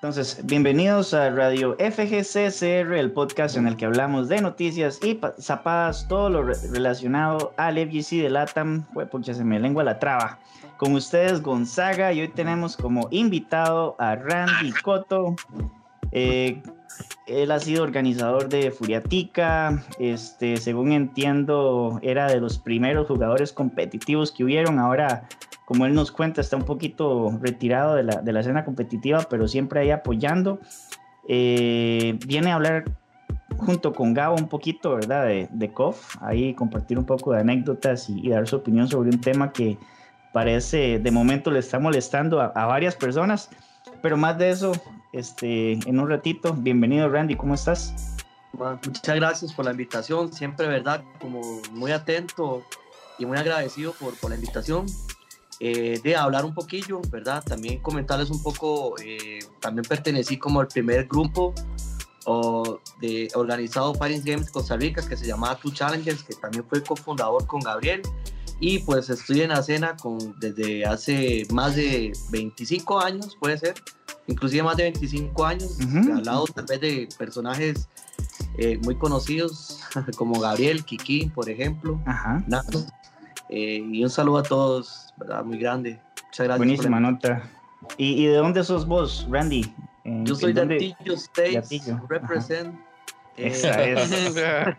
Entonces, bienvenidos a Radio FGCCR, el podcast en el que hablamos de noticias y zapadas, todo lo relacionado al FGC de LATAM. Porque se me lengua la traba. Con ustedes, Gonzaga, y hoy tenemos como invitado a Randy Coto. Eh, él ha sido organizador de Furiatica, este, según entiendo, era de los primeros jugadores competitivos que hubieron. Ahora como él nos cuenta, está un poquito retirado de la, de la escena competitiva, pero siempre ahí apoyando. Eh, viene a hablar junto con Gabo un poquito, ¿verdad? De, de KOF, ahí compartir un poco de anécdotas y, dar su opinión sobre un tema que parece de momento le está molestando a, a varias personas, pero más de eso, este, en un ratito. Bienvenido Randy, ¿cómo estás? muchas gracias por la invitación, siempre, ¿verdad? Como muy atento y muy agradecido por, por la invitación. Eh, de hablar un poquillo, ¿verdad? También comentarles un poco, eh, también pertenecí como al primer grupo o de, organizado Fighting Games Costa Rica que se llamaba Two Challengers, que también fue cofundador con Gabriel. Y pues estoy en la escena con, desde hace más de 25 años, puede ser, inclusive más de 25 años, al lado tal vez de personajes eh, muy conocidos como Gabriel, Kiki, por ejemplo, Ajá. Y un saludo a todos ¿verdad? Muy grande. Muchas gracias. Buenísima nota. ¿Y, de dónde sos vos, Randy? Yo soy de Atillo State, represent. Eh,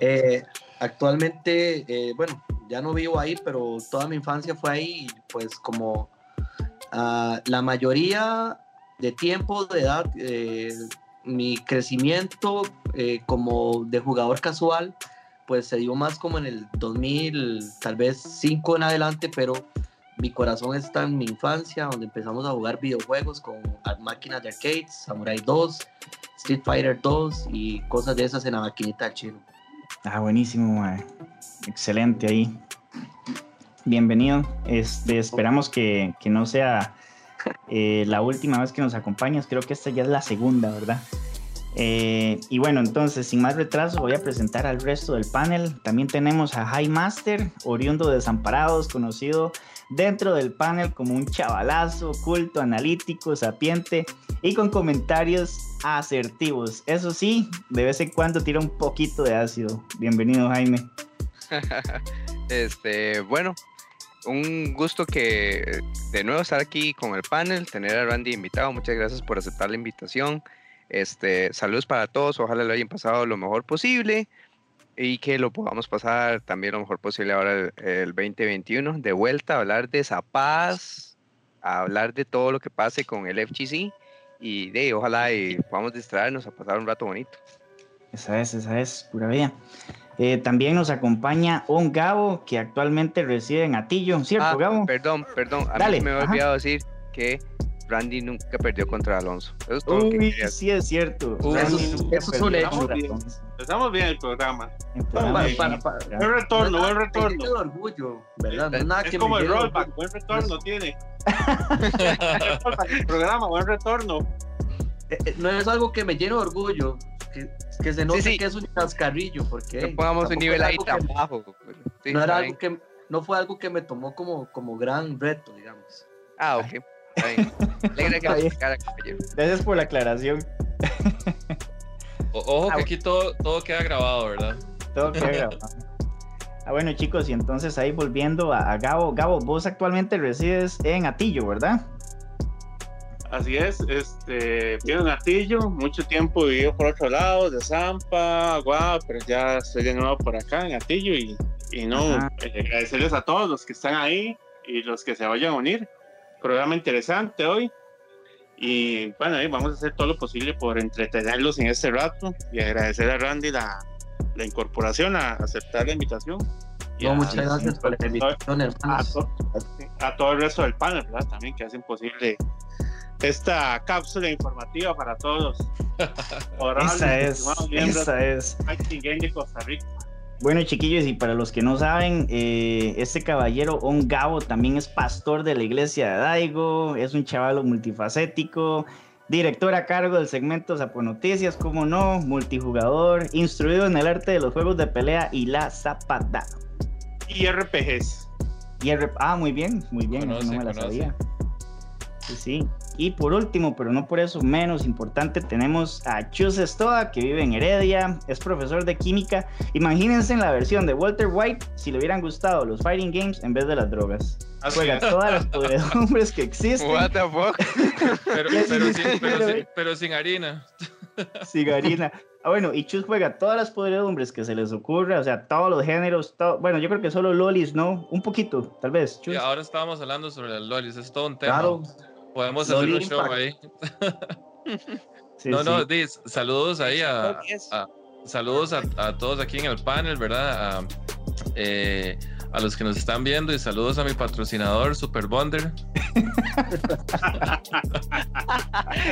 eh, actualmente, eh, bueno, ya no vivo ahí, pero toda mi infancia fue ahí, pues como ah, la mayoría de tiempo, de edad, mi crecimiento como de jugador casual pues se dio más como en el 2000, tal vez 5 en adelante, pero mi corazón está en mi infancia, donde empezamos a jugar videojuegos con máquinas de arcades, Samurai 2, Street Fighter 2 y cosas de esas en la maquinita chino. Ah, buenísimo, excelente ahí. Bienvenido. Este, esperamos que, que no sea eh, la última vez que nos acompañas. Creo que esta ya es la segunda, ¿verdad? Eh, y bueno, entonces, sin más retraso, voy a presentar al resto del panel. También tenemos a High Master, oriundo de Desamparados, conocido dentro del panel como un chavalazo, culto, analítico, sapiente y con comentarios asertivos. Eso sí, de vez en cuando tira un poquito de ácido. Bienvenido, Jaime. este, bueno, un gusto que de nuevo estar aquí con el panel, tener a Randy invitado. Muchas gracias por aceptar la invitación. Este, saludos para todos, ojalá lo hayan pasado lo mejor posible y que lo podamos pasar también lo mejor posible ahora el, 2021. De vuelta a hablar de Zapaz, a hablar de todo lo que pase con el FGC y de ojalá y podamos distraernos a pasar un rato bonito. Esa es, esa es, pura vida. Eh, también nos acompaña un Gabo que actualmente reside en Atillo, ¿cierto, ah, Gabo? Perdón, perdón, a mí me he olvidado decir que Randy nunca perdió contra Alonso. Eso es todo Uy, sí es cierto. eso, es un hecho. Empezamos bien el programa. buen retorno, buen retorno. De orgullo, ¿verdad? No nada es como el rollback, buen retorno tiene. el programa, buen retorno. Eh, eh, no es algo que me llene de orgullo, que, que se note que es un cascarrillo, porque no pongamos un nivel ahí tan bajo. no era algo que no fue algo que me tomó como, como gran reto, digamos. Ah, ok. Gracias por la aclaración. ojo que ah, aquí todo, todo queda grabado, ¿verdad? Todo queda grabado. Ah, bueno, chicos, y entonces ahí volviendo a, Gabo. Gabo, vos actualmente resides en Atillo, ¿verdad? Así es, este, vivo en Atillo, mucho tiempo vivido por otro lado, de Zampa, Agua, pero ya estoy de nuevo por acá en Atillo y, y no, eh, agradecerles a todos los que están ahí y los que se vayan a unir programa interesante hoy. Y bueno, vamos a hacer todo lo posible por entretenerlos en este rato y agradecer a Randy la, la incorporación, a aceptar la invitación. muchas gracias por la invitación, A, todo el resto del panel, ¿verdad? También que hacen posible esta cápsula informativa para todos. esa es, esa es. de Costa Rica. Bueno, chiquillos, y para los que no saben, eh, este caballero, On Gabo, también es pastor de la iglesia de Daigo, es un chavalo multifacético, director a cargo del segmento Zapo Noticias, como no, multijugador, instruido en el arte de los juegos de pelea y la zapata. Y RPGs. Y ah, muy bien, muy bien, no me la sabía. Sí, sí. Y por último, pero no por eso menos importante, tenemos a Chus Estoa, que vive en Heredia, es profesor de química. Imagínense en la versión de Walter White si le hubieran gustado los fighting games en vez de las drogas. Así Juega es. todas las podredumbres que existen. What the fuck? Pero, pero, sin, pero, pero, sin, pero sin harina. Cigarina. Ah, bueno, y Chus juega todas las podredumbres que se les ocurra, o sea, todos los géneros, todo, bueno, yo creo que solo lolis, ¿no? Un poquito, tal vez. Chus. Y ahora estábamos hablando sobre las lolis, es todo un tema. Claro, Podemos hacer Loli un show Impact. ahí. Sí, no, no, dis, saludos ahí a, a- saludos a, a todos aquí en el panel, ¿verdad? A, eh, a los que nos están viendo y saludos a mi patrocinador, Super Bonder.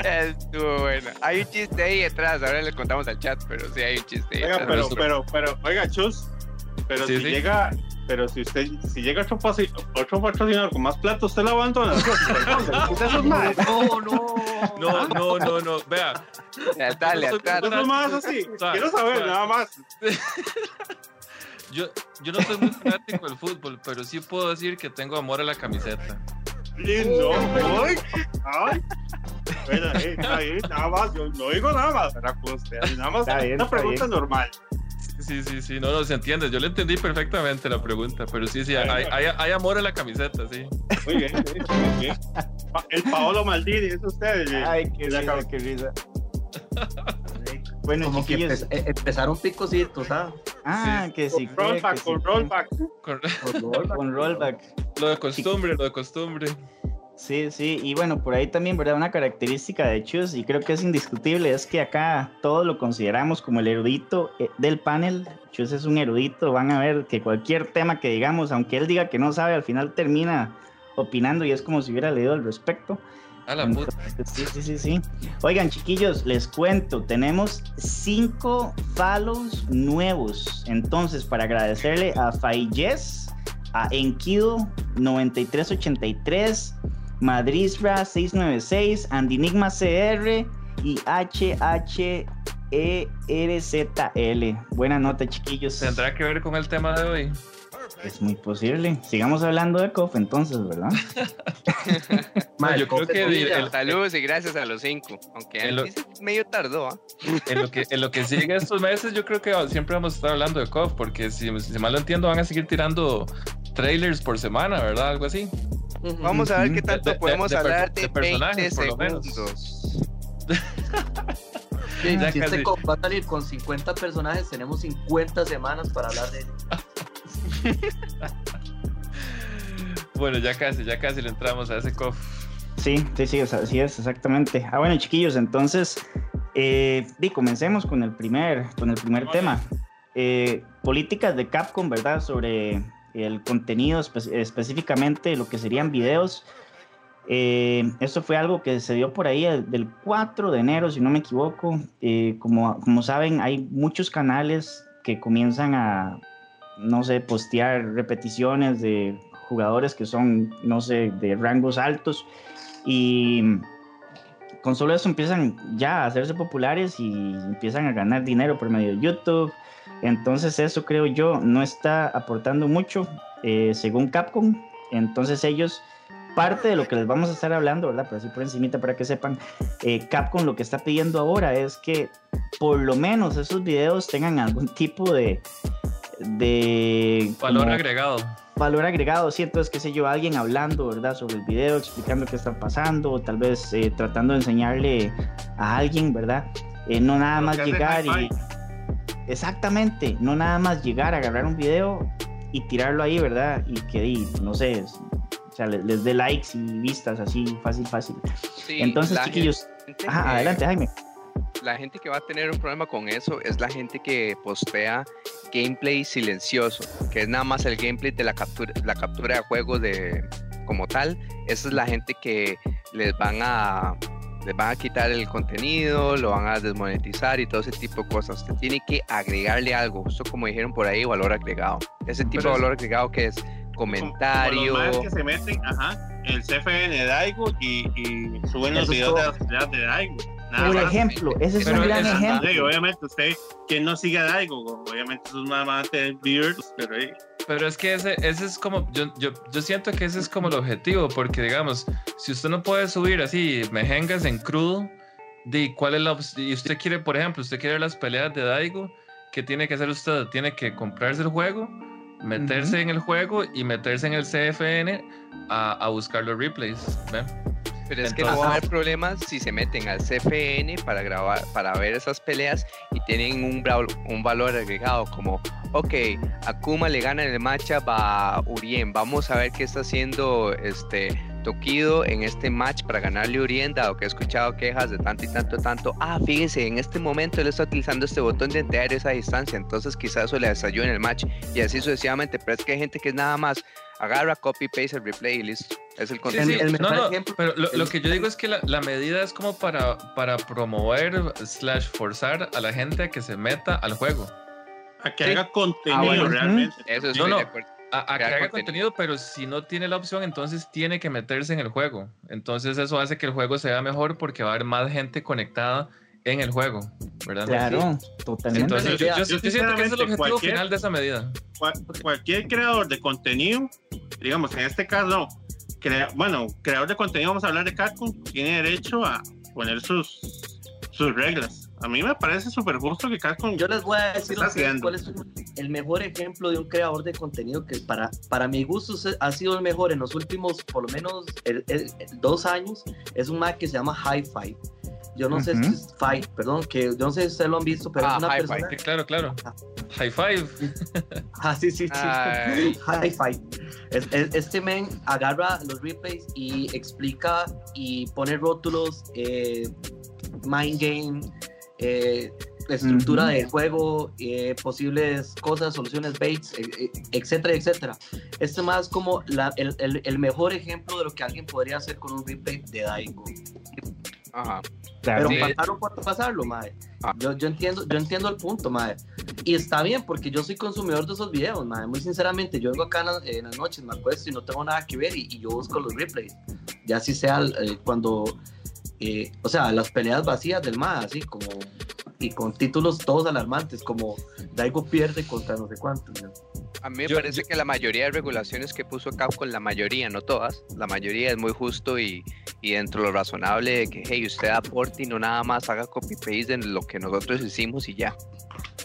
Estuvo bueno. Hay un chiste ahí detrás, ahora le contamos al chat, pero sí hay un chiste ahí Oiga, detrás. pero, pero, pero, oiga, Chus, pero Sí, si sí. llega, pero si usted, si llega otro, otro patrocinador con más platos, usted lo abandona. No, no. No, no, no, no, vea. Usted es más así. Quiero saber, nada más. Yo, yo no soy muy fanático del fútbol, pero sí puedo decir que tengo amor a la camiseta. Lindo. Ay, ay. Bueno, ahí, ahí, nada más, yo no digo nada más, nada más, una pregunta bien. normal. Sí, sí, sí, no, no se entiende. Yo le entendí perfectamente la pregunta, pero sí, sí, hay, hay, hay amor a la camiseta, sí. Muy bien, muy bien, muy bien. Pa- El Paolo Maldini, es usted. eh. Ay, qué La risa, cam- qué risa. Bueno, Como que empe- empezaron picositos, ¿ah? Ah, que sí. Con que rollback, sí con fue. rollback. Con- Con rollback. lo de costumbre, lo de costumbre. Sí, sí, y bueno, por ahí también, ¿verdad? Una característica de Chus, y creo que es indiscutible, es que acá todos lo consideramos como el erudito eh, del panel. Chus es un erudito, van a ver que cualquier tema que digamos, aunque él diga que no sabe, al final termina opinando y es como si hubiera leído al respecto. A la puta. Sí, sí, sí, sí. Oigan, chiquillos, les cuento, tenemos cinco follows nuevos. Entonces, para agradecerle a Fayez, a Enkido 9383, Madrisra 696, Andinigma CR y HHERZL. Buena nota, chiquillos. ¿Tendrá que ver con el tema de hoy? Es muy posible. Sigamos hablando de COF entonces, ¿verdad? Yo creo que Bonilla. el- Saludos y gracias a los cinco. Aunque En lo- medio tardó, ¿ah? En lo que, en lo que sigue estos meses, yo creo que siempre vamos a estar hablando de KOF, porque si, si mal lo entiendo, van a seguir tirando trailers por semana, ¿verdad? Algo así. Vamos a ver qué tanto De- de- podemos de per- hablar de, de 20 personajes, por lo menos. segundos. Sí, Ya si este casi. va a salir con 50 personajes, tenemos 50 semanas para hablar de él. Bueno, ya casi, ya casi le entramos a ese KOF. Sí, sí, sí, así es, exactamente. Ah, bueno, chiquillos, entonces, eh, comencemos con el primer, con el primer tema. Eh, políticas de Capcom, ¿verdad? Sobre el contenido, espe- específicamente lo que serían videos. Eh, esto fue algo que se dio por ahí el- del 4 de enero, si no me equivoco. Eh, como, como saben, hay muchos canales que comienzan a, no sé, postear repeticiones de jugadores que son, no sé, de rangos altos. Y con solo eso empiezan ya a hacerse populares y empiezan a ganar dinero por medio de YouTube. Entonces eso creo yo no está aportando mucho eh, según Capcom. Entonces ellos, parte de lo que les vamos a estar hablando, ¿verdad? Pero así por encimita para que sepan, eh, Capcom lo que está pidiendo ahora es que por lo menos esos videos tengan algún tipo de... de Valor como- agregado. valor agregado, sí, entonces, qué sé yo, alguien hablando, ¿verdad? Sobre el video, explicando qué está pasando, o tal vez eh, tratando de enseñarle a alguien, ¿verdad? Eh, no nada más llegar y... Exactamente, no nada más llegar, agarrar un video y tirarlo ahí, ¿verdad? Y que, y, no sé, es- o sea, le- les dé likes y vistas así, fácil, fácil. Sí, entonces, chiquillos, gente ajá, adelante, Jaime. La gente que va a tener un problema con eso es la gente que postea gameplay silencioso, que es nada más el gameplay de la captura, la captura de juegos de como tal. Esa es la gente que les van a les van a quitar el contenido, lo van a desmonetizar y todo ese tipo de cosas. Usted tiene que agregarle algo, justo como dijeron por ahí, valor agregado. Ese tipo Pero de es- valor agregado que es Como- comentario. Como los maes que se meten, ajá, el CFN de Daigo y, y suben los videos de las peleas de Daigo. Nada Por más. ejemplo, ese es Pero un gran es- ejemplo. Obviamente usted, quien no sigue a Daigo, obviamente esos más van a tener beards, pero eh, pero es que ese, ese es como, yo, yo, yo siento que ese es como el objetivo, porque digamos, si usted no puede subir así mejengas en crudo, de cuál es la y usted quiere, por ejemplo, usted quiere las peleas de Daigo, ¿qué tiene que hacer usted? Tiene que comprarse el juego, meterse en el juego y meterse en el CFN a, a buscar los replays. ¿ven? Pero es que no va a haber problemas si se meten al CFN para grabar, para ver esas peleas y tienen un, un valor agregado como, ok, Akuma le gana en el matchup a Urien, vamos a ver qué está haciendo este Tokido en este match para ganarle a Urien, dado que he escuchado quejas de tanto y tanto, tanto. Ah, fíjense, en este momento él está utilizando este botón de entrar esa distancia, entonces quizás eso le ayude en el match. Y así sucesivamente, pero es que hay gente que es nada más agarra, copy, paste el replay y listo. Es el contenido. no, no, pero lo, que yo digo es que la, la, medida es como para, para promover, slash, forzar a la gente a que se meta al juego. A que haga contenido ah, realmente. Eso es no, no. A, a que haga contenido, pero si no tiene la opción, entonces tiene que meterse en el juego. Entonces eso hace que el juego sea mejor porque va a haber más gente conectada en el juego, ¿verdad? Claro, totalmente. Entonces, yo, yo, siento que ese es el objetivo final de esa medida. cualquier creador de contenido, digamos, en este caso, bueno, creador de contenido, vamos a hablar de Capcom, tiene derecho a poner sus, sus reglas. A mí me parece súper justo que Capcom. Yo les voy a decir cuál es el mejor ejemplo de un creador de contenido que para, para mi gusto ha sido el mejor en los últimos, por lo menos, dos años. Es un Mac que se llama Hi-Fi yo no sé si es Five, perdón, que yo no sé si ustedes lo han visto, pero es ah, una persona. claro, claro. High Five. ah, sí, sí, sí. High Five. este men agarra los replays y explica y pone rótulos, eh, mind game, eh, estructura de juego, eh, posibles cosas, soluciones, baits, etcétera, etcétera. Este más como la, el, el, el, mejor ejemplo de lo que alguien podría hacer con un replay de Daigo. Ajá. Pero pasaron por pasarlo, madre. Ah. Yo, yo, entiendo, yo entiendo el punto, madre. Y está bien, porque yo soy consumidor de esos videos, madre. Muy sinceramente, yo vengo acá en, las noches, me acuesto y no tengo nada que ver y, yo busco los replays. Ya si sea eh, cuando, eh, o sea, las peleas vacías del madre, así como, y con títulos todos alarmantes, como Daigo pierde contra no sé cuántos. A mí me parece que la mayoría de regulaciones que puso Capcom, la mayoría, no todas, la mayoría es muy justo y, y dentro de lo razonable de que, hey, usted aporte y no nada más haga copy-paste de lo que nosotros hicimos y ya.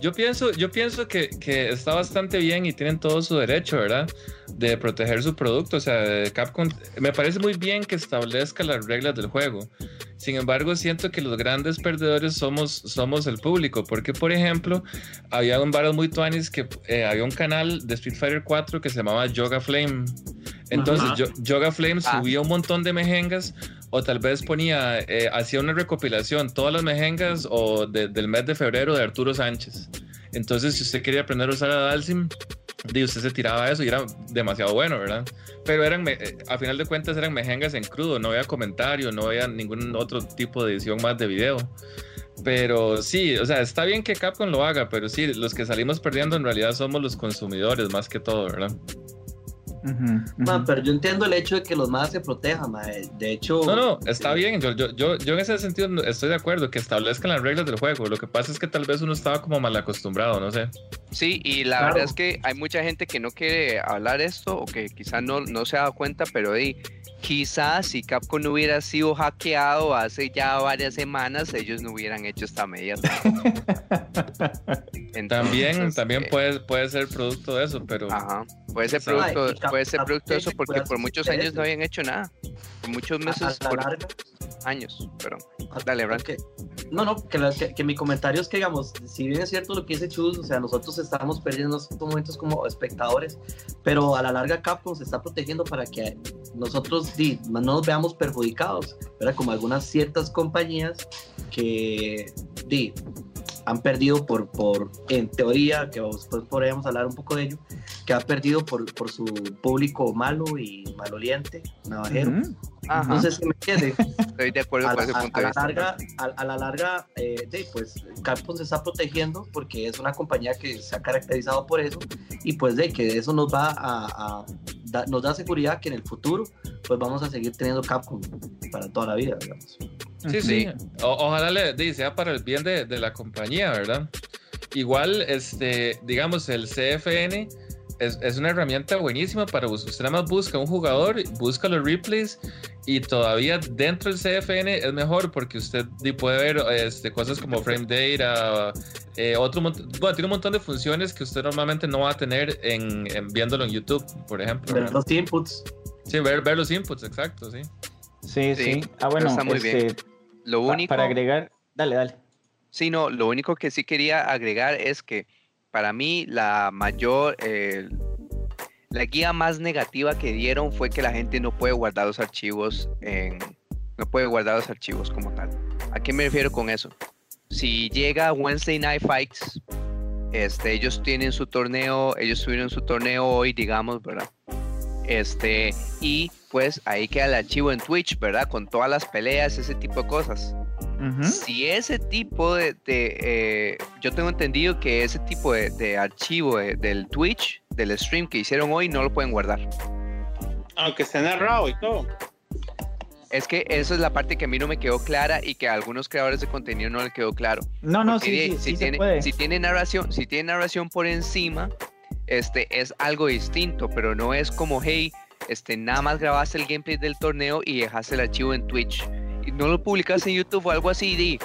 Yo pienso, yo pienso que, que, está bastante bien y tienen todo su derecho, ¿verdad? De proteger su producto. O sea, Capcom, me parece muy bien que establezca las reglas del juego. Sin embargo, siento que los grandes perdedores somos, somos el público, porque por ejemplo, había un bar muy tuanis que eh, había un canal de Street Fighter 4 que se llamaba Yoga Flame. Entonces, Yoga Flame ah. subía un montón de mejengas o tal vez ponía, eh, hacía una recopilación, todas las mejengas o del mes de febrero de Arturo Sánchez. Entonces, si usted quería aprender a usar a Dalsim, y usted se tiraba eso y era demasiado bueno, ¿verdad? Pero eran, eh, a final de cuentas eran mejengas en crudo, no había comentario, no había ningún otro tipo de edición más de video. Pero sí, o sea, está bien que Capcom lo haga, pero sí, los que salimos perdiendo en realidad somos los consumidores más que todo, ¿verdad? Pero yo entiendo el hecho de que los más se protejan, de hecho... No, no, está bien, yo, yo, yo, yo, en ese sentido estoy de acuerdo, que establezcan las reglas del juego, lo que pasa es que tal vez uno estaba como mal acostumbrado, no sé. Sí, y la verdad es que hay mucha gente que no quiere hablar esto o que quizás no, no se ha dado cuenta, pero ahí quizás si Capcom no hubiera sido hackeado hace ya varias semanas, ellos no hubieran hecho esta medida. también también puede, puede ser producto de eso, pero... Ajá, puede ser producto, puede ser producto de eso porque por muchos años no habían hecho nada. Por muchos meses, por años, pero dale, Brad. No, no, que, que, mi comentario es que, digamos, si bien es cierto lo que dice Chus, o sea, nosotros estamos perdiendo estos momentos como espectadores, pero a la larga Capcom se está protegiendo para que nosotros no nos veamos perjudicados, ¿verdad? Como algunas ciertas compañías que di, han perdido por, por, en teoría, que después podríamos hablar un poco de ello, que ha perdido por, por su público malo y maloliente, navajero. No sé si me entiende. Estoy de acuerdo a, con ese punto a, La larga, a, la larga, eh, pues Capcom se está protegiendo porque es una compañía que se ha caracterizado por eso y pues de que eso nos va a, nos da seguridad que en el futuro pues vamos a seguir teniendo Capcom para toda la vida, digamos. Sí, sí. ojalá le sea para el bien de, de, la compañía, ¿verdad? Igual, este, digamos, el CFN es, es, una herramienta buenísima para usted nada más busca un jugador, busca los replays y todavía dentro del CFN es mejor porque usted puede ver este, cosas como frame data, eh, otro bueno, tiene un montón de funciones que usted normalmente no va a tener en, viéndolo en YouTube, por ejemplo. Ver los inputs. Sí, ver, ver los inputs, exacto, sí. Sí, sí. Ah, bueno, está muy bien. Este, lo único... para agregar, dale, dale. Sí, no, lo único que sí quería agregar es que para mí la mayor, eh, la guía más negativa que dieron fue que la gente no puede guardar los archivos en, no puede guardar los archivos como tal. ¿A qué me refiero con eso? Si llega Wednesday Night Fights, este, ellos tienen su torneo, ellos tuvieron su torneo hoy, digamos, ¿verdad? Este, y pues ahí queda el archivo en Twitch, ¿verdad? Con todas las peleas, ese tipo de cosas. Si ese tipo de, eh, yo tengo entendido que ese tipo de, archivo del Twitch, del stream que hicieron hoy, no lo pueden guardar. Aunque esté narrado y todo. Es que esa es la parte que a mí no me quedó clara y que a algunos creadores de contenido no le quedó claro. No, no, sí, si tiene, si tiene narración, si tiene narración por encima, este es algo distinto, pero no es como hey, este nada más grabaste el gameplay del torneo y dejaste el archivo en Twitch no lo publicas en YouTube o algo así, di,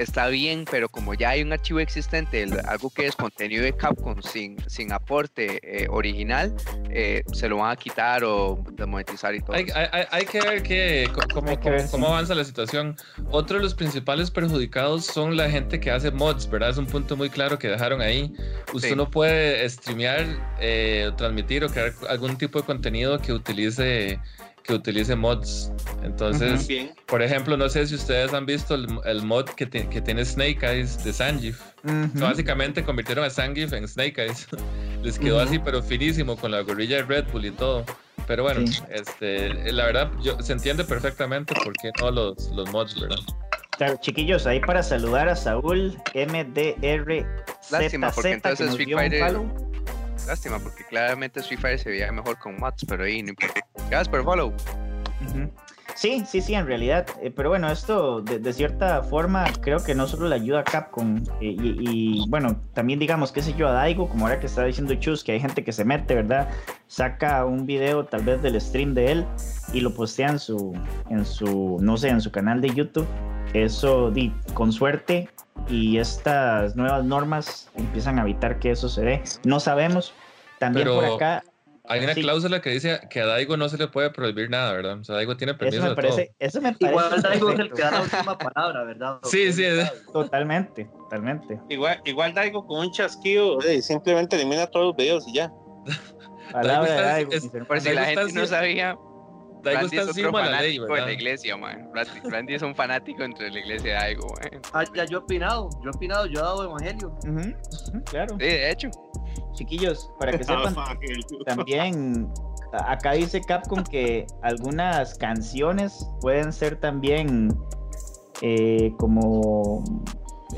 está bien, pero como ya hay un archivo existente, algo que es contenido de Capcom sin, sin aporte eh, original, eh, se lo van a quitar o desmonetizar y todo. Hay, hay, que ver que, cómo, cómo, avanza la situación. Otro de los principales perjudicados son la gente que hace mods, ¿verdad? Es un punto muy claro que dejaron ahí. Usted no puede streamear, eh, transmitir o crear algún tipo de contenido que utilice que utilice mods. Entonces, por ejemplo, no sé si ustedes han visto el, mod que, que, tiene Snake Eyes de Sangif. básicamente convirtieron a Sangif en Snake Eyes. Les quedó así, pero finísimo, con la gorilla de Red Bull y todo. Pero bueno, este, la verdad, yo, se entiende perfectamente por qué no los, los mods, ¿verdad? Claro, chiquillos, ahí para saludar a Saúl MDR. Lástima, porque entonces Street Fighter. Lástima, porque claramente Street Fighter se veía mejor con mods, pero ahí no importa. Gracias por follow. Sí, sí, sí, en realidad. Eh, pero bueno, esto de, cierta forma creo que no solo le ayuda a Capcom eh, y, bueno, también digamos, qué sé yo, a Daigo, como ahora que está diciendo Chus, que hay gente que se mete, ¿verdad? Saca un video tal vez del stream de él y lo postea en su, en su no sé, en su canal de YouTube. Eso, di, con suerte, y estas nuevas normas empiezan a evitar que eso se dé. No sabemos. También por acá hay una cláusula que dice que a Daigo no se le puede prohibir nada, ¿verdad? O sea, Daigo tiene permiso eso me parece, todo. Eso me parece. Igual Daigo es el que da la última palabra, ¿verdad? Sí, sí. Totalmente, totalmente. Igual, igual Daigo con un chasquido simplemente elimina todos los videos y ya. Palabra de Daigo. por si la gente no sabía, Daigo está encima de la ley, ¿verdad? de la iglesia, man. Randy es un fanático entre la iglesia de Daigo, man. Ah, ya yo he opinado, yo he opinado, yo he dado evangelio. claro. Sí, de hecho. Chiquillos, para que sepan, también acá dice Capcom que algunas canciones pueden ser también eh, como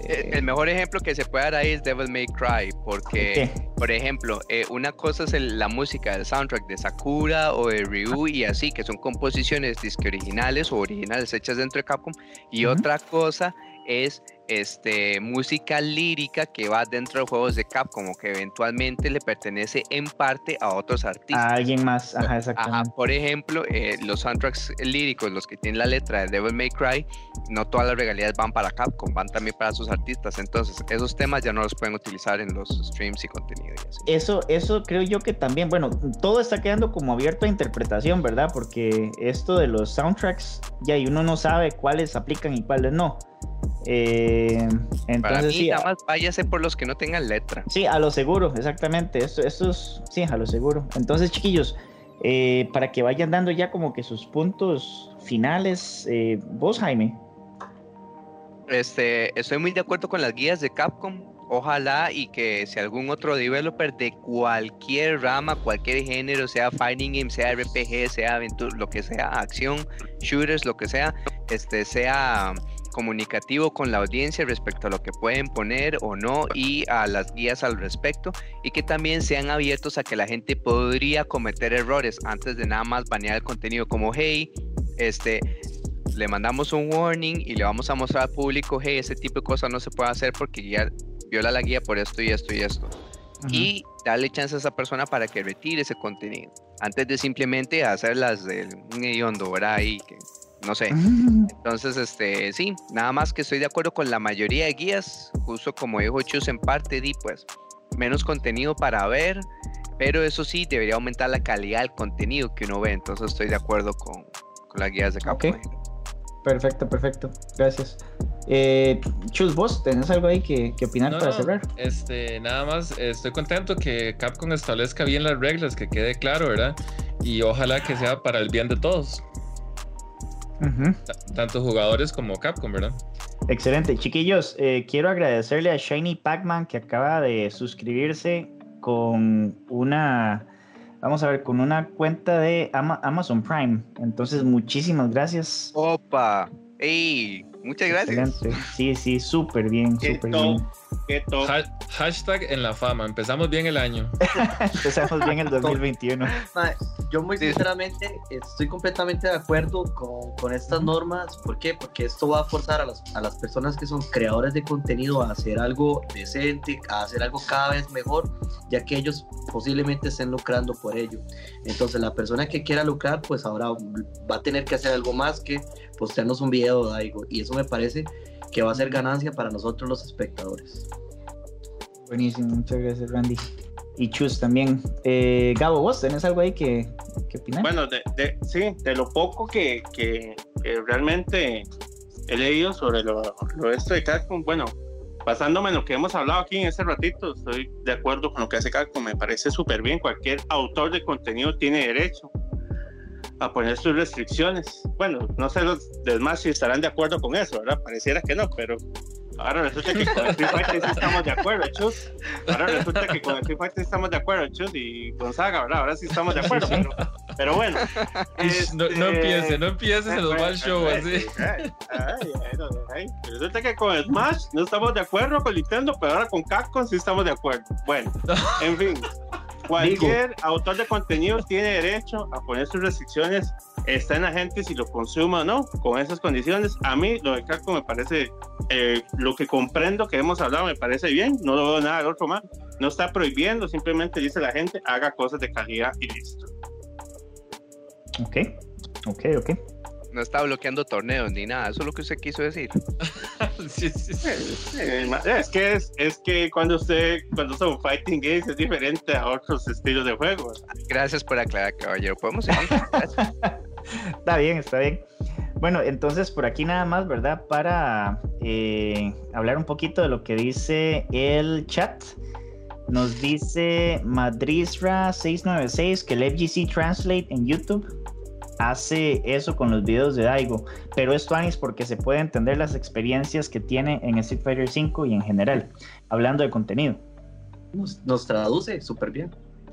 eh, el mejor ejemplo que se puede dar ahí es Devil May Cry, porque, por ejemplo, eh, una cosa es la música del soundtrack de Sakura o de Ryu y así, que son composiciones disque originales o originales hechas dentro de Capcom, y otra cosa es este, música lírica que va dentro de juegos de Capcom, que eventualmente le pertenece en parte a otros artistas. A alguien más, ajá, exactamente. por ejemplo, eh, los soundtracks líricos, los que tienen la letra de Devil May Cry, no todas las regalías van para Capcom, van también para sus artistas. Entonces, esos temas ya no los pueden utilizar en los streams y contenido. Eso, eso creo yo que también, bueno, todo está quedando como abierto a interpretación, ¿verdad? Porque esto de los soundtracks, ya y uno no sabe cuáles aplican y cuáles no. Eh, entonces, Para mí, sí, nada más váyase por los que no tengan letra. Sí, a lo seguro, exactamente. Esto, esto es, sí, a lo seguro. Entonces, chiquillos, eh, para que vayan dando ya como que sus puntos finales, eh, vos, Jaime. Este, estoy muy de acuerdo con las guías de Capcom. Ojalá y que si algún otro developer de cualquier rama, cualquier género, sea fighting game, sea RPG, sea aventura, lo que sea, acción, shooters, lo que sea, este sea comunicativo con la audiencia respecto a lo que pueden poner o no y a las guías al respecto y que también sean abiertos a que la gente podría cometer errores antes de nada más banear el contenido como hey, este le mandamos un warning y le vamos a mostrar al público, hey, ese tipo de cosas no se puede hacer porque ya viola la guía por esto y esto y esto. Y darle chance a esa persona para que retire ese contenido, antes de simplemente hacerlas de un hediondo, ¿verdad? Ahí, que, no sé. Entonces, este, sí, nada más que estoy de acuerdo con la mayoría de guías, justo como dijo Chus en parte, di pues menos contenido para ver, pero eso sí, debería aumentar la calidad del contenido que uno ve, entonces estoy de acuerdo con, con las guías de Capcom. Perfecto, perfecto, gracias. Eh, Chus, vos tenés algo ahí que, opinar para cerrar. Este, nada más, estoy contento que Capcom establezca bien las reglas, que quede claro, ¿verdad? Y ojalá que sea para el bien de todos. Tanto jugadores como Capcom, ¿verdad? Excelente. Chiquillos, eh, quiero agradecerle a Shiny Pac-Man que acaba de suscribirse con una, vamos a ver, con una cuenta de Amazon Prime. Entonces, muchísimas gracias. Opa, ¡Ey! Muchas gracias. Excelente. Sí, sí, súper bien, súper bien. hashtag en la fama. Empezamos bien el año. Empezamos bien el 2021. Yo muy sinceramente estoy completamente de acuerdo con, con, estas normas. ¿Por qué? Porque esto va a forzar a las, a las personas que son creadores de contenido a hacer algo decente, a hacer algo cada vez mejor, ya que ellos posiblemente estén lucrando por ello. Entonces la persona que quiera lucrar, pues ahora va a tener que hacer algo más que postearnos un video de algo. Y eso me parece que va a ser ganancia para nosotros los espectadores. Buenísimo, muchas gracias Randy. Y Chus también. Eh, Gabo, vos tenés algo ahí que, que opinar? Bueno, de, sí, de lo poco que, que, realmente he leído sobre lo, lo esto de Capcom, bueno, basándome en lo que hemos hablado aquí en este ratito, estoy de acuerdo con lo que hace Capcom, me parece súper bien, cualquier autor de contenido tiene derecho a poner sus restricciones. Bueno, no sé los demás si estarán de acuerdo con eso, ¿verdad? Pareciera que no, pero ahora resulta que con el Fighter sí estamos de acuerdo, Chus. Ahora resulta que con el Street Fighter estamos de acuerdo, Chus, y Gonzaga, ¿verdad? Ahora sí estamos de acuerdo, pero, pero bueno. no, no empieces, no empieces en los mal show así. resulta que con Smash no estamos de acuerdo con Nintendo, pero ahora con Capcom sí estamos de acuerdo. Bueno, en fin. Cualquier autor de contenido tiene derecho a poner sus restricciones, está en la gente si lo consume o no, con esas condiciones. A mí lo de Capcom me parece, eh, lo que comprendo que hemos hablado me parece bien, no lo veo nada del otro más. No está prohibiendo, simplemente dice la gente, haga cosas de calidad y listo. Ok, ok, ok no está bloqueando torneos ni nada. Eso es lo que usted quiso decir. sí, sí, sí. Es que es, es que cuando usted cuando son fighting games es diferente a otros estilos de juego. Gracias por aclarar, caballero. Podemos seguir. está bien, está bien. Bueno, entonces por aquí nada más, ¿verdad? Para eh, hablar un poquito de lo que dice el chat. Nos dice Madrisra696 que el FGC Translate en YouTube hace eso con los videos de Daigo, pero esto Anis porque se puede entender las experiencias que tiene en Street Fighter 5 y en general, hablando de contenido. Nos, traduce súper bien.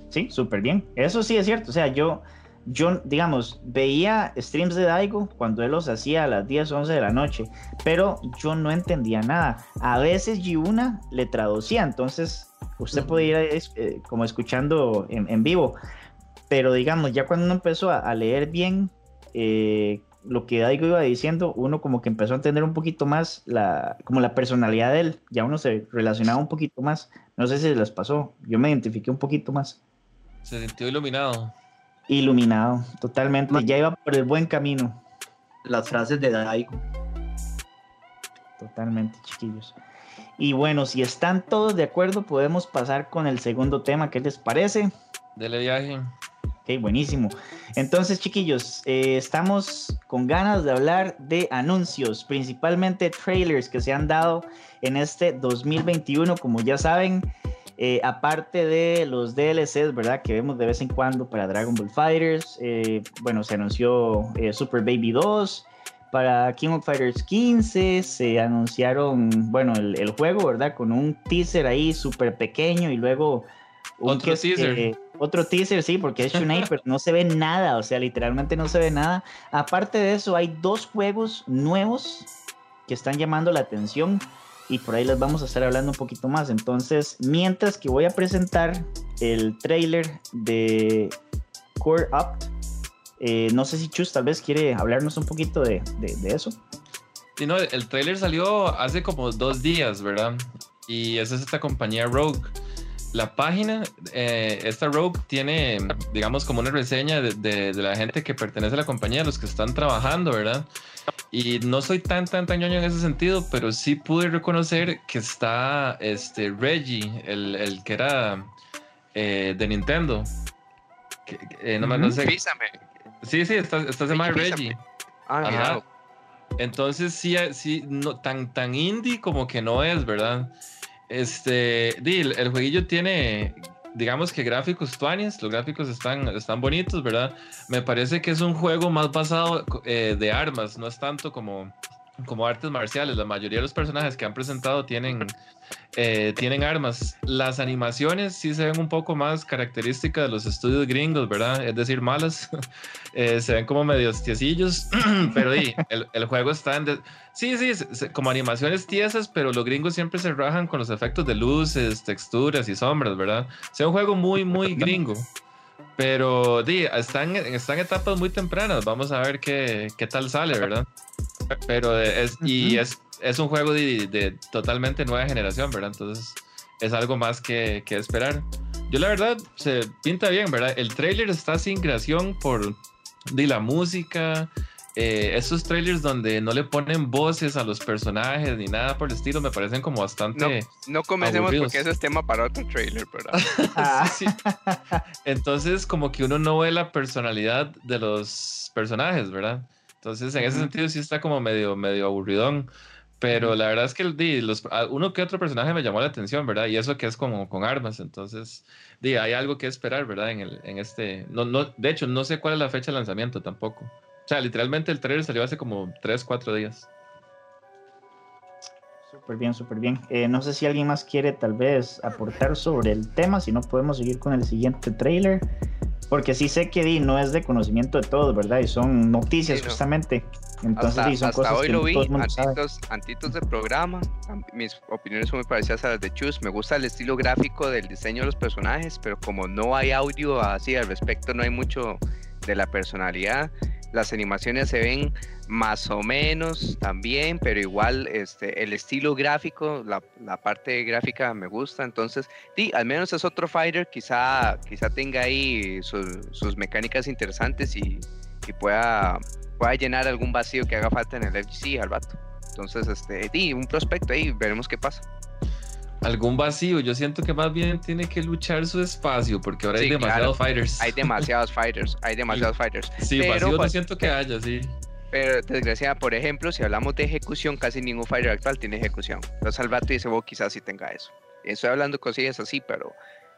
Sí, súper bien. Eso sí es cierto. O sea, yo, yo, digamos, veía streams de Daigo cuando él los hacía a las 10, 11 de la noche, pero yo no entendía nada. A veces Yuna le traducía, entonces usted podía ir eh, como escuchando en, en vivo pero digamos, ya cuando uno empezó a, leer bien eh, lo que Daigo iba diciendo, uno como que empezó a entender un poquito más la, como la personalidad de él, ya uno se relacionaba un poquito más. No sé si les pasó, yo me identifiqué un poquito más. Se sintió iluminado. Iluminado, totalmente, ya iba por el buen camino. Las frases de Daigo. Totalmente, chiquillos. Y bueno, si están todos de acuerdo, podemos pasar con el segundo tema. ¿Qué les parece? Dele viaje buenísimo. Entonces, chiquillos, eh, estamos con ganas de hablar de anuncios, principalmente trailers que se han dado en este 2021, como ya saben. Eh, aparte de los DLCs, ¿verdad? Que vemos de vez en cuando para Dragon Ball Fighters. Eh, bueno, se anunció Super Baby 2. Para King of Fighters 15 se anunciaron, bueno, el, el juego, ¿verdad? Con un teaser ahí súper pequeño y luego otro teaser. otro teaser, sí, porque es Shunai, pero no se ve nada, o sea, literalmente no se ve nada. Aparte de eso, hay dos juegos nuevos que están llamando la atención y por ahí les vamos a estar hablando un poquito más. Entonces, mientras que voy a presentar el trailer de Core Up, eh, no sé si Chus tal vez quiere hablarnos un poquito de, de, eso. Sí, no, el trailer salió hace como dos días, ¿verdad? Y esa es esta compañía Rogue la página, eh, esta Rogue tiene, digamos, como una reseña de, de, de, la gente que pertenece a la compañía, los que están trabajando, ¿verdad? Y no soy tan, tan, tan ñoño en ese sentido, pero sí pude reconocer que está este Reggie, el, el que era eh, de Nintendo. Que, eh, no, uh -huh. no sé. Písame. Sí, sí, está, está se llama Reggie. Ah, Ajá. Entonces sí, sí no, tan, tan indie como que no es, ¿verdad? Este, el, el jueguillo tiene, digamos que gráficos tuanis, los gráficos están, están bonitos, ¿verdad? Me parece que es un juego más basado eh, de armas, no es tanto como, como artes marciales. La mayoría de los personajes que han presentado tienen, eh, tienen armas. Las animaciones sí se ven un poco más características de los estudios gringos, ¿verdad? Es decir, malas. eh, se ven como medio tiecillos, pero sí, el, el, juego está en... De... Sí, sí, como animaciones tiesas, pero los gringos siempre se rajan con los efectos de luces, texturas y sombras, ¿verdad? O sea, un juego muy, muy gringo. Pero di, están, están etapas muy tempranas. Vamos a ver qué, qué tal sale, ¿verdad? Pero es, y es, es un juego de, de, totalmente nueva generación, ¿verdad? Entonces es algo más que, que, esperar. Yo la verdad se pinta bien, ¿verdad? El trailer está sin creación por di, la música, eh, esos trailers donde no le ponen voces a los personajes ni nada por el estilo me parecen como bastante. No, no comencemos aburridos. porque ese es tema para otro trailer, ¿verdad? sí, sí. Entonces, como que uno no ve la personalidad de los personajes, ¿verdad? Entonces, en ese sentido, sí está como medio, medio aburridón. Pero la verdad es que di, los, uno que otro personaje me llamó la atención, ¿verdad? Y eso que es como con armas. Entonces, di, hay algo que esperar, ¿verdad? En, el, en este. No, no, de hecho, no sé cuál es la fecha de lanzamiento tampoco. O sea, literalmente el trailer salió hace como 3, 4 días. Súper bien, súper bien. Eh, no sé si alguien más quiere tal vez aportar sobre el tema, si no podemos seguir con el siguiente trailer, porque sí sé que di, no es de conocimiento de todos, ¿verdad? Y son noticias sí, no. justamente. Entonces, hasta, di, son hasta cosas hoy que lo vi, todo el mundo antitos, sabe. antitos de programa, mis opiniones son muy parecidas a las de Chus, me gusta el estilo gráfico del diseño de los personajes, pero como no hay audio así al respecto, no hay mucho de la personalidad, las animaciones se ven más o menos también, pero igual este, el estilo gráfico, la, parte gráfica me gusta, entonces, sí, al menos es otro fighter, quizá, quizá tenga ahí sus, mecánicas interesantes y, y, pueda, pueda llenar algún vacío que haga falta en el FGC al vato. Entonces, este, sí, un prospecto ahí, veremos qué pasa algún vacío. Yo siento que más bien tiene que luchar su espacio porque ahora sí, hay demasiados claro. fighters. Hay demasiados fighters, hay demasiados fighters. Sí, pero, vacío no siento que haya, sí. Pero desgraciadamente, por ejemplo, si hablamos de ejecución, casi ningún fighter actual tiene ejecución. Entonces al vato dice, vos quizás sí tenga eso. Estoy hablando cosillas así, pero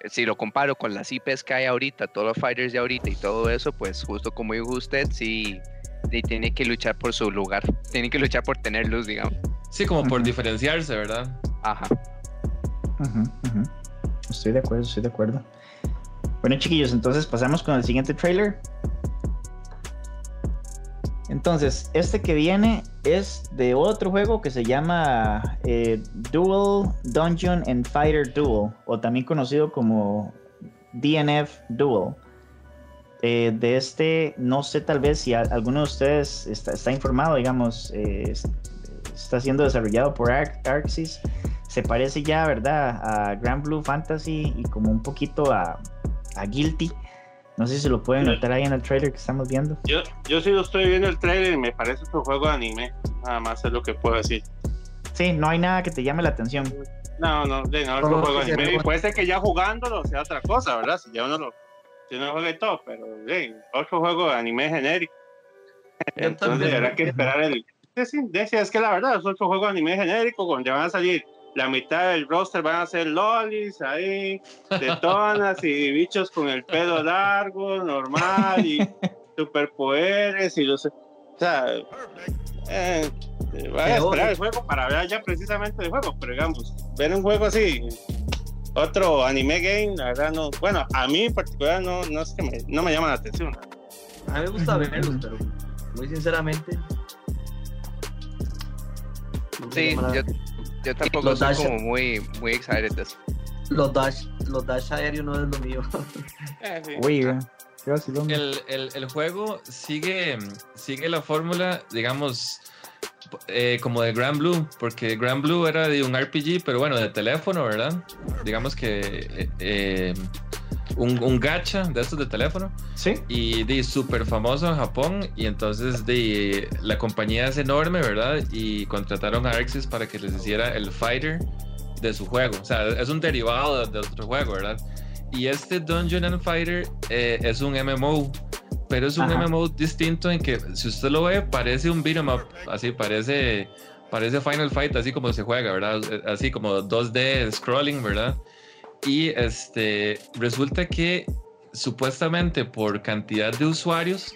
si lo comparo con las IPs que hay ahorita, todos los fighters de ahorita y todo eso, pues justo como dijo usted, sí, tiene que luchar por su lugar. Tiene que luchar por tener luz, digamos. Sí, como por diferenciarse, ¿verdad? Ajá. Uh. Estoy de acuerdo, estoy de acuerdo. Bueno, chiquillos, entonces pasamos con el siguiente trailer. Entonces, este que viene es de otro juego que se llama eh, Duel Dungeon and Fighter Duel, o también conocido como DNF Duel. Eh, de este, no sé tal vez si alguno de ustedes está, está informado, digamos, eh, está siendo desarrollado por Ar Arxis se parece ya, ¿verdad? A Grand Blue Fantasy y como un poquito a, a Guilty. No sé si lo pueden notar ahí en el trailer que estamos viendo. Yo, yo sí lo estoy viendo el trailer y me parece un juego de anime. Nada más es lo que puedo decir. Sí, no hay nada que te llame la atención. No, no, de no, es un juego de anime. Y puede ser que ya jugándolo sea otra cosa, ¿verdad? Si ya uno lo, si uno juega y todo, pero sí, otro juego de anime genérico. Entonces habrá que esperar el. Sí, sí, es que la verdad es otro juego de anime genérico donde van a salir la mitad del roster van a ser lolis ahí, detonas y bichos con el pelo largo, normal, y superpoderes y los. O sea, eh, voy a esperar el juego para ver ya precisamente el juego, pero digamos, ver un juego así, otro anime game, la verdad no. Bueno, a mí en particular no, no, es que me, no me llama la atención. A mí me gusta verlos, pero muy sinceramente. No sí, yo, yo tampoco los soy dash, como muy, muy excited de eso. Los dash, los dash aéreos no es lo mío. eh, sí. Uy, el, el, el, juego sigue, sigue la fórmula, digamos, eh, como de Grand Blue, porque Grand Blue era de un RPG, pero bueno, de teléfono, ¿verdad? Digamos que eh, eh, un, un, gacha de estos de teléfono. Sí. Y de súper famoso en Japón. Y entonces de, la compañía es enorme, ¿verdad? Y contrataron a Arxis para que les hiciera el fighter de su juego. O sea, es un derivado de, otro juego, ¿verdad? Y este Dungeon and Fighter es un MMO pero es un MMO distinto en que si usted lo ve parece un beat'em up, así parece parece Final Fight así como se juega, ¿verdad? Así como 2D scrolling, ¿verdad? Y este resulta que supuestamente por cantidad de usuarios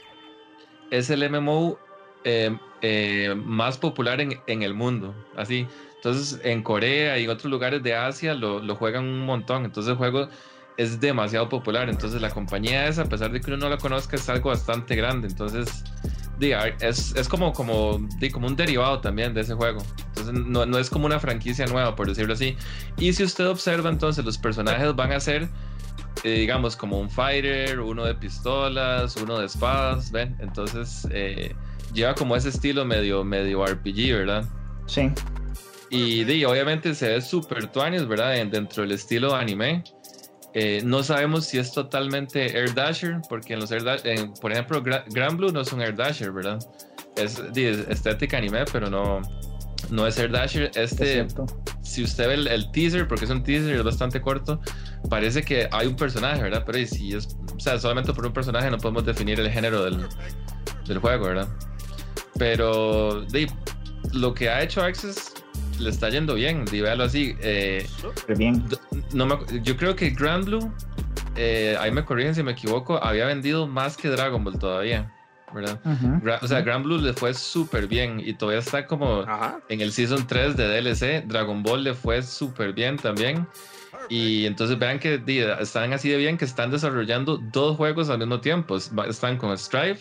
es el MMO eh, eh, más popular en, en, el mundo, así. Entonces en Corea y en otros lugares de Asia lo, lo juegan un montón. Entonces el juego es demasiado popular. Entonces la compañía esa, a pesar de que uno no la conozca, es algo bastante grande. Entonces, es, es como, como, como un derivado también de ese juego. Entonces no, no, es como una franquicia nueva, por decirlo así. Y si usted observa, entonces los personajes van a ser, eh, digamos, como un fighter, uno de pistolas, uno de espadas, ¿ven? Entonces eh, lleva como ese estilo medio, medio RPG, ¿verdad? Sí. Y, obviamente se ve súper tuanis, ¿verdad? Dentro del estilo anime. Eh, no sabemos si es totalmente Air Dasher, porque en los Air Dasher, por ejemplo, Grand Blue no es un Air Dasher, ¿verdad? Es, estética anime, pero no, no es Dasher. Este, si usted ve el, teaser, porque es un teaser, es bastante corto, parece que hay un personaje, ¿verdad? Pero si es, o sea, solamente por un personaje no podemos definir el género del, del juego, ¿verdad? Pero lo que ha hecho Access le está yendo bien, dígalo así. Eh, bien. No yo creo que Grand Blue, eh, ahí me corrigen si me equivoco, había vendido más que Dragon Ball todavía. ¿Verdad? o sea, Grand Blue le fue súper bien y todavía está como en el Season 3 de DLC. Dragon Ball le fue súper bien también. Y entonces vean que están así de bien que están desarrollando dos juegos al mismo tiempo. Están con Strive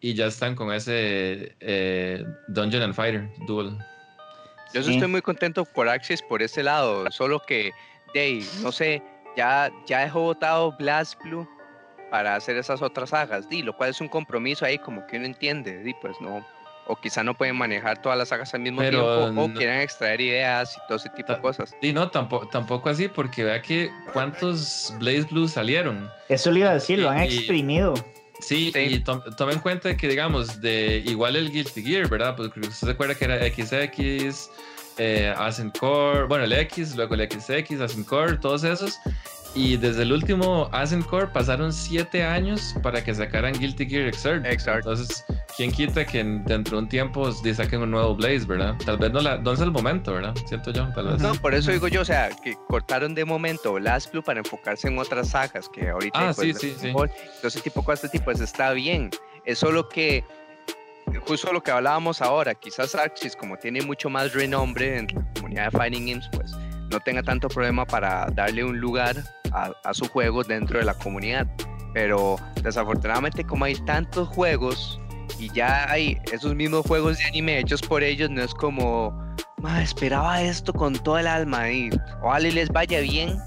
y ya están con ese eh, Dungeon and Fighter Duel. Yo estoy muy contento por Axis por ese lado, solo que, Dave, no sé, ya, ya dejó votado Blast Blue para hacer esas otras sagas, di, lo cual es un compromiso ahí como que uno entiende, di, pues no, o quizá no pueden manejar todas las sagas al mismo tiempo, o quieran extraer ideas y todo ese tipo de cosas. Sí, no, tampoco, tampoco así, porque vea que cuántos Blaze Blue salieron. Eso le iba a decir, lo han exprimido. Sí, y tome en cuenta que, digamos, de igual el Guilty Gear, ¿verdad? Porque usted se acuerda que era XX, eh, Ascent Core, bueno, el X, luego el XX, Ascent Core, todos esos. Y desde el último Ascent Core pasaron siete años para que sacaran Guilty Gear Xrd. Entonces, ¿quién quita que dentro de un tiempo saquen un nuevo Blaze, verdad? Tal vez no, la, no es el momento, ¿verdad? Siento yo, tal vez. No, por eso digo yo, o sea, que cortaron de momento Last Blue para enfocarse en otras sagas que ahorita. Ah, pues, sí, sí, sí. Entonces, tipo cosas, este tipo, pues está bien. Es solo que justo lo que hablábamos ahora, quizás Arxis, como tiene mucho más renombre en la comunidad de Fighting Games, pues no tenga tanto problema para darle un lugar a, su juego dentro de la comunidad. Pero desafortunadamente como hay tantos juegos y ya hay esos mismos juegos de anime hechos por ellos, no es como, esperaba esto con todo el alma y ojalá les vaya bien,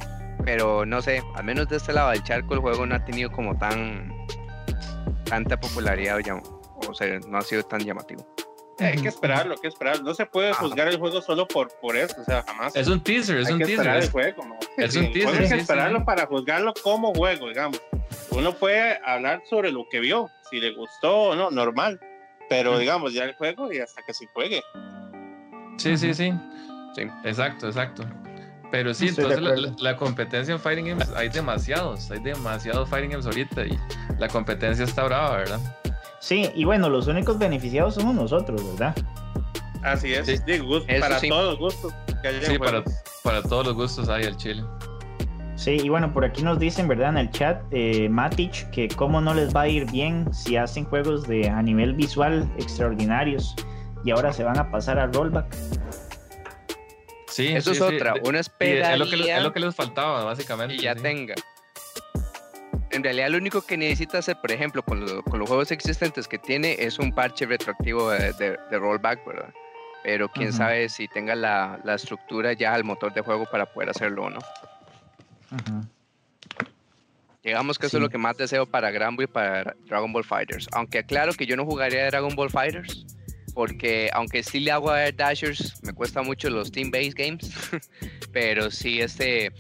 pero no sé, al menos de este lado del charco el juego no ha tenido como tan tanta popularidad o sea, no ha sido tan llamativo. Hay que esperarlo, hay que esperar. No se puede juzgar el juego solo por, por eso, o sea, jamás. Es un teaser, es hay un que teaser. Esperar el juego, Es un teaser. Hay que esperarlo para juzgarlo como juego, digamos. Uno puede hablar sobre lo que vio, si le gustó o no, normal. Pero digamos, ya el juego y hasta que se juegue. Sí, sí, sí. Sí, exacto, exacto. Pero sí, entonces la, la, competencia en Fighting Games hay demasiados, hay demasiados Fighting Games ahorita y la competencia está brava, ¿verdad? Sí, y bueno, los únicos beneficiados somos nosotros, ¿verdad? Así es, para todos los gustos. sí, para, para, todos los gustos hay el chile. Sí, y bueno, por aquí nos dicen, ¿verdad? En el chat, eh, Matic, que cómo no les va a ir bien si hacen juegos de a nivel visual extraordinarios y ahora se van a pasar a rollback. Sí, eso es otra, una espera. Es es lo que les faltaba, básicamente. Y ya tenga en realidad lo único que necesita hacer, por ejemplo, con, los juegos existentes que tiene, es un parche retroactivo de, rollback, ¿verdad? Pero quién sabe si tenga la, estructura ya al motor de juego para poder hacerlo o no. Digamos que eso es lo que más deseo para Granbo y para Dragon Ball Fighters. Aunque claro que yo no jugaría Dragon Ball Fighters, porque aunque sí le hago a Dashers, me cuesta mucho los team-based games, pero sí este,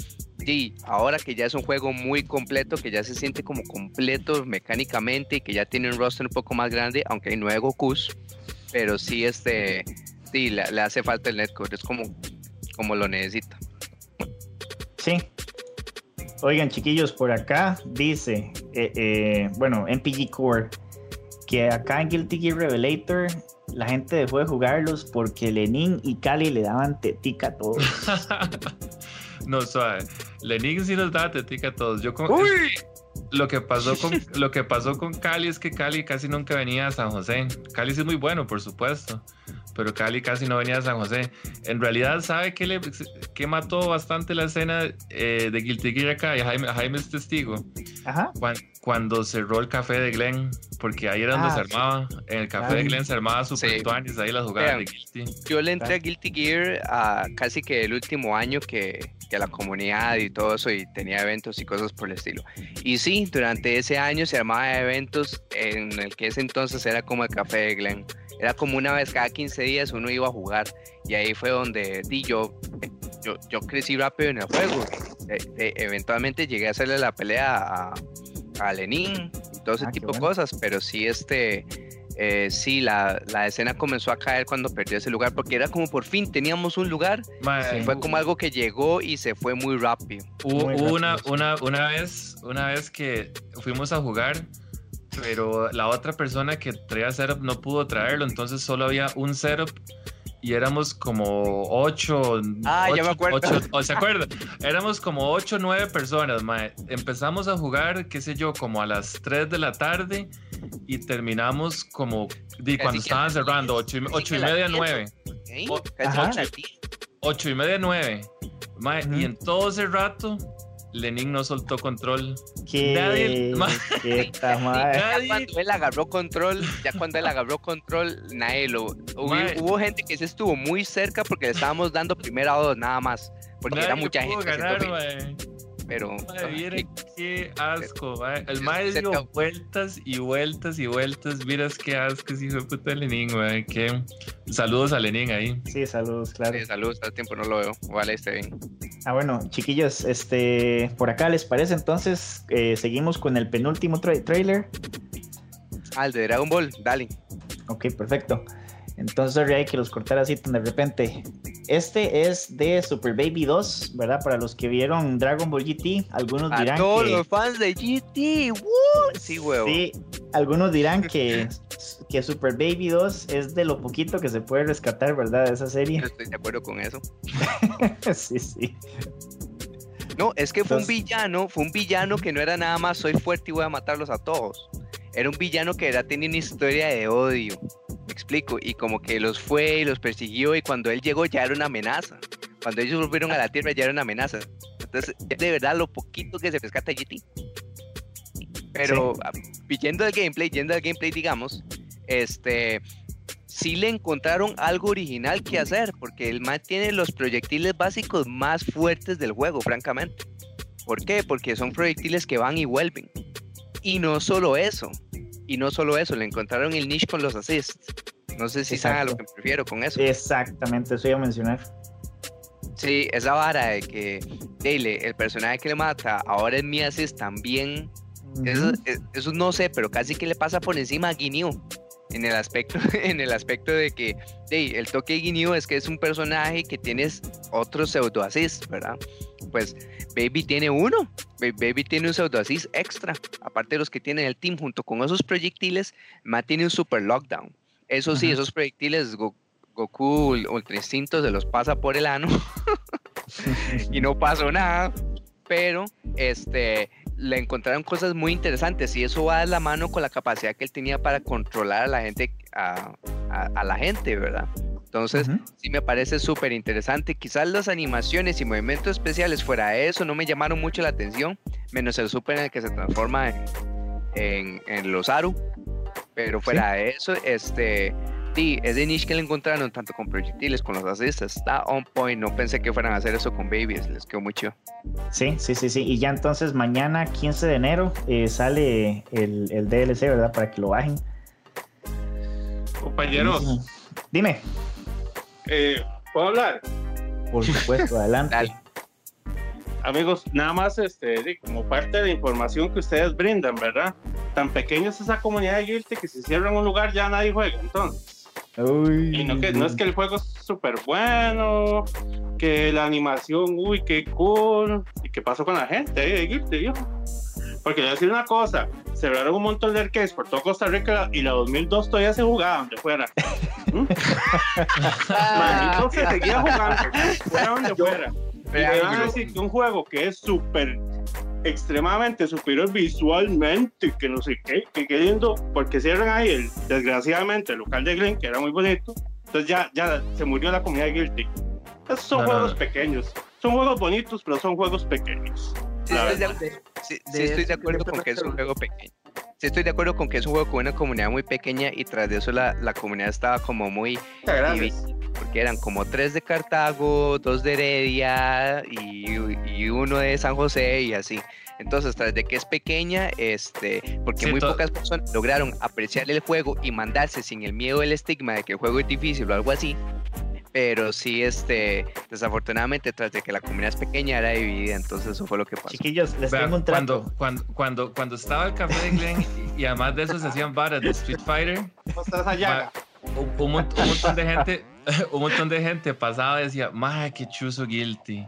sí, ahora que ya es un juego muy completo, que ya se siente como completo mecánicamente y que ya tiene un roster un poco más grande, aunque hay nueve Gokus, pero sí este, sí, le, le hace falta el netcode, es como, como lo necesita. Sí. Oigan, chiquillos, por acá dice, eh, eh, bueno, MPG Core, que acá en Guilty Gear Revelator la gente dejó de jugarlos porque Lenin y Cali le daban tetica a todos. no, suave. Lenin sí nos daba tetica a todos. Yo con, lo que pasó con lo que pasó con Cali es que Cali casi nunca venía a San José. Cali sí es muy bueno, por supuesto, pero Cali casi no venía a San José. En realidad, ¿sabe qué, le, qué mató bastante la escena eh, de Guilty Gear acá? Y Jaime, Jaime es testigo. Ajá. Cuando, cuando, cerró el café de Glen, porque ahí era donde Ah, se armaba. En el café claro. de Glen se armaba Super Sí. Tuanis, ahí las jugadas Vean. de Guilty. Yo le entré a Guilty Gear a casi que el último año que, que la comunidad y todo eso y tenía eventos y cosas por el estilo. Y sí, durante ese año se armaba eventos en el que ese entonces era como el café de Glen. Era como una vez cada 15 días uno iba a jugar y ahí fue donde di, yo, yo, yo crecí rápido en el juego. Eh, eh, eventualmente llegué a hacerle la pelea a, a Lenin y todo ese Ah, tipo de bueno. cosas, pero sí este... eh, sí, la, la escena comenzó a caer cuando perdió ese lugar, porque era como por fin teníamos un lugar fue como algo que llegó y se fue muy rápido. Hubo, Muy una, rápido, sí. una, una vez, una vez que fuimos a jugar, pero la otra persona que traía setup no pudo traerlo, entonces solo había un setup y éramos como ocho. Ah, ya me ocho- acuerdo. ocho- ¿o ¿Se acuerdan? Éramos como ocho nueve personas, mae. Empezamos a jugar, qué sé yo, como a las 3 de la tarde y terminamos como di, Casi cuando estaban cerrando, ocho y, ocho y media, nueve. ¿Eh? Ocho. Ocho y media, nueve. Mae, Ujú. Y en todo ese rato, Lenin no soltó control. ¿Qué? Nadie- ¿Qué ta madre? Ya Nadie- cuando él agarró control, ya cuando él agarró control, nadie lo. Hubo, hubo gente que se estuvo muy cerca porque le estábamos dando primera dos nada más. Porque era Nadie mucha pudo gente. ganar, pero. Ay, vieran qué asco. El es mae cerca- dio vueltas y vueltas y vueltas. Miras qué asco, hijo de puta Lenin, mae. Qué... Saludos a Lenin ahí. Sí, saludos, claro. sí, saludos, hace tiempo no lo veo. Ojalá esté bien. Ah, bueno, chiquillos, este, por acá les parece, entonces eh, seguimos con el penúltimo tra- trailer. Ah, el de Dragon Ball, dale. Ok, perfecto. Entonces, hay que los cortar así tan de repente. Este es de Super Baby 2, ¿verdad? Para los que vieron Dragon Ball GT, algunos A dirán todos que... los fans de GT, ¡woo! Sí, huevo. Sí, algunos dirán que, que Super Baby 2 es de lo poquito que se puede rescatar, ¿verdad? De esa serie. Yo estoy de acuerdo con eso. sí, sí. No, es que fue un villano, fue un villano que no era nada más soy fuerte y voy a matarlos a todos. Era un villano que era, tenía una historia de odio. Me explico. Y como que los fue y los persiguió y cuando él llegó ya era una amenaza. Cuando ellos volvieron a la Tierra ya era una amenaza. Entonces, es de verdad lo poquito que se rescata GT. Pero ah, yendo al gameplay, yendo al gameplay, digamos, este sí le encontraron algo original que hacer, porque el man tiene los proyectiles básicos más fuertes del juego, francamente. ¿Por qué? Porque son proyectiles que van y vuelven. Y no solo eso, y no solo eso, le encontraron el niche con los assists. No sé si saben a lo que Exacto. me refiero con eso. Exactamente, eso iba a mencionar. Sí, esa vara de que Dale, el personaje que le mata, ahora es mi assist también. Eso, eso no sé, pero casi que le pasa por encima a Guineo. En el aspecto, en el aspecto de que hey, el toque de Guineo es que es un personaje que tienes otro pseudo assist, ¿verdad? Pues Baby tiene uno. Ba- Baby tiene un pseudo assist extra. Aparte de los que tiene el team, junto con esos proyectiles, Matt tiene un super lockdown. Eso sí, Ajá. esos proyectiles Go- Goku Ultra Instinto se los pasa por el ano y no pasó nada. Pero este le encontraron cosas muy interesantes y eso va de la mano con la capacidad que él tenía para controlar a la gente, a, a- a la gente, ¿verdad? Entonces, Ujú. sí me parece súper interesante. Quizás las animaciones y movimientos especiales fuera de eso no me llamaron mucho la atención, menos el super en el que se transforma en, en, en los Aru. Pero fuera de eso, este, sí, ese niche que le encontraron tanto con proyectiles, con los asistas, está on point. No pensé que fueran a hacer eso con babies, les quedó muy chido. Sí, sí, sí, sí. Y ya entonces mañana, 15 de enero, eh, sale el, el DLC, ¿verdad? Para que lo bajen. Compañeros, Dime. Eh, ¿Puedo hablar? Por supuesto, adelante. Dale. Amigos, nada más este, como parte de la información que ustedes brindan, ¿verdad? Tan pequeña es esa comunidad de Guilty que si cierran un lugar ya nadie juega, entonces. Uy. Y no, que, no es que el juego es súper bueno, que la animación, uy, qué cool. ¿Y qué pasó con la gente eh, de? Porque le voy a decir una cosa, cerraron un montón de arcades por todo Costa Rica y la 2002 todavía se jugaba donde fuera. ¿Mm? Manito se seguía jugando, fuera donde fuera. Y me van a decir que un juego que es súper extremadamente superior visualmente, que no sé qué, que qué lindo, porque cierran ahí el, desgraciadamente el local de Glen, que era muy bonito, entonces ya, ya se murió la comunidad de Guilty. Esos son No, juegos no. pequeños, son juegos bonitos, pero son juegos pequeños. Sí, estoy de, verdad. sí, sí de estoy eso de acuerdo con que es un juego pequeño. Sí estoy de acuerdo con que es un juego con una comunidad muy pequeña y tras de eso la, la comunidad estaba como muy gracias. Porque eran como tres de Cartago, dos de Heredia y, y uno de San José y así. Entonces, tras de que es pequeña, este, porque Sí, muy pocas personas lograron apreciar el juego y mandarse sin el miedo del estigma de que el juego es difícil o algo así. Pero sí, este, desafortunadamente, tras de que la comunidad es pequeña, era dividida. Entonces, eso fue lo que pasó. Chiquillos, les Vean, tengo un trato. cuando, cuando, cuando, cuando estaba el café de Glen y, y además de eso se hacían varas de Street Fighter, ¿Cómo estás allá? un, un un montón de gente, un montón de gente pasaba y decía, mae, que chuzo guilty,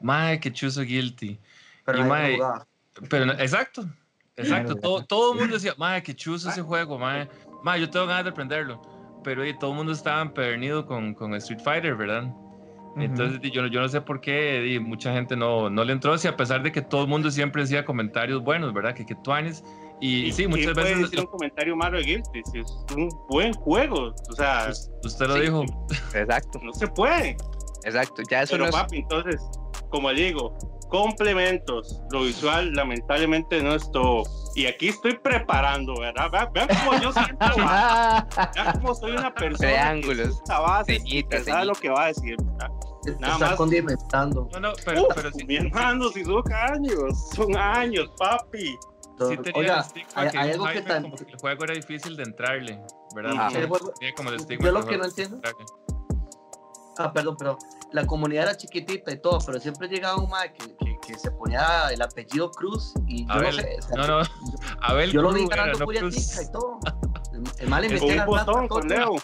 mae, que chuzo guilty. Pero Y, jugaba. Pero exacto, exacto. Todo, todo el mundo decía, mae, que chuzo ese juego, mae. Mae, yo tengo ganas de aprenderlo. Pero y, todo el mundo estaba empernido con, con Street Fighter, ¿verdad? Entonces di, yo, no- yo no sé por qué di, mucha gente no, no le entró, si a pesar de que todo el mundo siempre decía comentarios buenos, ¿verdad? Que, que tuanes. Y, y sí, ¿Quién muchas puede veces decir un comentario malo de Guilty? Si es un buen juego, o sea, us- usted lo Sí. dijo. Exacto, no se puede. exacto. Ya eso Pero no es. papi, entonces, como digo, complementos. Lo visual, lamentablemente, no es todo. Y aquí estoy preparando, ¿verdad? Vean, vean cómo yo siento. Vean cómo soy una persona Triángulos, que bases y que sabe lo que va a decir. ¿verdad? Nada Está más. condimentando. No, no, pero, Uf, pero sí, mi hermano, si son años, son años, papi. Sí tenía Oiga, el estigma hay, que hay un algo que hype tan... como que el juego era difícil de entrarle, ¿verdad? Ajá. Sí, el juego- tenía como el estigma Yo lo que no entiendo... Ah, perdón, pero la comunidad era chiquitita y todo, pero siempre llegaba un mae que, que, que se ponía el apellido Cruz y yo Abel, no sé. o sea, No, no, Abel Yo lo vi ganando no y todo. El, el mae le Es metía Un la rata a botón todo, con Leo.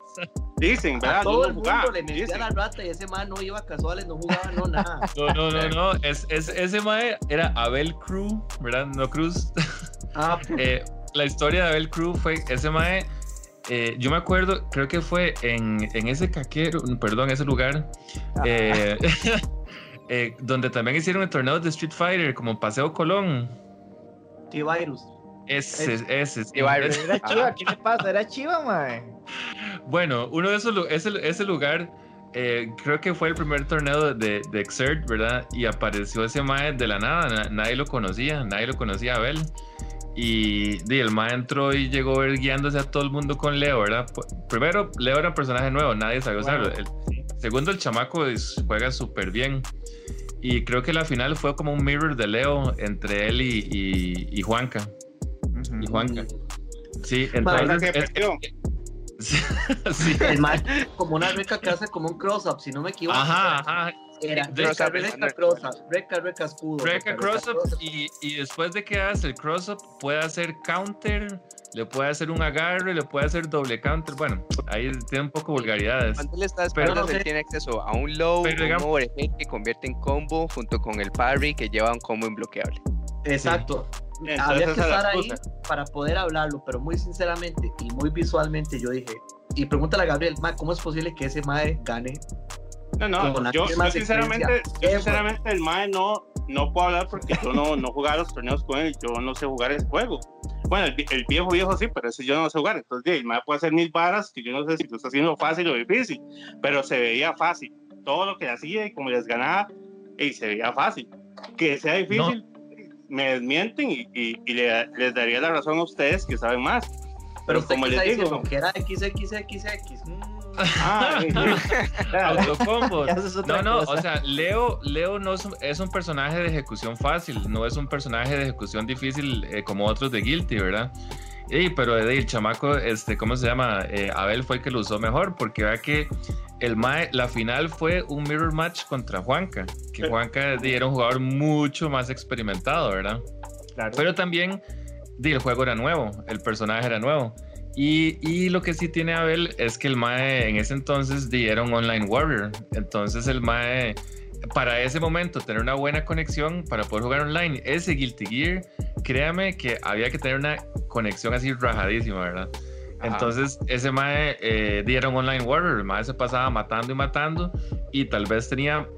Dicen, a ¿verdad? todo el mundo jugaba, le metía la rata y ese mae no iba a casuales, no jugaba, no nada. No, no, no, no. Es, es- ese mae era Abel Cruz, ¿verdad? No Cruz. Ah, Eh, la historia de Abel Cruz fue ese mae. eh, yo me acuerdo, creo que fue en, en ese caquero, perdón, ese lugar, eh, eh, donde también hicieron el torneo de Street Fighter, como Paseo Colón. T-Virus. Ese, ese, sí, Era chiva, ¿qué le pasa? Era chiva, mae. Bueno, uno de esos, ese, ese lugar, eh, creo que fue el primer torneo de, de Exert, ¿verdad? Y apareció ese mae de la nada, na- nadie lo conocía, nadie lo conocía a Abel. Y, di, el mae entró y llegó guiándose a todo el mundo con Leo, ¿verdad? Primero, Leo era un personaje nuevo, nadie sabía usarlo. El- segundo, el chamaco juega súper bien. Y creo que la final fue como un mirror de Leo entre él y, y- y Juanca. Y Juanca. Sí, entonces... es- sí. El mae, como una reca que hace como un cross-up, si no me equivoco. Ajá, ajá. Era reca, reca, cross-up, reca, reca, escudo. Reca, cross-up y, y después de que hace el cross-up puede hacer counter, le puede hacer un agarre, le puede hacer doble counter. Bueno, ahí tiene un poco vulgaridades. Cuando él está Pero esperando, no sé. tiene acceso a un low, Pero un digamos- overhead que convierte en combo junto con el parry que lleva un combo imbloqueable. Exacto. Entonces, Había que estar ahí para poder hablarlo, pero muy sinceramente y muy visualmente yo dije, y pregúntale a Gabriel, "Ma, ¿cómo es posible que ese mae gane? No, no, con la yo, yo sinceramente, yo sinceramente el MAE no, no puedo hablar porque yo no, no jugaba los torneos con él, yo no sé jugar ese juego. Bueno, el, el viejo viejo sí, pero ese yo no sé jugar. Entonces, el MAE puede hacer mil varas que yo no sé si lo está haciendo fácil o difícil, pero se veía fácil. Todo lo que hacía y como les ganaba, y se veía fácil. Que sea difícil, me desmienten y, y- y le- les daría la razón a ustedes que saben más. Pero como les digo, diciendo que era XXXX. mm. ah, sí, sí. Autocombos. No, no, cosa. o sea, Leo, Leo no es un, es un personaje de ejecución fácil, no es un personaje de ejecución difícil eh, como otros de Guilty, ¿verdad? Ey, pero el chamaco, este, ¿cómo se llama? Eh, Abel fue el que lo usó mejor, porque vea que el Mae, la final fue un mirror match contra Juanca, que Juanca era un jugador mucho más experimentado, ¿verdad? Claro. Pero también el juego era nuevo, el personaje era nuevo. Y, y, lo que sí tiene Abel es que el Mae en ese entonces di, era un online warrior. Entonces el Mae, para ese momento, tener una buena conexión para poder jugar online, ese Guilty Gear, créame que había que tener una conexión así rajadísima, ¿verdad? Ajá. Entonces ese Mae eh, di, era un online warrior, el Mae se pasaba matando y matando y tal vez tenía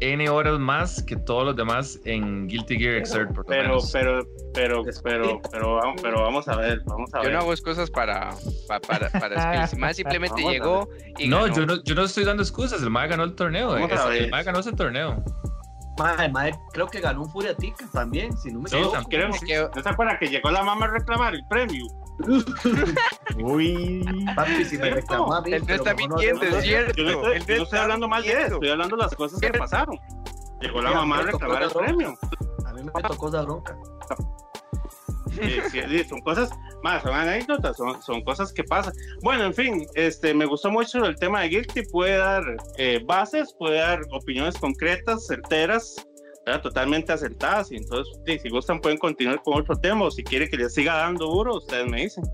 N horas más que todos los demás en Guilty Gear Exert, por pero, pero, pero, pero, pero, vamos, pero vamos a ver, vamos a ver. Yo no hago excusas para, para, para, para skills. Más simplemente llegó y No, ganó. yo no, yo no estoy dando excusas. El MAE ganó el torneo. Ver. el MAE ganó ese torneo. Mae, mae, creo que ganó un Furiatica también, si no me Sí, equivoco. que- ¿No se acuerdan que llegó la mamá a reclamar el premio? Uy. Papi, si me reclamó Él no está mintiendo, es cierto. Yo no estoy, Él yo no estoy hablando mal de eso, mintiendo. estoy hablando de las cosas que pasaron. Llegó la mamá a reclamar el premio. A mí me tocó esa bronca. Sí, sí, sí, son cosas, más, son anécdotas, son, son cosas que pasan. Bueno, en fin, este, me gustó mucho el tema de Guilty, puede dar eh, bases, puede dar opiniones concretas, certeras, ¿verdad? totalmente acertadas, y entonces, sí, si gustan pueden continuar con otro tema, o si quieren que les siga dando duro, ustedes me dicen.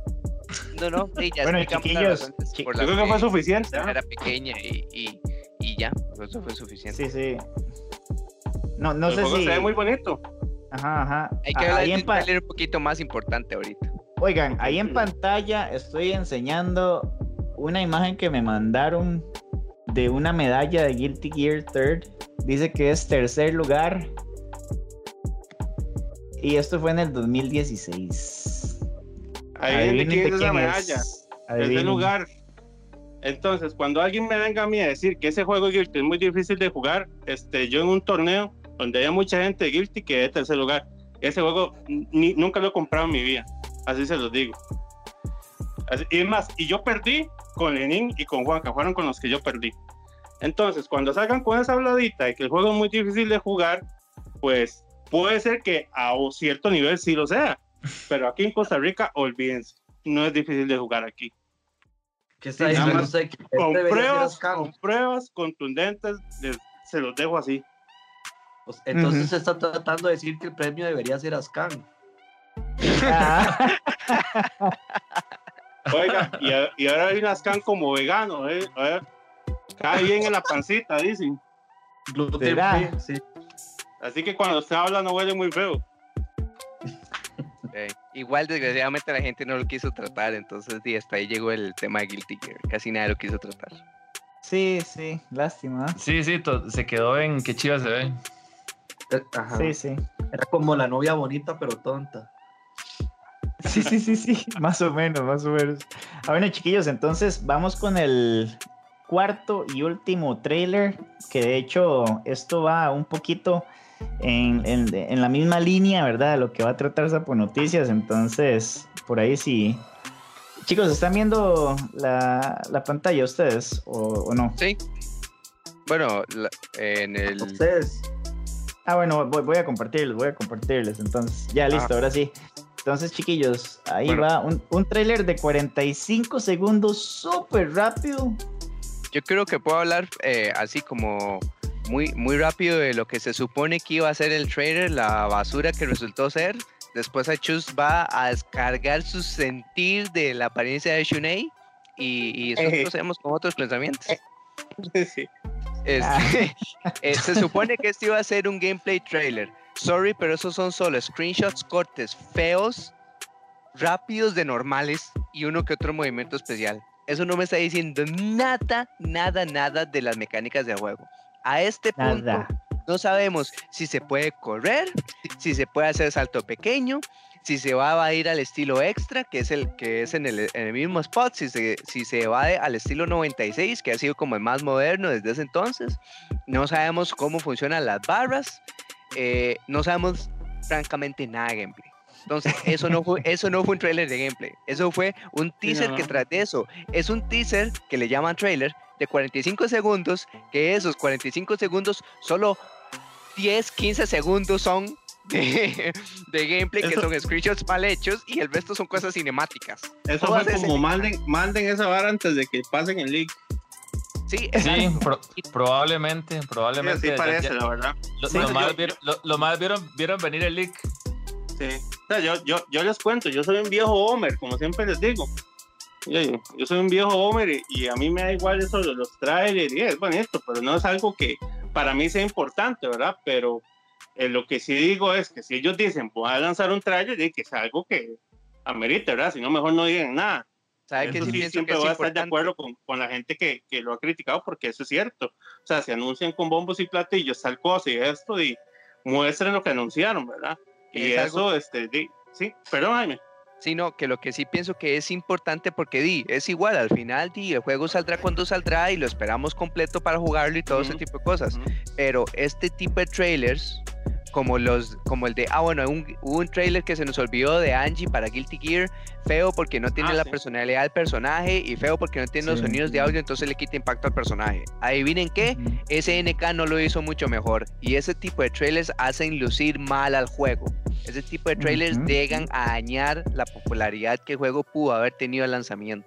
No, no, sí, ya Bueno, chiquillos, Yo creo que fue suficiente. Era pequeña y, y, y ya, eso fue suficiente. Sí, sí. No, no el sé juego si. se ve muy bonito. Ajá, ajá. Hay que Ah, hablar de pa- un poquito más importante ahorita. Oigan, ahí en pantalla estoy enseñando una imagen que me mandaron de una medalla de Guilty Gear Third. Dice que es tercer lugar. Y esto fue en el 2016. Ahí quién es esa medalla. del lugar. Entonces, cuando alguien me venga a mí a decir que ese juego Guilty es muy difícil de jugar, este, yo en un torneo donde haya mucha gente de Guilty que es tercer lugar, ese juego ni- nunca lo he comprado en mi vida, así se los digo. Así- y es más, y yo perdí con Lenin y con Juanca, fueron con los que yo perdí. Entonces, cuando salgan con esa habladita de que el juego es muy difícil de jugar, pues puede ser que a un cierto nivel sí lo sea, pero aquí en Costa Rica, olvídense, no es difícil de jugar aquí ¿Qué está diciendo más usted? Este con pruebas, Ascan. con pruebas contundentes, les- se los dejo así. Pues, Entonces Ujú. se está tratando de decir que el premio debería ser Ascan. Ah, Oiga, y, y ahora hay una scan como vegano, ¿eh? A ver, cae bien en la pancita, dicen. Gluten ¿Será? free, sí. Así que cuando usted habla no huele muy feo. Eh, igual, desgraciadamente, la gente no lo quiso tratar, entonces sí, hasta ahí llegó el tema de Guilty Gear. Casi nadie lo quiso tratar. sí, sí, lástima. Sí, sí, se quedó en qué chiva se ve. Eh, Ajá. Sí, sí. Era como la novia bonita pero tonta. Sí, sí, sí, sí, más o menos, más o menos. Ah, bueno, chiquillos, entonces vamos con el cuarto y último trailer, que de hecho esto va un poquito en, en- en la misma línea, ¿verdad? De lo que va a tratar Sapo Noticias, entonces por ahí sí. Chicos, ¿están viendo la, la pantalla ustedes o, o no? Sí. Bueno, la- en el. Ustedes. Ah, bueno, voy, voy a compartirles, voy a compartirles. Entonces, ya listo, ahora sí. Entonces, chiquillos, ahí Bueno. va un, un tráiler de 45 segundos, súper rápido. Yo creo que puedo hablar eh, así como muy, muy rápido de lo que se supone que iba a ser el trailer, la basura que resultó ser. Después Achus va a descargar su sentir de la apariencia de Shunei y, y después Eh. procedemos con otros pensamientos. Sí. Este, eh, se supone que este iba a ser un gameplay trailer. Sorry, pero esos son solo screenshots cortes feos, rápidos de normales y uno que otro movimiento especial. Eso no me está diciendo nada, nada, nada de las mecánicas del juego. A este punto no sabemos si se puede correr, si se puede hacer salto pequeño, si se va a ir al estilo extra, que es el que es en el, en el mismo spot, si se, si se va de- al estilo 96, que ha sido como el más moderno desde ese entonces. No sabemos cómo funcionan las barras, eh, no sabemos francamente nada de gameplay. Entonces, eso no fue, eso no fue un trailer de gameplay, eso fue un teaser no. que tras de eso es un teaser que le llaman trailer de 45 segundos, que esos 45 segundos solo 10, 15 segundos son de, de gameplay que son screenshots mal hechos y el resto son cosas cinemáticas. Eso Todas fue como manden, manden esa vara antes de que pasen el leak. Sí, Sí, pro- probablemente, Sí, probablemente. así ya- parece, ya- la verdad. lo, Sí, lo yo- más vieron, lo- lo más vieron, vieron venir el leak. O sea, yo, yo, yo les cuento, yo soy un viejo Homer, como siempre les digo. Yo, yo soy un viejo Homer y, y a mí me da igual eso de los trailers y es bonito, pero no es algo que para mí sea importante, ¿verdad? Pero eh, lo que sí digo es que si ellos dicen, voy a lanzar un trailer, y que es algo que amerita, ¿verdad? Si no, mejor no digan nada. ¿Sabe que sí sí, que siempre es voy a estar de acuerdo con, con la gente que, que lo ha criticado porque eso es cierto. O sea, se anuncian con bombos y platillos tal cosa y esto y muestren lo que anunciaron, ¿verdad? Y Es eso, algo- este, di- sí, perdón, Jaime. sino que lo que sí pienso que es importante porque di, es igual, al final di, el juego saldrá cuando saldrá y lo esperamos completo para jugarlo y todo ese tipo de cosas. Pero este tipo de trailers, como los, como el de, ah bueno, un, hubo un trailer que se nos olvidó de Angie para Guilty Gear, feo porque no tiene Ah, la sí. personalidad del personaje y feo porque no tiene los Sí. sonidos de audio, entonces le quita impacto al personaje. Adivinen qué, Ujú. SNK no lo hizo mucho mejor y ese tipo de trailers hacen lucir mal al juego. Ese tipo de trailers llegan a dañar la popularidad que el juego pudo haber tenido al lanzamiento.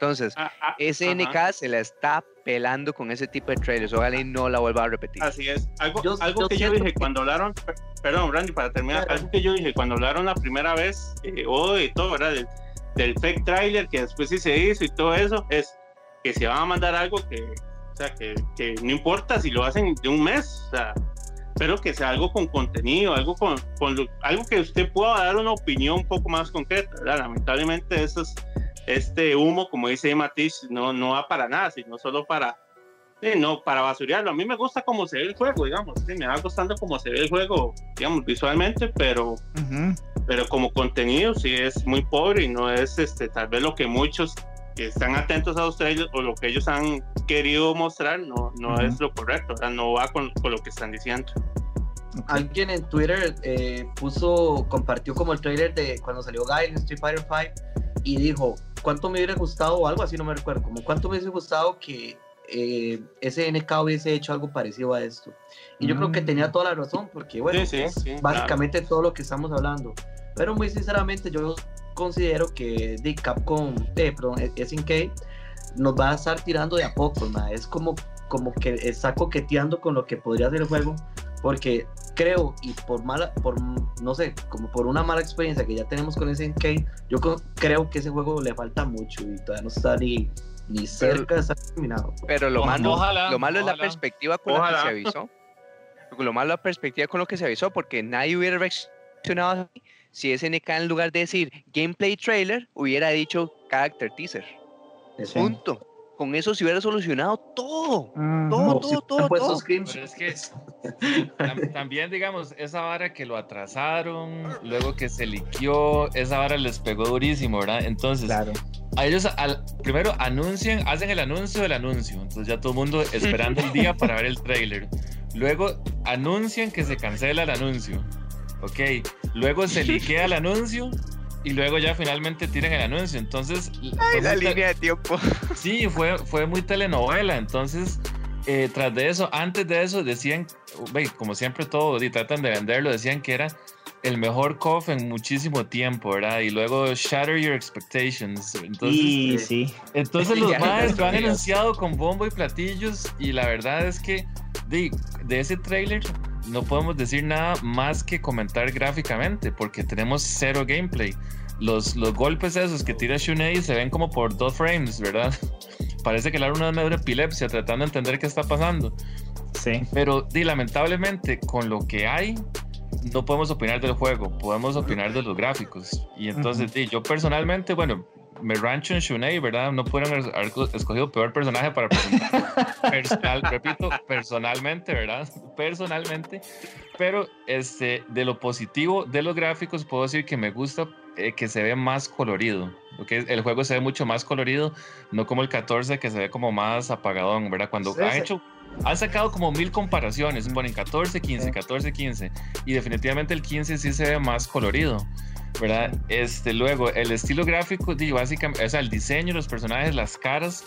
Entonces, Ah, ah, SNK ajá, se la está pelando con ese tipo de trailers. Ojalá y no la vuelva a repetir. Así es. Algo, Yo- algo yo que yo dije que- cuando hablaron, per- perdón, Randy, para terminar, Claro. algo que yo dije cuando hablaron la primera vez, eh, o de todo, ¿verdad? Del, del fake trailer que después sí se hizo y todo eso, es que se van a mandar algo que, o sea, que, que no importa si lo hacen de un mes, o sea, pero que sea algo con contenido, algo con, con lo- algo que usted pueda dar una opinión un poco más concreta, ¿verdad? Lamentablemente eso es- este humo, como dice Matiz, no, no va para nada, sino solo para, sí, no, para basurearlo. A mí me gusta cómo se ve el juego, digamos, sí, me va gustando cómo se ve el juego, digamos, visualmente, pero, pero como contenido sí es muy pobre y no es este, tal vez lo que muchos que están atentos a los trailers o lo que ellos han querido mostrar no, no es lo correcto, ¿verdad? no va con, con lo que están diciendo. Alguien en Twitter eh, puso, compartió como el trailer de cuando salió Guy en Street Fighter 5 y dijo, ¿cuánto me hubiera gustado o algo así? No me recuerdo, como cuánto me hubiese gustado que eh, SNK hubiese hecho algo parecido a esto. Y yo creo que Mm. tenía toda la razón, porque bueno, Sí, sí, es sí, básicamente todo lo que estamos hablando. Pero muy sinceramente yo considero que de Capcom, eh, perdón, SNK nos va a estar tirando de a poco, ma. es como, como que está coqueteando con lo que podría ser el juego, porque creo y por mala, por no sé, como por una mala experiencia que ya tenemos con SNK, yo co- creo que ese juego le falta mucho y todavía no está ni, ni cerca de estar terminado. Pero lo Ojalá, malo, ojalá, lo malo es la ojalá. perspectiva con la que Ojalá. se avisó. Lo malo es la perspectiva con lo que se avisó, porque nadie hubiera reaccionado así si SNK en lugar de decir gameplay trailer hubiera dicho character teaser. Punto. Con eso se hubiera solucionado todo. Ujú. Todo, O si todo, todo, puesto todo. screenshots. Pero es que tam- también, digamos, esa vara que lo atrasaron, luego que se liquió, esa vara les pegó durísimo, ¿verdad? Entonces, Claro. a ellos al- primero anuncian, hacen el anuncio del anuncio, entonces ya todo el mundo esperando el día para ver el trailer. Luego anuncian que se cancela el anuncio, ok. Luego se liquea el anuncio y luego ya finalmente tiran el anuncio. Entonces, Ay, la línea de tiempo. Sí, fue, fue muy telenovela. Entonces, eh, tras de eso, antes de eso, decían, ve, como siempre todo, y tratan de venderlo, decían que era el mejor KOF en muchísimo tiempo, ¿verdad? Y luego Shatter Your Expectations. Entonces, y sí. entonces los maes lo han anunciado con bombo y platillos y la verdad es que de, de ese trailer no podemos decir nada más que comentar gráficamente porque tenemos cero gameplay. Los, los golpes esos que tira Shunei se ven como por dos frames, ¿verdad? Parece que el alumno me da epilepsia tratando de entender qué está pasando. Sí. Pero di, lamentablemente con lo que hay no podemos opinar del juego, podemos opinar de los gráficos. Y entonces di, yo personalmente, bueno, me rancho en Shunei, ¿verdad? No pudieron haber escogido peor personaje para presentar. Personal, repito, personalmente, ¿verdad? Personalmente. Pero este, de lo positivo de los gráficos, puedo decir que me gusta eh, que se ve más colorido. ¿ok? El juego se ve mucho más colorido, no como el 14 que se ve como más apagadón, ¿verdad? Cuando Sí, han sí. hecho han sacado como mil comparaciones, ponen 14, 15, Sí. 14, 15 y definitivamente el 15 sí se ve más colorido, ¿verdad? Este, luego, el estilo gráfico, básicamente, o sea, el diseño, los personajes, las caras,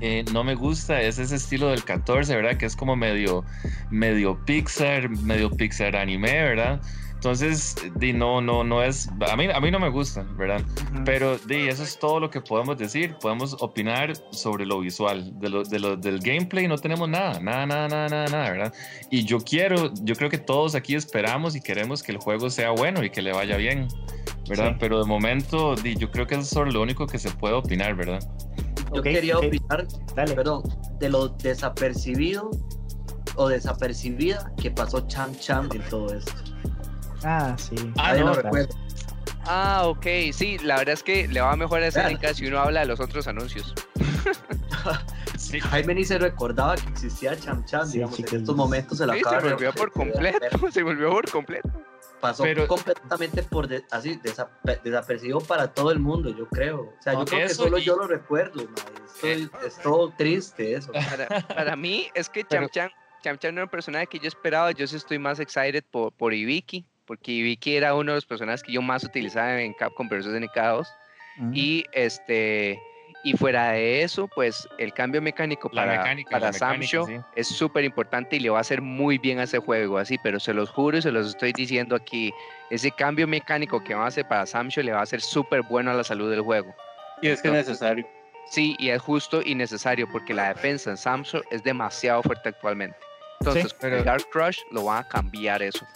eh, no me gusta, es ese estilo del 14, ¿verdad? Que es como medio, medio Pixar, medio Pixar anime, ¿verdad? Entonces, di, no, no, no es, a mí, a mí no me gusta, ¿verdad? Ujú. Pero di, eso es todo lo que podemos decir. Podemos opinar sobre lo visual. De lo, de lo- del gameplay no tenemos nada, nada, nada, nada, nada, nada, ¿verdad? Y yo quiero, yo creo que todos aquí esperamos y queremos que el juego sea bueno y que le vaya bien, ¿verdad? Sí. Pero de momento, di, yo creo que eso es sobre lo único que se puede opinar, ¿verdad? Yo Ok, quería ok. opinar, Dale. perdón, de lo desapercibido o desapercibida que pasó Cham Cham en todo esto. Ah, sí. Ah, no, recuerda. Ah, ok, sí, la verdad es que le va mejor a Claro. SNK si uno habla de los otros anuncios. Sí. Jaime ni se recordaba que existía Cham Cham, Sí, digamos, en estos momentos se la Sí, se volvió por completo, se volvió por completo. Pasó Pero- completamente por de- así desape- desapercibido para todo el mundo, yo creo. O sea, yo creo que solo y- yo lo recuerdo, es, todo triste eso. Para, para mí es que Cham Cham, Cham Cham no era un personaje que yo esperaba, yo sí estoy más excited por, por Ibiki, porque Ibiki era uno de los personajes que yo más utilizaba en Capcom vs SNK2. Ujú. Y este y fuera de eso, pues el cambio mecánico La para, mecánica, para Samsho sí. es súper importante y le va a hacer muy bien a ese juego, así, pero se los juro y se los estoy diciendo aquí, ese cambio mecánico que va a hacer para Samsho le va a hacer súper bueno a la salud del juego. Y es que es necesario. Sí, y es justo y necesario porque la defensa en Samsung es demasiado fuerte actualmente. Entonces, pero- el Dark Crush lo va a cambiar eso.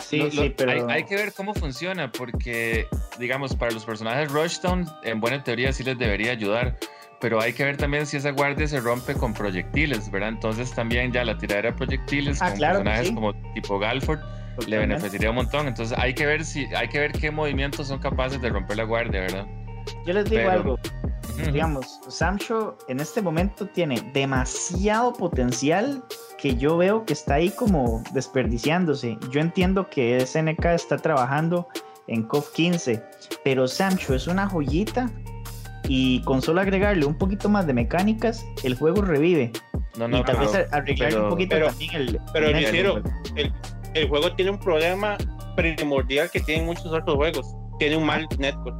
Sí, Lo- sí, pero. hay, hay que ver cómo funciona, porque, digamos, para los personajes Rushdown, en buena teoría sí les debería ayudar, pero hay que ver también si esa guardia se rompe con proyectiles, ¿verdad? Entonces también ya la tiradera de proyectiles Ah, con claro personajes sí. como tipo Galford le beneficiaría un montón. Entonces hay que ver si, hay que ver qué movimientos son capaces de romper la guardia, ¿verdad? Yo les digo pero- algo. Digamos, Samsho en este momento tiene demasiado potencial que yo veo que está ahí como desperdiciándose. Yo entiendo que SNK está trabajando en COF 15, pero Samsho es una joyita y con solo agregarle un poquito más de mecánicas, el juego revive. No, no, y tal pero- vez arreglarle pero- un poquito pero- también el... pero el network. hicieron- El juego tiene un problema primordial que tienen muchos otros juegos. Tiene un mal network.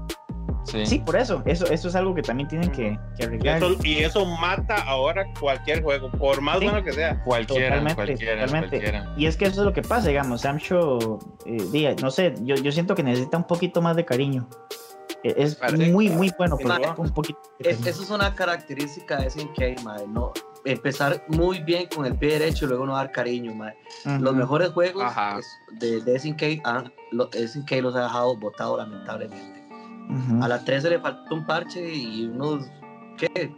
Sí. Sí, por eso, eso, eso es algo que también tienen que, que Y arreglar. eso, y eso mata ahora cualquier juego, por más Sí. bueno que sea. Cualquiera, Totalmente, cualquiera, totalmente. cualquiera. Y es que eso es lo que pasa, digamos, Samsho, eh, diga, no sé, yo, yo siento que necesita un poquito más de cariño. Eh, Es muy, muy bueno, pero un poquito Es- eso es una característica de SNK, mae, ¿no? Empezar muy bien con el pie derecho y luego no dar cariño. Ujú. Los mejores juegos Ajá. de, de SNK, han- lo- SNK los ha dejado botados lamentablemente. Ujú. A la 13 le faltó un parche y unos, ¿qué?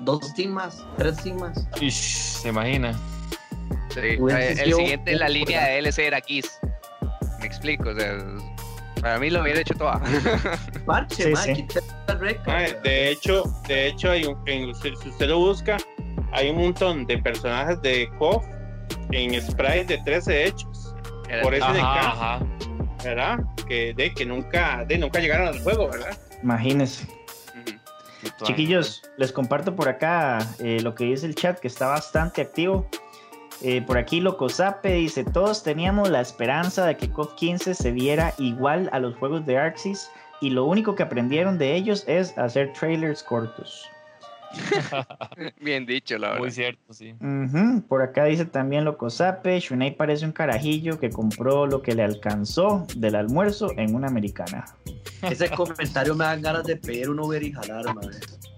Dos más, tres. Ish, se imagina. Sí, eh, el siguiente en la línea de DLC era Kiss. Me explico, o sea, para mí lo hubiera hecho toda. Parche, Sí, sí. de hecho, de hecho hay un- en- si si usted lo busca, hay un montón de personajes de KOF en sprites de 13 hechos, Era- por eso ajá. ¿Verdad? Que, de, que nunca, de, nunca llegaron al juego, ¿verdad? Imagínense. Chiquillos, les comparto por acá eh, lo que dice el chat, que está bastante activo. Eh, por aquí Locosape dice, todos teníamos la esperanza de que COF 15 se viera igual a los juegos de Arxis y lo único que aprendieron de ellos es hacer trailers cortos. Bien dicho, la verdad. Muy cierto, sí. Por acá dice también Locosape, Shunei parece un carajillo que compró lo que le alcanzó del almuerzo en una americana. Ese comentario me dan ganas de pedir un Uber y jalar,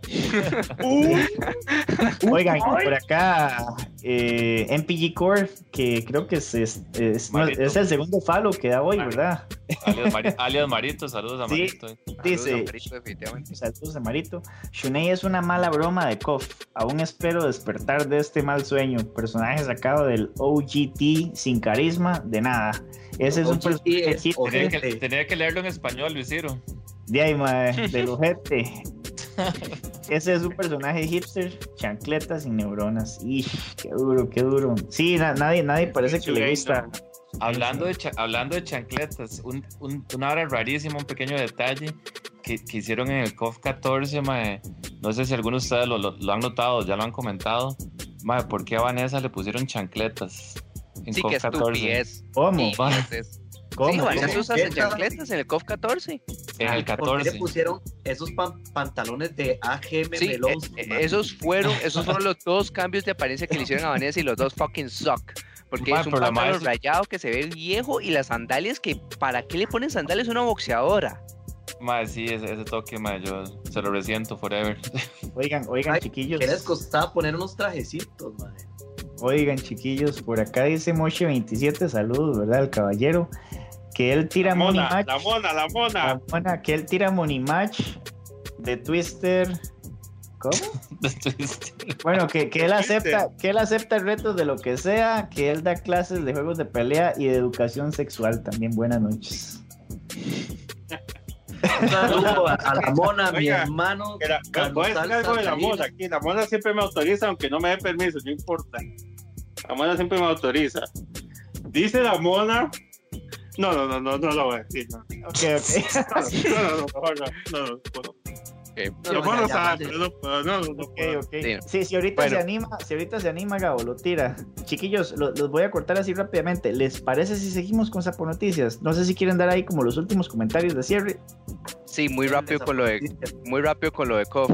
Oigan, por acá eh, MPG Core, que creo que es, es, es- no, Marito. es el segundo follow que da hoy, Marito. ¿verdad? Alias, Mari- alias Marito, saludos a Sí. Marito. Saludos, dice- Amparito, definitivamente. Saludos a Marito. Shunei es una mala broma de KOF. Aún espero despertar de este mal sueño. Personaje sacado del OGT sin carisma, de nada. Ese es un personaje Tenía que, tenía que leerlo en español, Luis Ciro. de ahí, mae, del ojete. Ese es un personaje hipster, chancletas sin neuronas. Y qué duro, qué duro. Sí, na- nadie, nadie parece que le gusta. Hablando de, cha- hablando de chancletas, un, un- una hora rarísima, un pequeño detalle que, que hicieron en el COF 14, mae. no sé si algunos de ustedes lo, lo- lo han notado, ya lo han comentado. Mae, ¿Por qué a Vanessa le pusieron chancletas en Sí, COF que 14? estupidez. ¿Cómo? Sí, ¿Cómo? Sí, ¿Cómo? usa chancletas en el COF 14. En el ¿Por qué 14. le pusieron esos pan- pantalones de AGM Sí, Melos? eh, eh, esos fueron, esos fueron los dos cambios de apariencia que le hicieron a Vanessa y los dos fucking suck. Porque es un pantalón rayado que se ve viejo y las sandalias que, ¿para qué le ponen sandalias a una boxeadora? Mae, sí, ese, ese toque, mae, yo se lo resiento forever. Oigan, oigan, Ay, chiquillos. ¿Qué les costaba poner unos trajecitos, madre? Oigan, chiquillos, por acá dice Moche27, saludos, ¿verdad? El caballero. Que él tira La money match. la mona, la mona. La mona, que él tira money match de Twister. ¿Cómo? Bueno, que, que él acepta, que él acepta retos de lo que sea, que él da clases de juegos de pelea y de educación sexual también. Buenas noches. Un saludo a, a la mona, mi hermano. Carlos voy a decir algo de la mona aquí. La mona siempre me autoriza, aunque no me dé permiso, no importa. La mona siempre me autoriza. Dice la mona. No, no, no, no, no lo voy a decir. No, Ok, ok. no, no, no, mejor no, no, no. No, La no, pero no no, no, no Ok, puedo. ok. Sí. Sí, si ahorita se anima, si ahorita se anima, Gabo, lo tira. Chiquillos, lo- los voy a cortar así rápidamente. ¿Les parece si seguimos con Sapo Noticias? No sé si quieren dar ahí como los últimos comentarios de cierre. Sí, muy rápido con lo de, muy rápido con lo de KOF.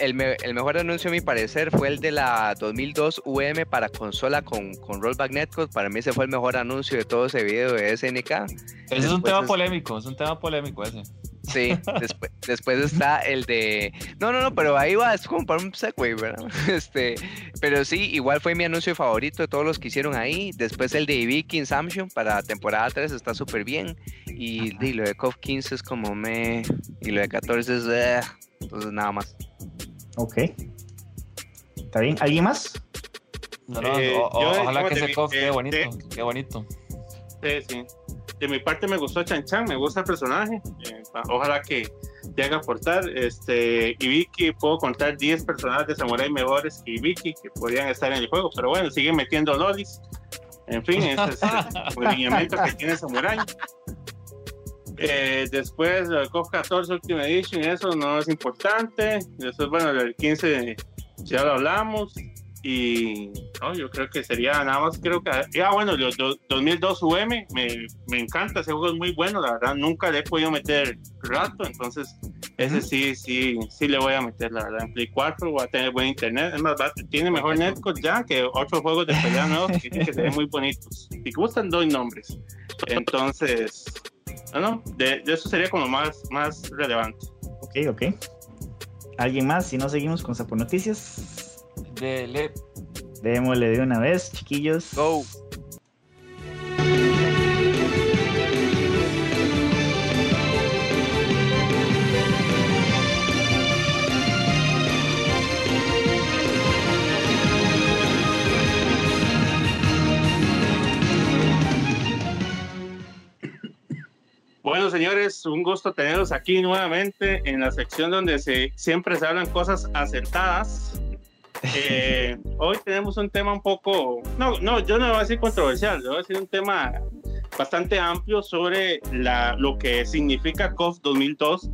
El, me- el mejor anuncio a mi parecer fue el de la 2002 UM para consola con, con Rollback Netcode. Para mí ese fue el mejor anuncio de todo ese video de SNK. Ese es un tema es- polémico, es un tema polémico ese. Sí, después, después está el de... No, no, no, pero ahí va, es como para un segue, ¿verdad? Este, pero sí, igual fue mi anuncio favorito de todos los que hicieron ahí. Después el de Ibiki Samsung para temporada 3 está súper bien. Y, y lo de KOF 15 es como me... Y lo de 14 es... eh, entonces nada más. Ok. ¿Está bien? ¿Alguien más? No, no, Eh, o- yo, ojalá que ese mi- cof quede bonito, de- qué bonito. Sí, sí. De mi parte me gustó Chan Chan, me gusta el personaje. eh, ojalá que te haga aportar. Este, Ibiki, puedo contar 10 personajes de Samurai mejores que Ibiki que podrían estar en el juego, pero bueno, siguen metiendo lolis. En fin, ese es el lineamiento que tiene Samurai. Eh, después, el COF 14 Ultimate Edition, eso no es importante. Después, bueno, el 15 ya lo hablamos. Y no, yo creo que sería nada más, creo que. Ya, bueno, los do- 2002 UM, me, me encanta, ese juego es muy bueno, la verdad, nunca le he podido meter rato, entonces ese sí, sí, sí le voy a meter, la verdad, en Play 4 va a tener buen internet, es más, va- tiene mejor netcode ya que otros juegos de pelea nuevos que que se ven muy bonitos. Si gustan, doy nombres. Entonces, no, no, de, de eso sería como más, más relevante. Ok, ok. ¿Alguien más? Si no, seguimos con Sapo Noticias. Dele. Démosle de una vez, chiquillos. Go. Señores, un gusto tenerlos aquí nuevamente en la sección donde se, siempre se hablan cosas acertadas. Eh, hoy tenemos un tema un poco, no, no, yo no voy a decir controversial, yo voy a decir un tema bastante amplio sobre la, lo que significa COF 2002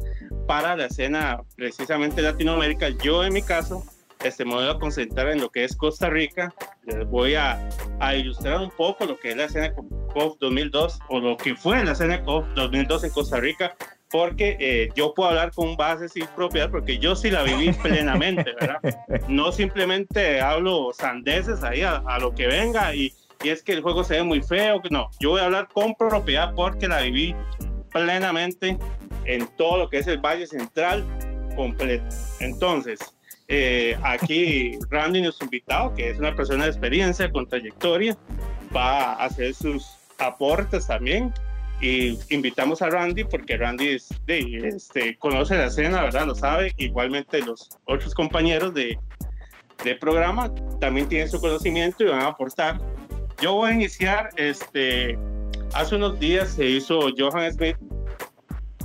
para la escena precisamente Latinoamérica. Yo en mi caso, este, me voy a concentrar en lo que es Costa Rica. Les voy a, a ilustrar un poco lo que es la escena COF 2002 o lo que fue la escena COF 2002 en Costa Rica, porque eh, yo puedo hablar con bases y propiedad porque yo sí la viví plenamente, ¿verdad? No simplemente hablo sandeces ahí a, a lo que venga y, y es que el juego se ve muy feo, no, yo voy a hablar con propiedad porque la viví plenamente en todo lo que es el Valle Central completo. Entonces, eh, aquí Randy, nuestro invitado, que es una persona de experiencia, con trayectoria, va a hacer sus aportes también. Y invitamos a Randy porque Randy es de, este, conoce la escena, ¿verdad? Lo sabe. Igualmente los otros compañeros de, de programa también tienen su conocimiento y van a aportar. Yo voy a iniciar, este, hace unos días se hizo Johan Smith,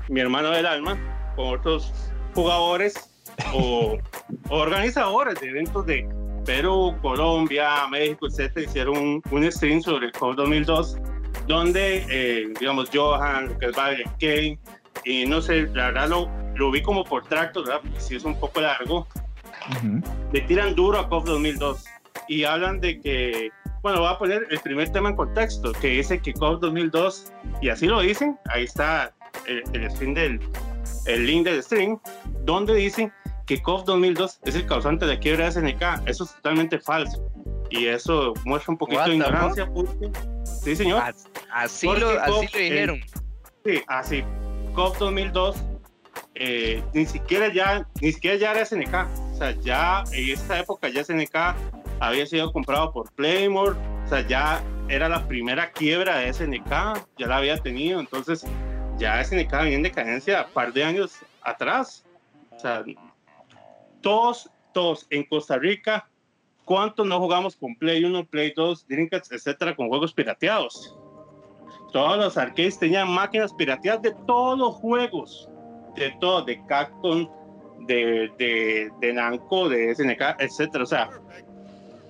mi hermano del alma, con otros jugadores o, o organizadores de eventos de Perú, Colombia, México, etcétera, hicieron un, un stream sobre el COP 2002, donde, eh, digamos, Johan, lo que es Valen Kane, y no sé, la verdad lo, lo vi como por tractos, ¿verdad? Porque sí es un poco largo. Ujú. Le tiran duro a COP 2002 y hablan de que, bueno, voy a poner el primer tema en contexto, que dice que COP 2002, y así lo dicen, ahí está el, el stream del, el link del stream, donde dicen que COF 2002 es el causante de la quiebra de SNK. Eso es totalmente falso. y eso muestra un poquito de ignorancia. sí, señor. Así, lo, así lo dijeron. sí, así. COP 2002 eh, ni siquiera ya ni siquiera ya era SNK. O sea, ya en esta época ya SNK había sido comprado por Playmore. O sea, ya era la primera quiebra de SNK, ya la había tenido. Entonces, ya SNK venía en decadencia un par de años atrás. O sea, todos, todos en Costa Rica, ¿cuántos no jugamos con Play 1, Play 2, Dreamcast, etcétera, con juegos pirateados? Todos los arcades tenían máquinas pirateadas de todos los juegos, de todo, de Capcom, de, de, de Namco, de SNK, etcétera. O sea,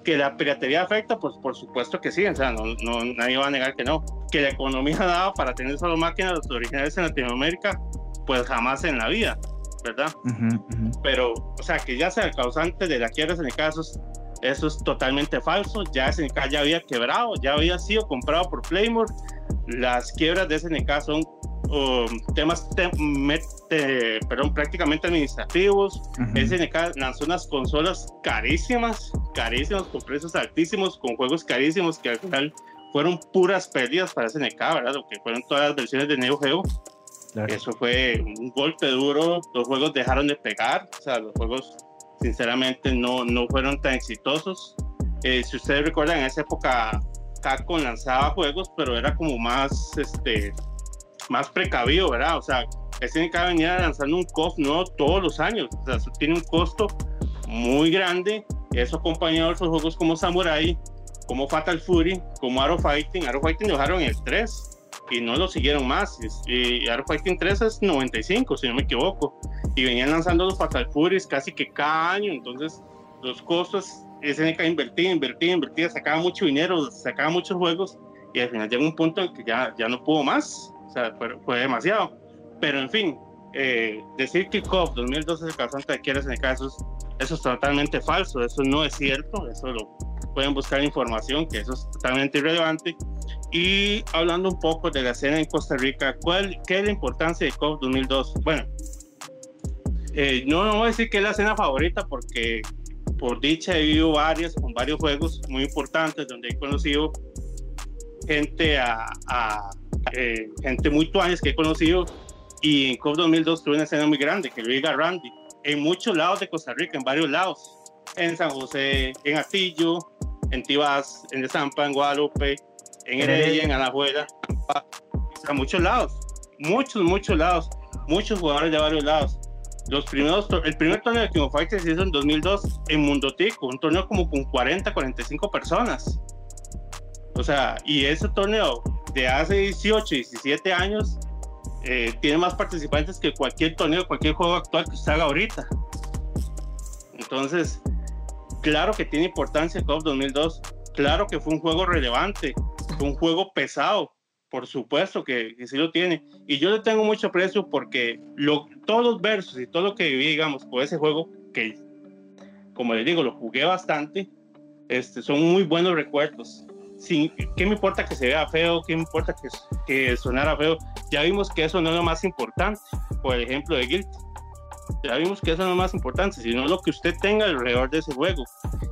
que la piratería afecta, pues por supuesto que sí, o sea, no, no, nadie va a negar que no. Que la economía daba para tener solo máquinas originales en Latinoamérica, pues jamás en la vida. ¿Verdad? Pero, o sea, que ya sea el causante de la quiebra de SNK, eso es, eso es totalmente falso. Ya SNK ya había quebrado, ya había sido comprado por Playmore. Las quiebras de SNK son um, temas perdón, prácticamente administrativos. SNK lanzó unas consolas carísimas, carísimas, con precios altísimos, con juegos carísimos que al final fueron puras pérdidas para SNK, ¿verdad? Lo que fueron todas las versiones de Neo Geo eso fue un golpe duro, los juegos dejaron de pegar, o sea, los juegos sinceramente no, no fueron tan exitosos. Eh, si ustedes recuerdan, en esa época Capcom lanzaba juegos, pero era como más, este, más precavido, ¿verdad? O sea, SNK venía lanzando un COF no todos los años, o sea, eso tiene un costo muy grande. Eso acompañado de esos juegos como Samurai, como Fatal Fury, como Arrow Fighting. Arrow Fighting dejaron el 3 y no lo siguieron más. Y Art Fighting 3 es 95, si no me equivoco. Y venían lanzando los Fatal Furies casi que cada año. Entonces, los costos, SNK invertía, invertía, invertía, sacaba mucho dinero, sacaba muchos juegos. Y al final llegó un punto en que ya, ya no pudo más. O sea, fue, demasiado. Pero en fin, eh, decir que COP 2012 es el causante de quiere SNK, eso es, eso es totalmente falso. Eso no es cierto. Eso lo pueden buscar información, que eso es totalmente irrelevante. Y hablando un poco de la escena en Costa Rica, ¿cuál, ¿qué es la importancia de COP 2002? Bueno, eh, no, no voy a decir que es la escena favorita porque por dicha he vivido varias, con varios juegos muy importantes donde he conocido gente a, eh, gente muy tuanes que he conocido y en COP 2002 tuve una escena muy grande que lo diga Randy en muchos lados de Costa Rica, en varios lados, en San José, en Atillo, en Tibás, en Zampa, en Guadalupe, en Heredia, en Alajuela, a muchos lados, muchos, muchos lados, muchos jugadores de varios lados. Los primeros, el primer torneo de King of Fighters se hizo en 2002 en Mundo Tico, un torneo como con 40, 45 personas. O sea, y ese torneo de hace 18, 17 años eh, tiene más participantes que cualquier torneo, cualquier juego actual que se haga ahorita. Entonces, claro que tiene importancia COP 2002, claro que fue un juego relevante, fue un juego pesado, por supuesto que, sí lo tiene. Y yo le tengo mucho aprecio porque lo, todos los versos y todo lo que viví, digamos, por ese juego, que como les digo, lo jugué bastante, este, son muy buenos recuerdos. Sin, ¿Qué me importa que se vea feo? ¿Qué me importa que, que sonara feo? Ya vimos que eso no es lo más importante. Por ejemplo, de Guilty ya vimos que eso no es lo más importante, sino lo que usted tenga alrededor de ese juego.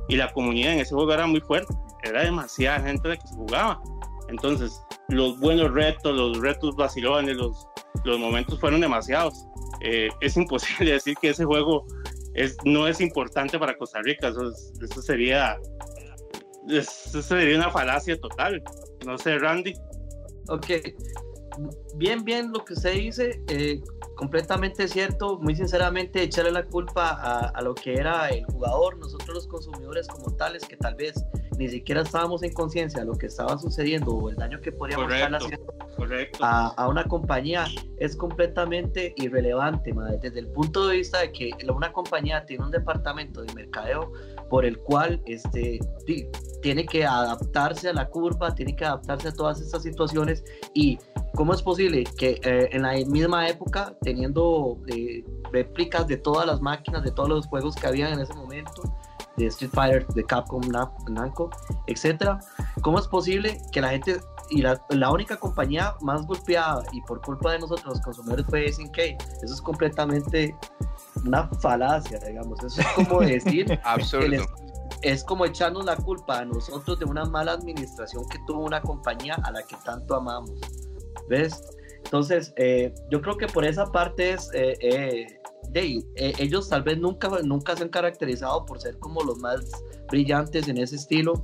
Y la comunidad en ese juego era muy fuerte, era demasiada gente la que se jugaba. Entonces, los buenos retos, los retos vacilones, los, los momentos fueron demasiados. Eh, es imposible decir que ese juego es, no es importante para Costa Rica, eso, eso sería, eso sería una falacia total. No sé, Randy. Ok, bien, bien lo que usted dice. Eh, completamente cierto, muy sinceramente echarle la culpa a, lo que era el jugador, nosotros los consumidores como tales, que tal vez ni siquiera estábamos en conciencia de lo que estaba sucediendo o el daño que podríamos estar haciendo a, una compañía, es completamente irrelevante, desde el punto de vista de que una compañía tiene un departamento de mercadeo por el cual este, tiene que adaptarse a la curva, tiene que adaptarse a todas estas situaciones y ¿Cómo es posible que eh, en la misma época, teniendo eh, réplicas de todas las máquinas, de todos los juegos que había en ese momento, de Street Fighter, de Capcom, Namco, etcétera, cómo es posible que la gente y la, la, única compañía más golpeada y por culpa de nosotros los consumidores fue SNK? Eso es completamente una falacia, digamos. Eso es como decir Absurdo es como echarnos la culpa a nosotros de una mala administración que tuvo una compañía a la que tanto amamos. ¿Ves? Entonces, eh, yo creo que por esa parte es, eh, eh, de, ellos tal vez nunca, nunca se han caracterizado por ser como los más brillantes en ese estilo.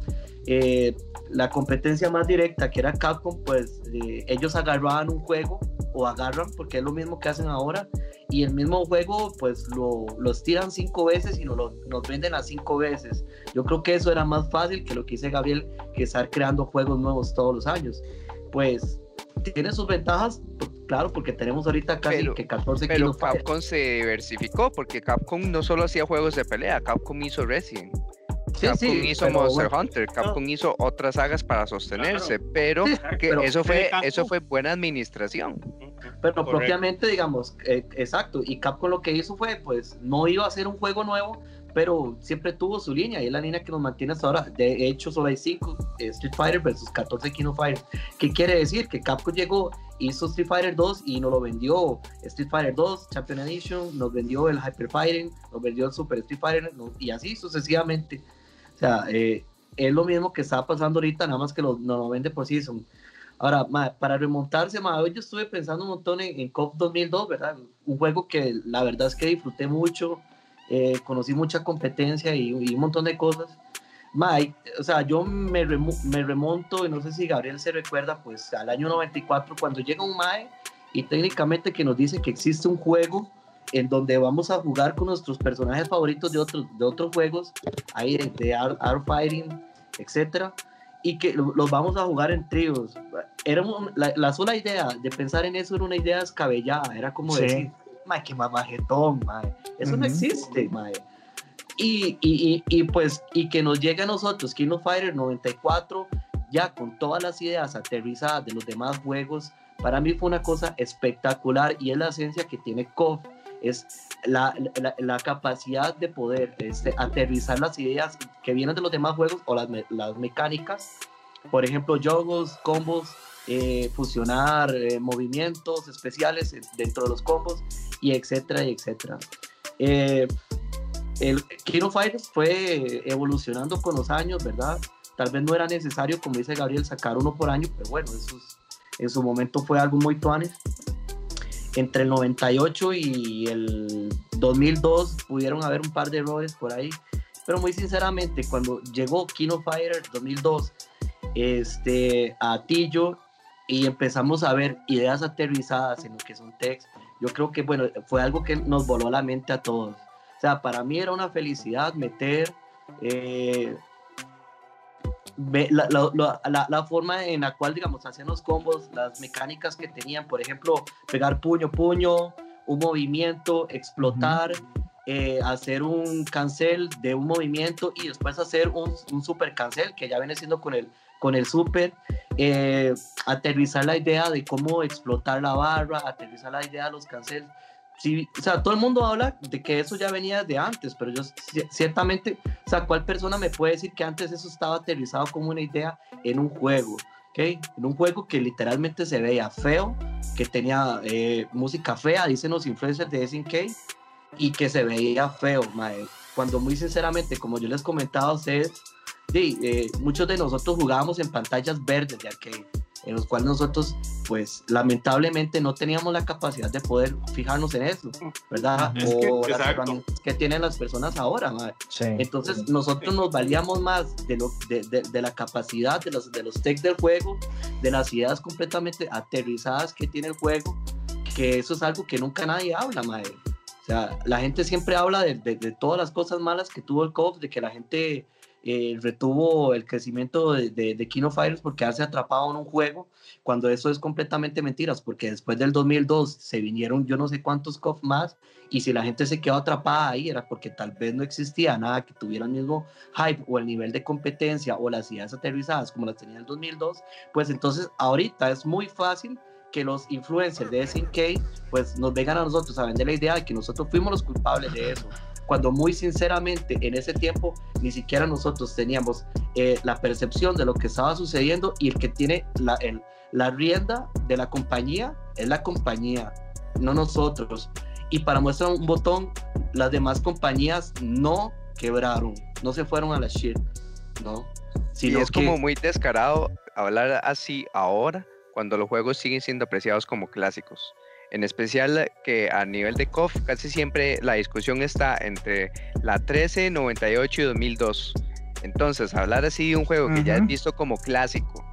la competencia más directa que era Capcom, pues ellos agarraban un juego o agarran, porque es lo mismo que hacen ahora, y el mismo juego pues lo, los tiran cinco veces y nos, lo, nos venden a cinco veces. Yo creo que eso era más fácil que lo que dice Gabriel, que estar creando juegos nuevos todos los años. Pues tiene sus ventajas, pues, claro, porque tenemos ahorita casi que 14 Pero Capcom se diversificó, porque Capcom no solo hacía juegos de pelea, Capcom hizo Resident. Capcom hizo Monster Hunter, Capcom hizo otras sagas para sostenerse, pero que eso fue eso fue buena administración. Pero propiamente, digamos, eh, exacto, y Capcom lo que hizo fue, pues, no iba a hacer un juego nuevo, pero siempre tuvo su línea y es la línea que nos mantiene hasta ahora. De hecho, solo hay 5 eh, Street Fighter versus 14 King of Fighters. ¿Qué quiere decir? Que Capcom llegó, hizo Street Fighter 2 y nos lo vendió Street Fighter 2, Champion Edition, nos vendió el Hyper Fighting, nos vendió el Super Street Fighter y así sucesivamente. O sea, eh, es lo mismo que está pasando ahorita, nada más que lo, nos lo vende por season. Ahora, para remontarse, ma, hoy yo estuve pensando un montón en, en COP 2002, ¿verdad? Un juego que la verdad es que disfruté mucho eh, conocí mucha competencia y, un montón de cosas. Mike, o sea, yo me, me, remonto, y no sé si Gabriel se recuerda, pues al año 94, cuando llega un Mae y técnicamente que nos dice que existe un juego en donde vamos a jugar con nuestros personajes favoritos de otros, de otros juegos, ahí de, Art, Fighting, etcétera, y que los vamos a jugar en tríos. Era la, sola idea de pensar en eso era una idea descabellada, era como decir, mae, qué mamajetón, mae. Eso no existe, mae. Y, y, y, pues, y que nos llegue a nosotros, King of Fighter 94, ya con todas las ideas aterrizadas de los demás juegos, para mí fue una cosa espectacular y es la esencia que tiene KOF, es la, la, la capacidad de poder este, aterrizar las ideas que vienen de los demás juegos o las, las mecánicas, por ejemplo, jogos, combos, eh, fusionar eh, movimientos especiales dentro de los combos y etcétera y etcétera. Eh, el Kino Fighters fue evolucionando con los años, ¿verdad? Tal vez no era necesario, como dice Gabriel, sacar uno por año, pero bueno, en su momento fue algo muy tuanes. Entre el 98 y el 2002 pudieron haber un par de errores por ahí, pero muy sinceramente, cuando llegó Kino Fighter 2002 este, a Tillo y empezamos a ver ideas aterrizadas en lo que son text, yo creo que, bueno, fue algo que nos voló la mente a todos. O sea, para mí era una felicidad meter eh, la, la, la, forma en la cual, digamos, hacían los combos, las mecánicas que tenían, por ejemplo, pegar puño, puño, un movimiento, explotar, eh, hacer un cancel de un movimiento y después hacer un, un super cancel, que ya viene siendo con el con el súper, eh, aterrizar la idea de cómo explotar la barra, aterrizar la idea de los cancels. Sí, o sea, todo el mundo habla de que eso ya venía de antes, pero yo ciertamente, o sea, ¿cuál persona me puede decir que antes eso estaba aterrizado como una idea en un juego? ¿okay? En un juego que literalmente se veía feo, que tenía eh, música fea, dicen los influencers de SNK, y que se veía feo, mae. Cuando muy sinceramente, como yo les comentaba a ustedes, sí, eh, muchos de nosotros jugábamos en pantallas verdes de arcade, en los cuales nosotros, pues, lamentablemente no teníamos la capacidad de poder fijarnos en eso, ¿verdad? o que, las herramientas que tienen las personas ahora, Entonces, nosotros nos valíamos más de, lo, de, de, la capacidad de los, de los techs del juego, de las ideas completamente aterrizadas que tiene el juego, que eso es algo que nunca nadie habla, madre. O sea, la gente siempre habla de, todas las cosas malas que tuvo el COF, de que la gente eh, retuvo el crecimiento de, de, Kino Fighters porque hace atrapado en un juego, cuando eso es completamente mentiras, porque después del 2002 se vinieron yo no sé cuántos COF más, y si la gente se quedó atrapada ahí era porque tal vez no existía nada que tuviera el mismo hype o el nivel de competencia o las ideas aterrizadas como las tenía en el 2002, pues entonces ahorita es muy fácil que los influencers de SNK pues nos vengan a nosotros a vender la idea de que nosotros fuimos los culpables de eso cuando muy sinceramente en ese tiempo ni siquiera nosotros teníamos eh, la percepción de lo que estaba sucediendo y el que tiene la, la rienda de la compañía es la compañía, no nosotros. Y para muestra un botón, las demás compañías no quebraron. no se fueron a la shit, ¿no? Sí, es como muy descarado hablar así ahora, cuando los juegos siguen siendo apreciados como clásicos. En especial que a nivel de KOF casi siempre la discusión está entre la 13, 98 y 2002. Entonces, hablar así de un juego que ya es visto como clásico,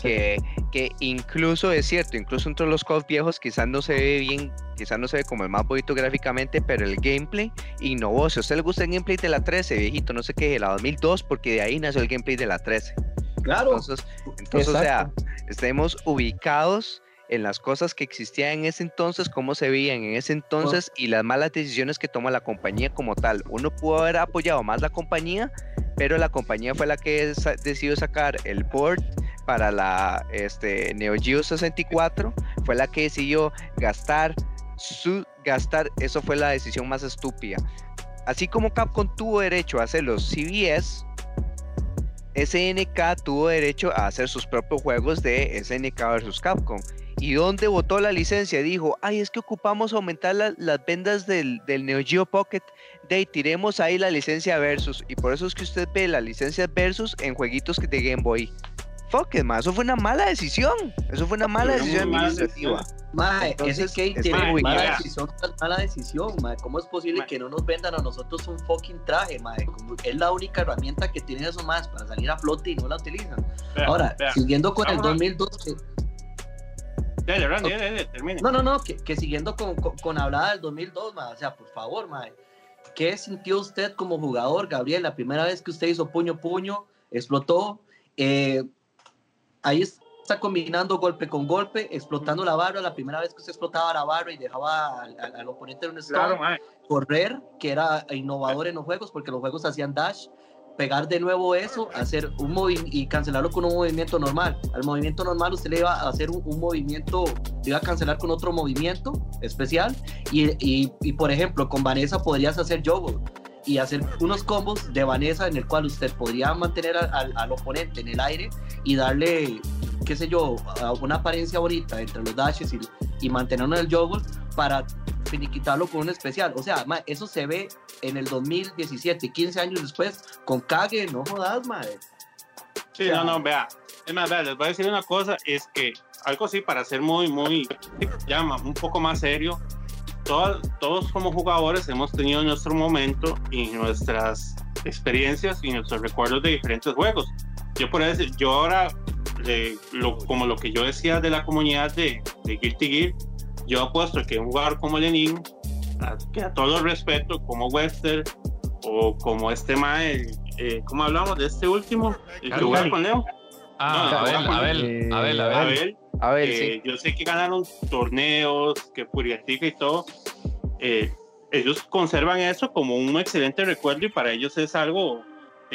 que, que, incluso es cierto, incluso entre los KOF viejos quizás no se ve bien, quizás no se ve como el más bonito gráficamente, pero el gameplay innovó. Si a usted le gusta el gameplay de la 13, viejito, no sé qué, de la 2002, porque de ahí nació el gameplay de la 13. Claro. Entonces, entonces o sea, estemos ubicados en las cosas que existían en ese entonces, cómo se veían en ese entonces y las malas decisiones que toma la compañía como tal. Uno pudo haber apoyado más la compañía, pero la compañía fue la que decidió sacar el port para la este, Neo Geo 64, fue la que decidió gastar su gastar, eso fue la decisión más estúpida. Así como Capcom tuvo derecho a hacer los CBS, SNK tuvo derecho a hacer sus propios juegos de SNK versus Capcom. ¿Y dónde votó la licencia? Dijo, ay, es que ocupamos aumentar las vendas del, del, Neo Geo Pocket. De ahí tiremos ahí la licencia Versus. Y por eso es que usted ve la licencia Versus en jueguitos de Game Boy. Fuck it, ma. Eso fue una mala decisión. Eso fue una mala decisión administrativa. Mae, ese es que tiene muy mala decisión, mala decisión, mae. ¿Cómo es posible que no nos vendan a nosotros un fucking traje, mae? Como es la única herramienta que tienen esos más para salir a flote y no la utilizan. Ahora, siguiendo con el 2012 no, no, no, que, siguiendo con, con, hablada del 2002, ma, o sea, por favor, ma, ¿qué sintió usted como jugador, Gabriel, la primera vez que usted hizo puño puño, explotó? Eh, ahí está combinando golpe con golpe, explotando la barra, la primera vez que usted explotaba la barra y dejaba al, oponente en un stone, correr, que era innovador en los juegos, porque los juegos hacían dash, pegar de nuevo eso, hacer un movimiento y cancelarlo con un movimiento normal. Al movimiento normal usted le iba a hacer un, movimiento, le iba a cancelar con otro movimiento especial y, y, y por ejemplo con Vanessa podrías hacer juggle y hacer unos combos de Vanessa en el cual usted podría mantener al, al oponente en el aire y darle, qué sé yo, una apariencia bonita entre los dashes y, y mantenerlo en el juggle para finiquitarlo con un especial. O sea, eso se ve en el 2017, 15 años después, con Kage, no jodas, madre. Sí, no, no, vea. Es más, vea, les voy a decir una cosa, es que algo así para ser muy, muy, llama, un poco más serio, todos, todos como jugadores hemos tenido nuestro momento y nuestras experiencias y nuestros recuerdos de diferentes juegos. Yo por eso, yo ahora, lo, como lo que yo decía de la comunidad de, de Guilty Gear, yo apuesto que un jugador como Lenin, que a todo respeto, como Wester o como este Mae, eh, ¿cómo hablamos de este último? El que juega con Leo. Ah, Abel, Abel, Abel, Abel, Abel, sí. Yo sé que ganaron torneos, que Puriatica y todo. Eh, ellos conservan eso como un excelente recuerdo y para ellos es algo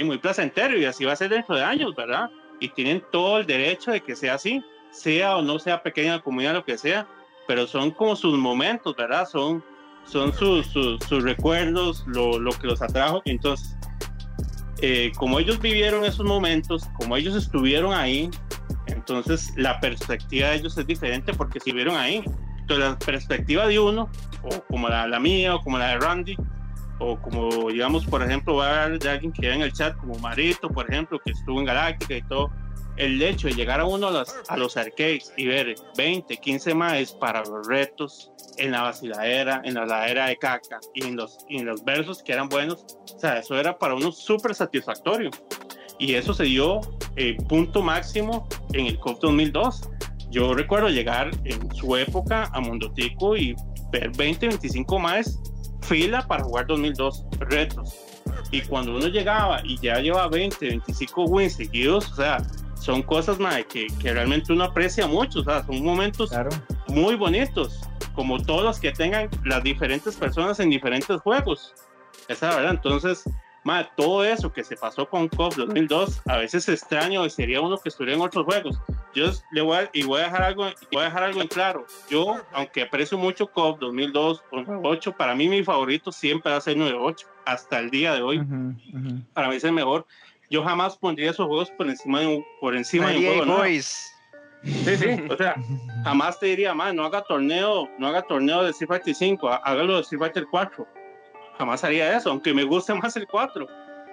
muy placentero y así va a ser dentro de años, ¿verdad? Y tienen todo el derecho de que sea así, sea o no sea pequeña la comunidad, lo que sea, pero son como sus momentos, ¿verdad? Son, son sus, sus, recuerdos, lo, lo, que los atrajo. Entonces, eh, como ellos vivieron esos momentos, como ellos estuvieron ahí, entonces la perspectiva de ellos es diferente porque estuvieron ahí. Entonces, la perspectiva de uno, o como la, la mía, o como la de Randy, o como, digamos, por ejemplo, va a de alguien que en el chat, como Marito, por ejemplo, que estuvo en Galáctica y todo, el hecho de llegar a uno a los, a los arcades y ver 20, 15 más para los retos en la vaciladera, en la ladera de caca y en los, en los versos que eran buenos, o sea, eso era para uno súper satisfactorio. Y eso se dio eh, punto máximo en el COP 2002. Yo recuerdo llegar en su época a Mondotico y ver 20, 25 más fila para jugar 2002 retos. Y cuando uno llegaba y ya lleva 20, 25 wins seguidos, o sea, son cosas que, que, realmente uno aprecia mucho, o sea, son momentos muy bonitos, como todos los que tengan las diferentes personas en diferentes juegos. Esa es la verdad, entonces, madre, todo eso que se pasó con COP 2002, a veces extraño sería uno que estuviera en otros juegos. Yo le voy a, y voy a dejar algo, voy a dejar algo en claro. Yo, aunque aprecio mucho COP 2002 o 98, para mí mi favorito siempre va a ser 98, hasta el día de hoy. Para mí es el mejor yo jamás pondría esos juegos por encima de un, por encima de un juego ¿no? Sí, sí, o sea, jamás te diría, más no haga torneo, no haga torneo de Street Fighter 5, hágalo de Street Fighter 4. Jamás haría eso, aunque me guste más el 4.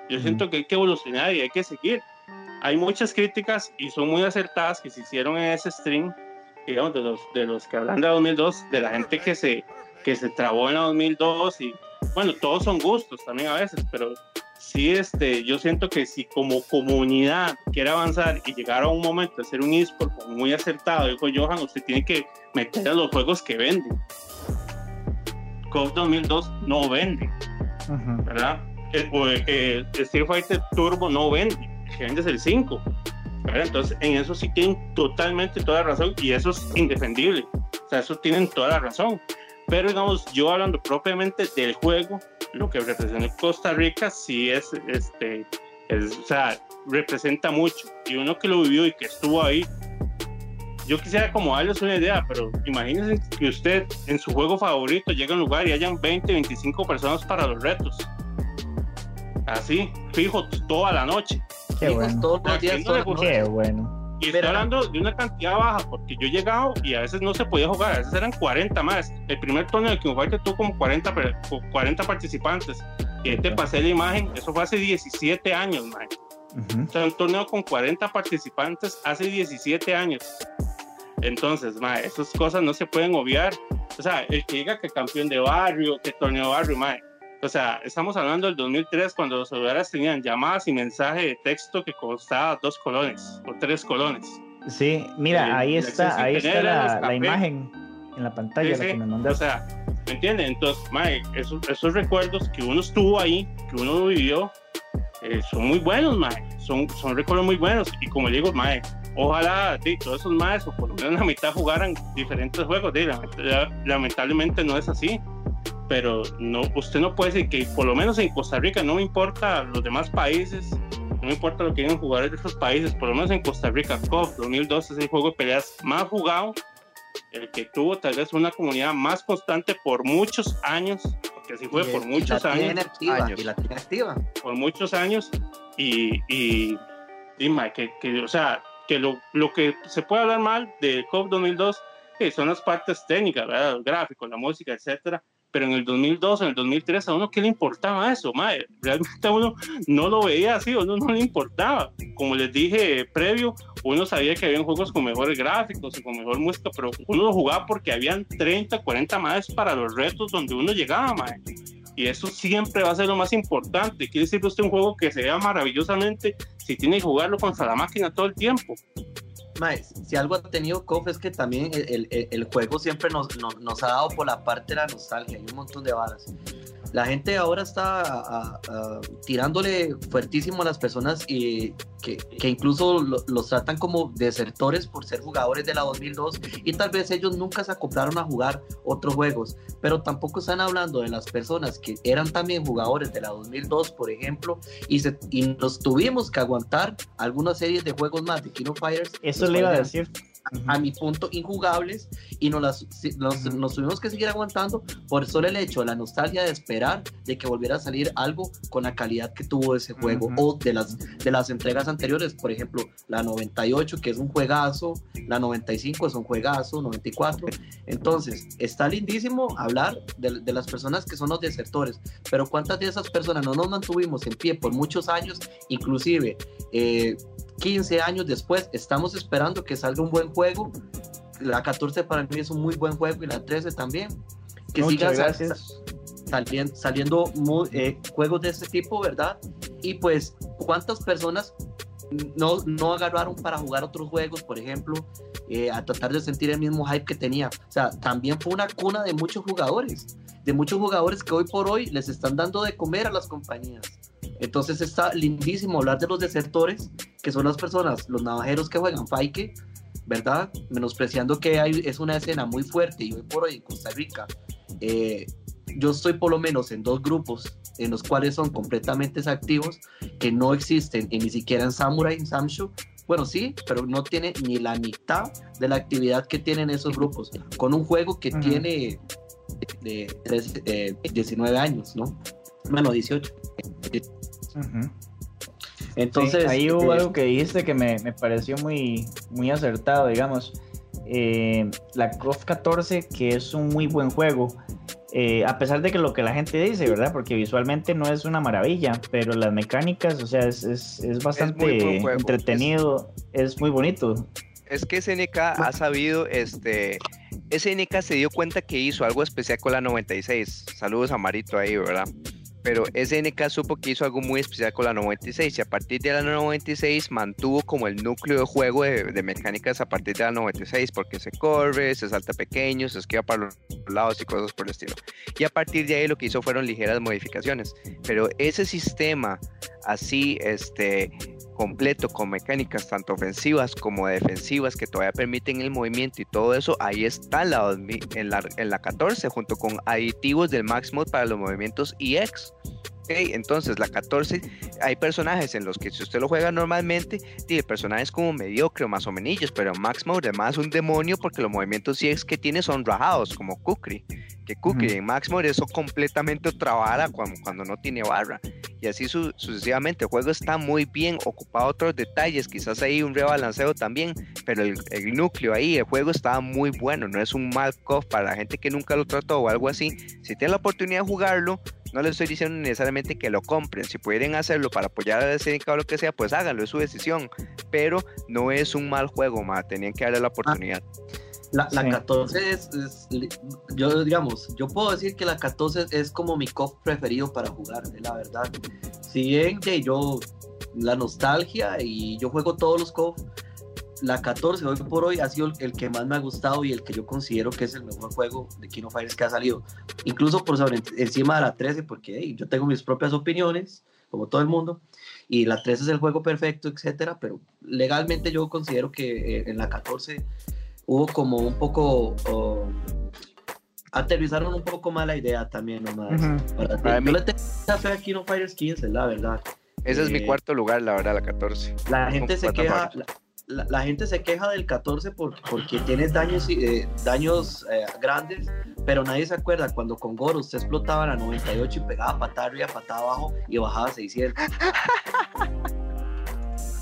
Yo siento que hay que evolucionar y hay que seguir. Hay muchas críticas y son muy acertadas que se hicieron en ese stream, digamos, de los, de los que hablan de 2002, de la gente que se, que se trabó en la 2002 y bueno, todos son gustos también a veces, pero sí, este, yo siento que si como comunidad quiere avanzar y llegar a un momento de ser un eSport muy acertado, dijo Johan, usted tiene que meter a los juegos que venden. COD 2002 no vende, ¿verdad? El, el, Street Fighter Turbo no vende, el que vende es el 5. ¿verdad? Entonces, en eso sí tienen totalmente toda la razón y eso es indefendible. O sea, eso tienen toda la razón. Pero digamos, yo hablando propiamente del juego, lo que representa Costa Rica sí es, este, o sea, representa mucho. Y uno que lo vivió y que estuvo ahí, yo quisiera como darles una idea, pero imagínense que usted en su juego favorito llega a un lugar y hayan 20, 25 personas para los retos. Así, fijo, toda la noche. Qué bueno. Todos los días, Qué bueno. Y estoy hablando de una cantidad baja, porque yo he llegado y a veces no se podía jugar, a veces eran 40 más. El primer torneo de King of Fighters tuvo como 40, 40 participantes. Y te pasé la imagen, eso fue hace 17 años, man. O sea, un torneo con 40 participantes hace 17 años. Entonces, ma, esas cosas no se pueden obviar. O sea, el que diga que campeón de barrio, que torneo de barrio, ma, o sea, estamos hablando del 2003 cuando los celulares tenían llamadas y mensaje de texto que costaba dos colones o tres colones. Sí, mira, Eh, ahí está, ahí está la, la imagen en la pantalla Sí, la que me O mandaste. sea, ¿me entiendes? Entonces, mae, esos, esos recuerdos que uno estuvo ahí, que uno vivió, eh, son muy buenos, mae. Son, son recuerdos muy buenos. Y como digo, mae, ojalá sí, todos esos maes, o por lo menos la mitad, jugaran diferentes juegos. Lament- lamentablemente no es así. Pero no, usted no puede decir que, por lo menos en Costa Rica, no me importa los demás países, no me importa lo que digan jugadores de esos países, por lo menos en Costa Rica, COP 2012 es el juego de peleas más jugado el que tuvo tal vez una comunidad más constante por muchos años, porque así fue Y- por y muchos la años, activa, años. Y la tiene activa. por muchos años, y, y, y, ma, que, que, o sea, que lo, lo que se puede hablar mal de COP 2002 que son las partes técnicas, ¿verdad? los gráficos, la música, etcétera, pero en el 2002, en el 2003, a uno qué le importaba eso, mae? realmente a uno no lo veía así, a uno no le importaba. Como les dije previo, uno sabía que habían juegos con mejores gráficos y con mejor música, pero uno lo jugaba porque habían 30, 40 más para los retos donde uno llegaba, mae. Y eso siempre va a ser lo más importante. Quiere decir usted un juego que se vea maravillosamente si tiene que jugarlo contra la máquina todo el tiempo. Mae, si algo ha tenido KOF es que también el, el- juego siempre nos, nos, ha dado por la parte de la nostalgia y un montón de varas. La gente ahora está a- a- tirándole fuertísimo a las personas y que, que incluso lo- los tratan como desertores por ser jugadores de la 2002 y tal vez ellos nunca se acoplaron a jugar otros juegos, pero tampoco están hablando de las personas que eran también jugadores de la 2002, por ejemplo, y, se, y nos tuvimos que aguantar algunas series de juegos más de King of Fighters. Eso le iba a a mi punto injugables y nos, las, nos, nos tuvimos que seguir aguantando por solo el hecho la nostalgia de esperar de que volviera a salir algo con la calidad que tuvo ese juego Ujú. o de las, de las entregas anteriores, por ejemplo, la 98 que es un juegazo, la 95 es un juegazo, 94. Entonces, está lindísimo hablar de, de las personas que son los desertores, pero ¿cuántas de esas personas no nos mantuvimos en pie por muchos años, inclusive... eh, 15 años después, estamos esperando que salga un buen juego. La 14 para mí es un muy buen juego y la 13 también. Que sigan Muchas sa- gracias. salien- saliendo mu- eh, juegos de este tipo, ¿verdad? Y pues, ¿cuántas personas no, no agarraron para jugar otros juegos, por ejemplo, eh, a tratar de sentir el mismo hype que tenía? O sea, también fue una cuna de muchos jugadores, de muchos jugadores que hoy por hoy les están dando de comer a las compañías. Entonces está lindísimo hablar de los desertores, que son las personas, los navajeros que juegan Faike, ¿verdad? Menospreciando que hay, es una escena muy fuerte y hoy por hoy en Costa Rica, eh, yo estoy por lo menos en dos grupos en los cuales son completamente activos, que no existen y ni siquiera en Samurai, en Samshu. Bueno, sí, pero no tiene ni la mitad de la actividad que tienen esos grupos, con un juego que Ujú. tiene de, tres- eh, 19 años, ¿no? Bueno, 18. Entonces, Sí, ahí hubo eh, algo que dijiste que me, me pareció muy, muy acertado, digamos. Eh, la COF 14, que es un muy buen juego, eh, a pesar de que lo que la gente dice, ¿verdad? Porque visualmente no es una maravilla, pero las mecánicas, o sea, es, es, es bastante entretenido, es, es, muy bonito. Es que SNK ha sabido, este, SNK se dio cuenta que hizo algo especial con la 96. Saludos a Marito ahí, ¿verdad? Pero SNK supo que hizo algo muy especial con la 96 y a partir de la 96 mantuvo como el núcleo de juego de, mecánicas a partir de la 96 porque se corre, se salta pequeño, se esquiva para los lados y cosas por el estilo. Y a partir de ahí lo que hizo fueron ligeras modificaciones, pero ese sistema así este completo con mecánicas tanto ofensivas como defensivas que todavía permiten el movimiento y todo eso, ahí está la, en, la, en la 14 junto con aditivos del Max Mode para los movimientos EX. Okay, entonces la 14 hay personajes en los que si usted lo juega normalmente, tiene personajes como mediocre o más o menos, pero Max Mode además un demonio porque los movimientos EX que tiene son rajados como Kukri que Cookie en Max Mode eso completamente otra vara cuando, cuando no tiene barra. Y así sucesivamente. El juego está muy bien ocupado otros detalles, quizás ahí un rebalanceo también, pero el, el núcleo ahí, el juego está muy bueno. No es un mal cof para la gente que nunca lo trató o algo así. Si tienen la oportunidad de jugarlo, no les estoy diciendo necesariamente que lo compren. Si pueden hacerlo para apoyar a la SNK o lo que sea, pues háganlo, es su decisión. Pero no es un mal juego, ma. Tenían que darle la oportunidad. La, la 14 es, yo digamos, yo puedo decir que la 14 es como mi COF preferido para jugar, la verdad. Si bien que yo, la nostalgia y yo juego todos los COF, la 14 hoy por hoy ha sido el, que más me ha gustado y el que yo considero que es el mejor juego de King of Fighters que ha salido. Incluso por sobre encima de la 13, porque yo tengo mis propias opiniones, como todo el mundo, y la 13 es el juego perfecto, etcétera, pero legalmente yo considero que eh, en la 14 hubo como un poco... aterrizaron un poco más la idea también nomás. Yo le tengo fe a King of Fighters 15, la verdad. Ese es mi eh, cuarto lugar, la verdad, la 14. La gente se queja... La, gente se queja del 14 por, porque tiene daños, eh, daños eh, grandes, pero nadie se acuerda cuando con Goro usted explotaba la 98 y pegaba patada arriba, patada abajo y bajaba 600.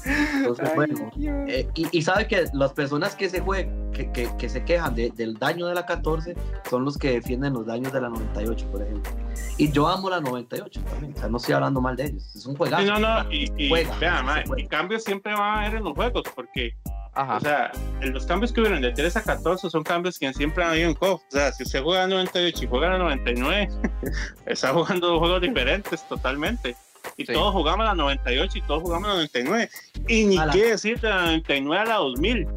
Entonces, bueno, eh, y, sabe que las personas que se juegan, que, que, se quejan del daño de la 14 son los que defienden los daños de la 98, por ejemplo. Y yo amo la 98 también, o sea, no estoy hablando mal de ellos, es un juegazo. no, no, y, cambios siempre va a haber en los juegos, porque O sea, los cambios que hubieron de 3 a 14 son cambios que siempre han habido en KOF. O sea, si usted juega a 98 y juega a 99, está jugando juegos diferentes totalmente y todos jugamos a la 98 y todos jugamos a la 99. Y ni qué decir de la 99 a la 2000,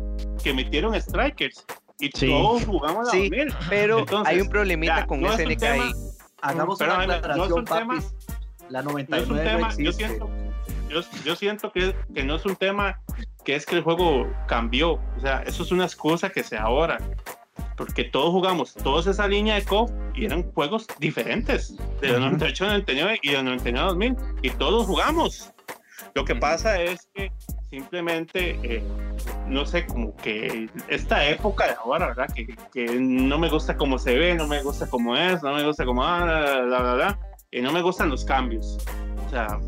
que metieron Strikers. Y todos jugamos a la 2000. Pero hay un problemita con ese SNK. Hagamos una aclaración, papis. La 99 no yo siento, yo, yo siento que, que no es un tema que es que el juego cambió. O sea, eso es una excusa que se ahora porque todos jugamos, todos esa línea de COF y eran juegos diferentes, de 98 99 y de 99 2000, y todos jugamos. Lo que pasa es que simplemente, eh, no sé, como que esta época de ahora, ¿verdad? Que, que, no me gusta cómo se ve, no me gusta cómo es, no me gusta cómo, ah, la, la, la, y no me gustan los cambios. O sea,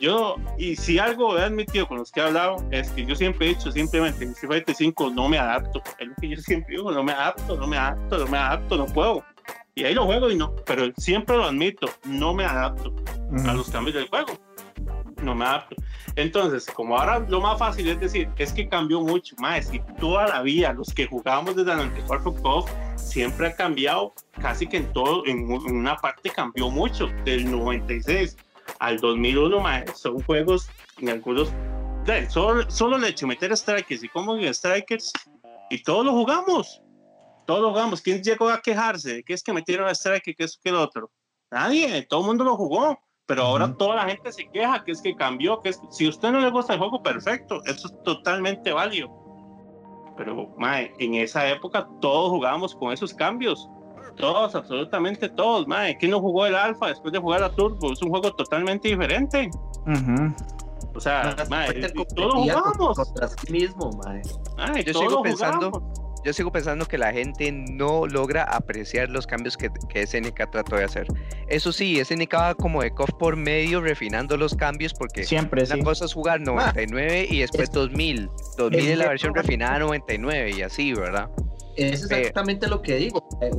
yo, y si algo he admitido con los que he hablado, es que yo siempre he dicho simplemente en Street Fighter 5 no me adapto. Es lo que yo siempre digo, no me adapto, no me adapto, no me adapto, no puedo. Y ahí lo juego y no, pero siempre lo admito, no me adapto a los cambios del juego. No me adapto. Entonces, como ahora lo más fácil es decir, es que cambió mucho más. Y toda la vida, los que jugábamos desde el 94 KOF, siempre ha cambiado, casi que en todo, en una parte cambió mucho, del 96 al 2001, son juegos en algunos. Solo, solo le he hecho meter strikers y como en strikers y todos lo jugamos. Todos lo jugamos. ¿Quién llegó a quejarse de que es que metieron a strike que es que el otro? Nadie, todo el mundo lo jugó. Pero ahora toda la gente se queja que es que cambió, que es si a usted no le gusta el juego, perfecto, eso es totalmente válido. Pero en esa época todos jugábamos con esos cambios todos, absolutamente todos, mae. ¿Quién no jugó el alfa después de jugar a Turbo? Es un juego totalmente diferente. O sea, mae, todos jugamos. Contra sí mismo, mae. yo sigo pensando. Yo sigo pensando que la gente no logra apreciar los cambios que, que SNK trató de hacer. Eso sí, SNK va como de cof por medio refinando los cambios porque siempre la cosa es jugar 99 y después 2000. 2000 es la versión refinada 99 y así, ¿verdad? Es exactamente lo que digo. Eh,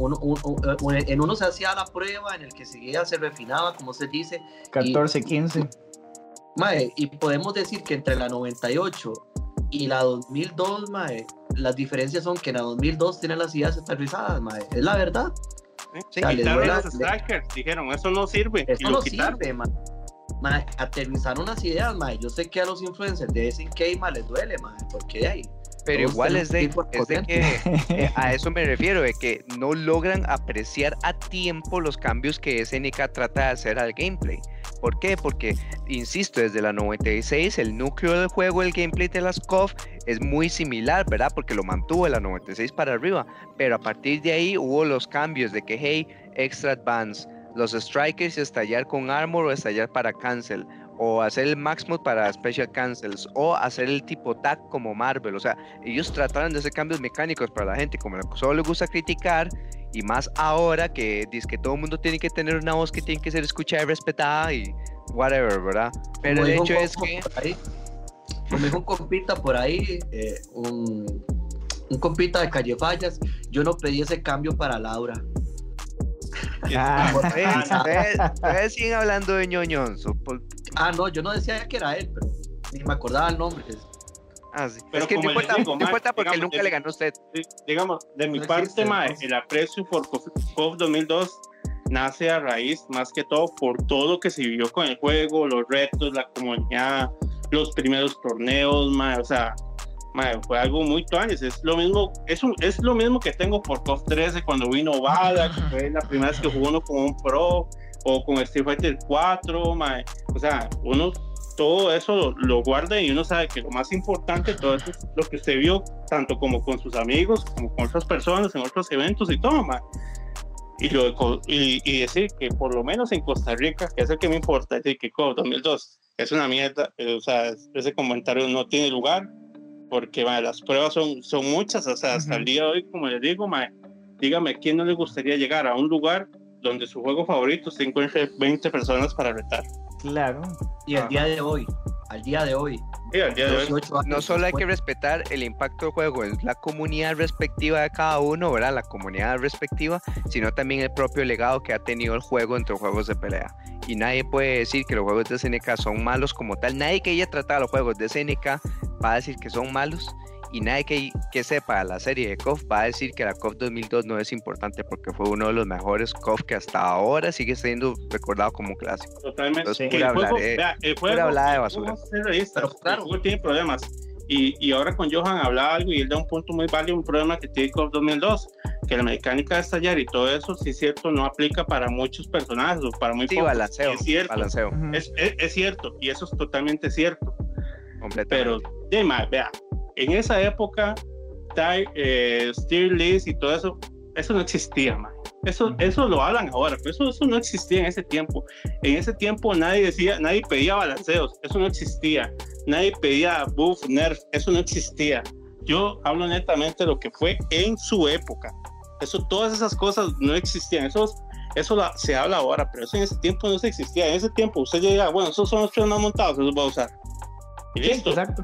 en uno se hacía la prueba, en el que seguía se refinaba, como se dice. 14, 15. Mae, y podemos decir que entre la 98 y la 2002, mae, las diferencias son que en la 2002 tiene las ideas aterrizadas, mae. Es la verdad. Sí, los strikers, dijeron, eso no sirve. Eso no sirve, mae. mae. Aterrizaron las ideas, mae. Yo sé que a los influencers de SNK, mae, les duele, mae, porque hay pero igual es de, es de que eh, a eso me refiero, de que no logran apreciar a tiempo los cambios que SNK trata de hacer al gameplay. ¿Por qué? Porque, insisto, desde la 96 el núcleo del juego, el gameplay de las KOF es muy similar, ¿verdad? Porque lo mantuvo de la 96 para arriba. Pero a partir de ahí hubo los cambios de que, hey, extra advance, los strikers estallar con armor o estallar para cancel o hacer el max mode para special cancels o hacer el tipo tag como Marvel. O sea, ellos trataron de hacer cambios mecánicos para la gente, como solo les gusta criticar y más ahora que dice que todo el mundo tiene que tener una voz que tiene que ser escuchada y respetada y whatever, ¿verdad? Pero el hecho es que... como dijo un compita por ahí, eh, un, un compita de Calle Fallas, yo no pedí ese cambio para Laura. Ah, ustedes, siguen hablando de ñoñón. Ah, no, yo no decía que era él, pero ni me acordaba el nombre. Ah, sí. Pero es que no importa, porque nunca le ganó a usted. Digamos, de mi parte, mae, el aprecio por COF 2002 nace a raíz, más que todo, por todo que se vivió con el juego, los retos, la comunidad, los primeros torneos, mae, o sea, fue algo muy tuanes. Es lo mismo, es, un, es lo mismo que tengo por COF 13 cuando vino Bada, que fue la primera vez que jugó uno con un pro, o con Street Fighter 4, o sea, uno todo eso lo, guarda y uno sabe que lo más importante, todo eso es lo que usted vio, tanto como con sus amigos, como con otras personas en otros eventos y todo, Y, lo, y, decir que por lo menos en Costa Rica, que es el que me importa, decir que COP 2002 es una mierda, eh, o sea, ese comentario no tiene lugar, porque las pruebas son, son muchas, o sea, hasta el día de hoy, como les digo, dígame, ¿quién no le gustaría llegar a un lugar donde su juego favorito se encuentre 20 personas para retar? Claro. Y al día de hoy, al día de hoy. No solo hay que respetar el impacto del juego es la comunidad respectiva de cada uno, ¿verdad? La comunidad respectiva, sino también el propio legado que ha tenido el juego entre juegos de pelea. Y nadie puede decir que los juegos de SNK son malos como tal. Nadie que haya tratado los juegos de SNK va a decir que son malos y nadie que, que sepa la serie de KOF va a decir que la KOF 2002 no es importante porque fue uno de los mejores KOF que hasta ahora sigue siendo recordado como un clásico. Totalmente. Entonces, el, juego, el juego, hablar de basura. pero claro, el juego tiene problemas. Y, y, ahora con Johan hablaba algo y él da un punto muy válido, un problema que tiene KOF 2002, que la mecánica de estallar y todo eso, sí es cierto, no aplica para muchos personajes o para muy sí, pocos. Balanceo, es cierto, balanceo. Es, es, es, cierto, y eso es totalmente cierto. Pero, de más, vea, en esa época, Ty, eh, List y todo eso, eso no existía, man. Eso, eso lo hablan ahora, pero eso, eso no existía en ese tiempo. En ese tiempo nadie decía, nadie pedía balanceos, eso no existía. Nadie pedía buff, nerf, eso no existía. Yo hablo netamente de lo que fue en su época. Eso, todas esas cosas no existían. Eso, eso se habla ahora, pero eso en ese tiempo no se existía. En ese tiempo usted llega, bueno, esos son los tres más montados, esos voy a usar. Y listo. exacto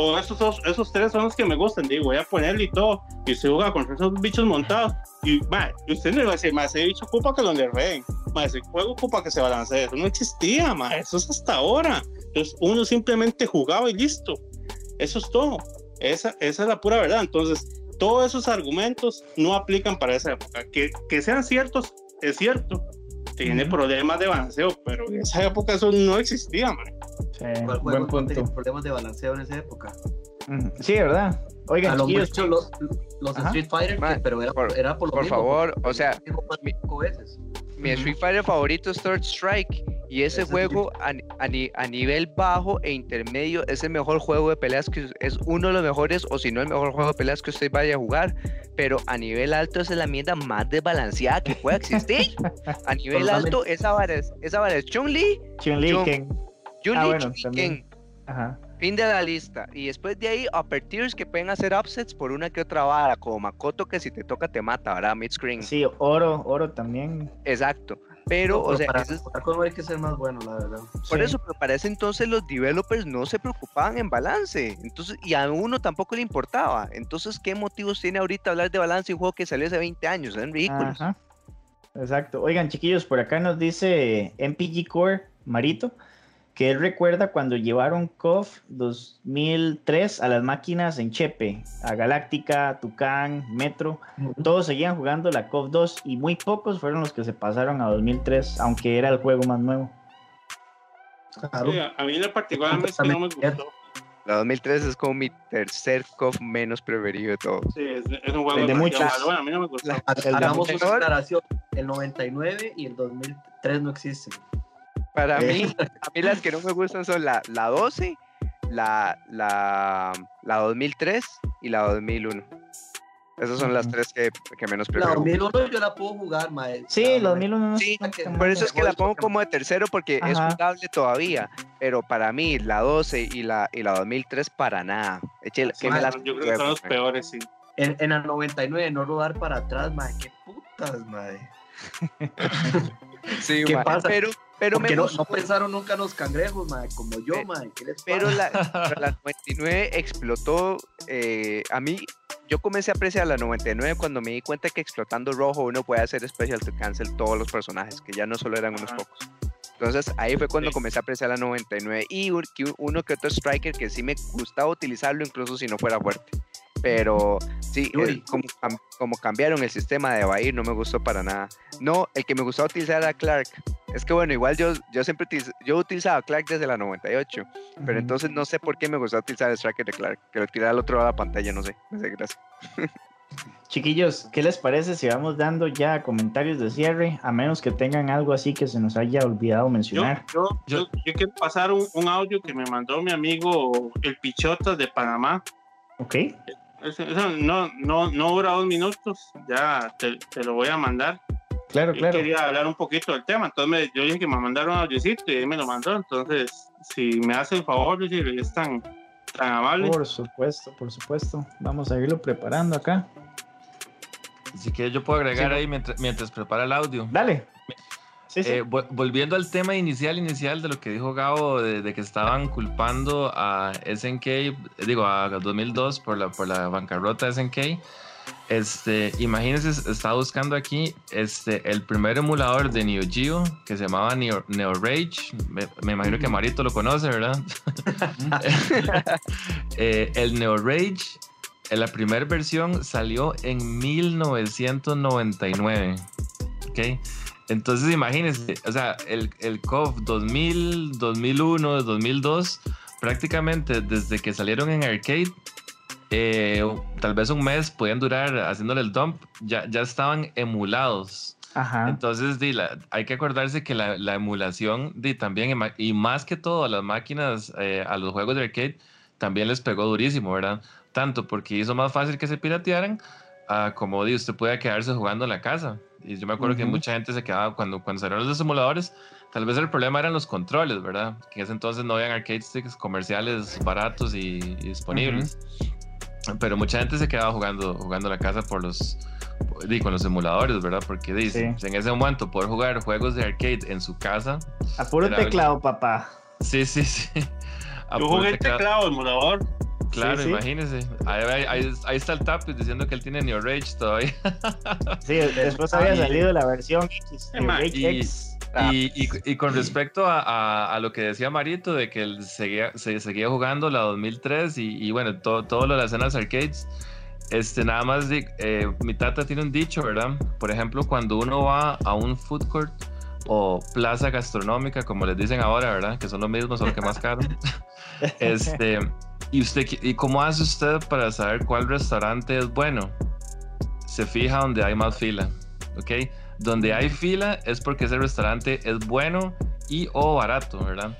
o esos, dos, esos tres son los que me gustan, digo, voy a ponerle y todo, y se juega con esos bichos montados, y, usted no le va a decir, más ese bicho ocupa que lo reen, más ese juego ocupa que se balancee, eso no existía, ma, eso es hasta ahora, entonces uno simplemente jugaba y listo, eso es todo, esa, esa es la pura verdad, entonces todos esos argumentos no aplican para esa época, que, que sean ciertos, es cierto, tiene problemas de balanceo, pero en esa época eso no existía, man. Sí, ¿Cuál buen punto. tenía problemas de balanceo en esa época? Sí, ¿verdad? Oigan, a lo mucho los, los Street Fighter, pero era por, era por lo Por mismo, favor, o sea, mi, mi Street Fighter favorito es Third Strike y ese, juego a, a, nivel bajo e intermedio es el mejor juego de peleas que es uno de los mejores o si no el mejor juego de peleas que usted vaya a jugar, pero a nivel alto es la mierda más desbalanceada que pueda existir. a nivel alto esa vara es, esa vara es Chun-Li, Chun-Li, Ken. Ah, Fin de la lista. Y después de ahí, upper tiers que pueden hacer upsets por una que otra vara, como Makoto, que si te toca te mata, ¿verdad? Mid-screen. Sí, oro, oro también. Exacto. Pero, o sea, para, es- hay que ser más bueno, la verdad. por Sí. eso, pero para ese entonces los developers no se preocupaban en balance. Entonces, y a uno tampoco le importaba. Entonces, ¿qué motivos tiene ahorita hablar de balance en un juego que salió hace 20 años? Eran ridículos. Ajá. Exacto. Oigan, chiquillos, por acá nos dice MPG Core Marito que él recuerda cuando llevaron KOF 2003 a las máquinas en Chepe, a Galáctica, Tucán, Metro. Todos seguían jugando la KOF 2 y muy pocos fueron los que se pasaron a 2003, aunque era el juego más nuevo. Claro. Sí, a mí en particular no me gustó. La 2003 es como mi tercer COF menos preferido de todos. Sí, es, es un juego de malo. Bueno, a mí no me gustó. La- Hagamos una aclaración. El 99 y el 2003 no existen. Para Eh. mí, a mí las que no me gustan son la, la 12, la, la, la 2003 y la 2001. Esas son las tres que, que menos La prefiero. 2001 yo la puedo jugar, mae. Sí, La- los 2001 no Sí, Por eso es que la pongo como de tercero porque es Ajá. jugable todavía. Pero para mí, la 12 y la, y la 2003 para nada. Eche- que me Ah, las yo creo que son los peores, sí. En, en la 99 no rodar para atrás, mae. Qué putas, mae. Sí, ¿Qué ma, pasa? Pero, pero me no, gustó. no pensaron nunca en los cangrejos, mae. Como yo, mae. ¿Qué les Pero la, pero la 99 explotó. eh, a mí, yo comencé a apreciar la 99 cuando me di cuenta que explotando rojo uno puede hacer special to cancel todos los personajes, que ya no solo eran unos pocos. Entonces ahí fue cuando Sí. comencé a apreciar la 99 y uno que otro striker que sí me gustaba utilizarlo incluso si no fuera fuerte. Pero sí, el- como, cam- como cambiaron el sistema de Bahir no me gustó para nada. No, el que me gustaba utilizar era Clark. Es que bueno, igual yo, yo siempre utiliz- yo utilizaba Clark desde la 98. Pero Ujú. entonces no sé por qué me gustó utilizar el striker de Clark, que lo tirara al otro lado de la pantalla, no sé. No sé, gracias. Chiquillos, ¿qué les parece si vamos dando ya comentarios de cierre? A menos que tengan algo así que se nos haya olvidado Yo, mencionar. yo, Yo- yo, yo quiero pasar un, un audio que me mandó mi amigo el Pichotas de Panamá. ¿Ok? Eso, eso no, no, no dura dos minutos, ya te, te lo voy a mandar. Claro, Yo claro. quería hablar un poquito del tema, entonces me- yo dije que me mandaron un audiocito y él me lo mandó. Entonces, si me hace el favor, Luis, es tan, tan amable. Por supuesto, por supuesto. Vamos a irlo preparando acá. Así que yo puedo agregar Sí. ahí mientras, mientras prepara el audio. Dale. Sí, sí. Eh, vol- volviendo al tema inicial, inicial de lo que dijo Gabo, de, de que estaban culpando a SNK, digo, a 2002 por la, por la bancarrota de SNK. Este, imagínense, estaba buscando aquí este, el primer emulador de Neo Geo que se llamaba Neo, Neo Rage. Me, me imagino que Marito lo conoce, ¿verdad? Eh, el Neo Rage, la primera versión salió en 1999. ¿Ok? Entonces imagínense, o sea, el, el COF 2000, 2001, 2002, prácticamente desde que salieron en arcade, eh, tal vez un mes podían durar haciéndole el dump, ya, ya estaban emulados. Ajá. Entonces, di, la- hay que acordarse que la, la emulación di, también, y más que todo a las máquinas, eh, a los juegos de arcade, también les pegó durísimo, ¿verdad? Tanto porque hizo más fácil que se piratearan, ah, como di, usted podía quedarse jugando en la casa. Y yo me acuerdo que Ujú. mucha gente se quedaba cuando, cuando salieron los simuladores. Tal vez el problema eran los controles, ¿verdad? Que en ese entonces no habían arcade sticks comerciales baratos y, y disponibles. Pero mucha gente se quedaba jugando, jugando en la casa por los, con los emuladores, ¿verdad? Porque di, Sí. en ese momento poder jugar juegos de arcade en su casa. A puro Era algo- teclado, papá. Sí, sí, sí. A Yo jugué teclado. teclado, emulador. Claro, Sí, sí. imagínese. Ahí, ahí- ahí- ahí está el Tapis diciendo que él tiene Neo Rage todavía. Sí, después había salido la versión X. Eh, Rage y- X. Y, y- y con respecto a, a- a lo que decía Marito, de que él seguía, se seguía jugando la 2003 y, y bueno, todo, todo lo de las escenas arcades, este, nada más, eh, mi tata tiene un dicho, ¿verdad? Por ejemplo, cuando uno va a un food court o plaza gastronómica, como les dicen ahora, ¿verdad? Que son lo mismo, solo que más caro. Este, ¿y, usted, ¿Y cómo hace usted para saber cuál restaurante es bueno? Se fija donde hay más fila, ¿ok? Donde hay fila es porque ese restaurante es bueno y o barato, ¿verdad?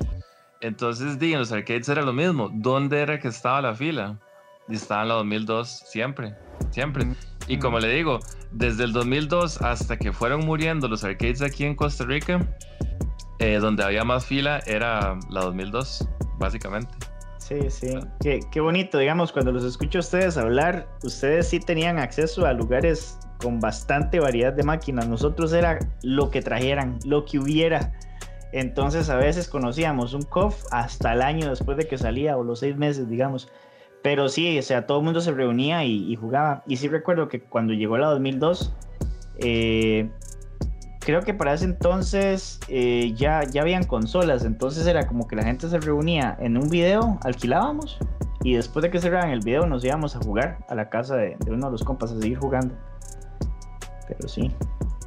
Entonces, di, en los arcades era lo mismo. ¿Dónde era que estaba la fila? Y estaba en la 2002 siempre, siempre. Y como le digo, desde el 2002 hasta que fueron muriendo los arcades aquí en Costa Rica, eh, donde había más fila era la 2002, básicamente. Sí, sí. Qué, qué bonito, digamos, cuando los escucho a ustedes hablar, ustedes sí tenían acceso a lugares con bastante variedad de máquinas. Nosotros era lo que trajeran, lo que hubiera. Entonces a veces conocíamos un COF hasta el año después de que salía o los seis meses, digamos. Pero sí, o sea, todo el mundo se reunía y, jugaba. Y sí recuerdo que cuando llegó la 2002, eh, creo que para ese entonces eh, ya, ya habían consolas. Entonces era como que la gente se reunía en un video, alquilábamos. Y después de que cerraran el video nos íbamos a jugar a la casa de, uno de los compas a seguir jugando. Pero sí.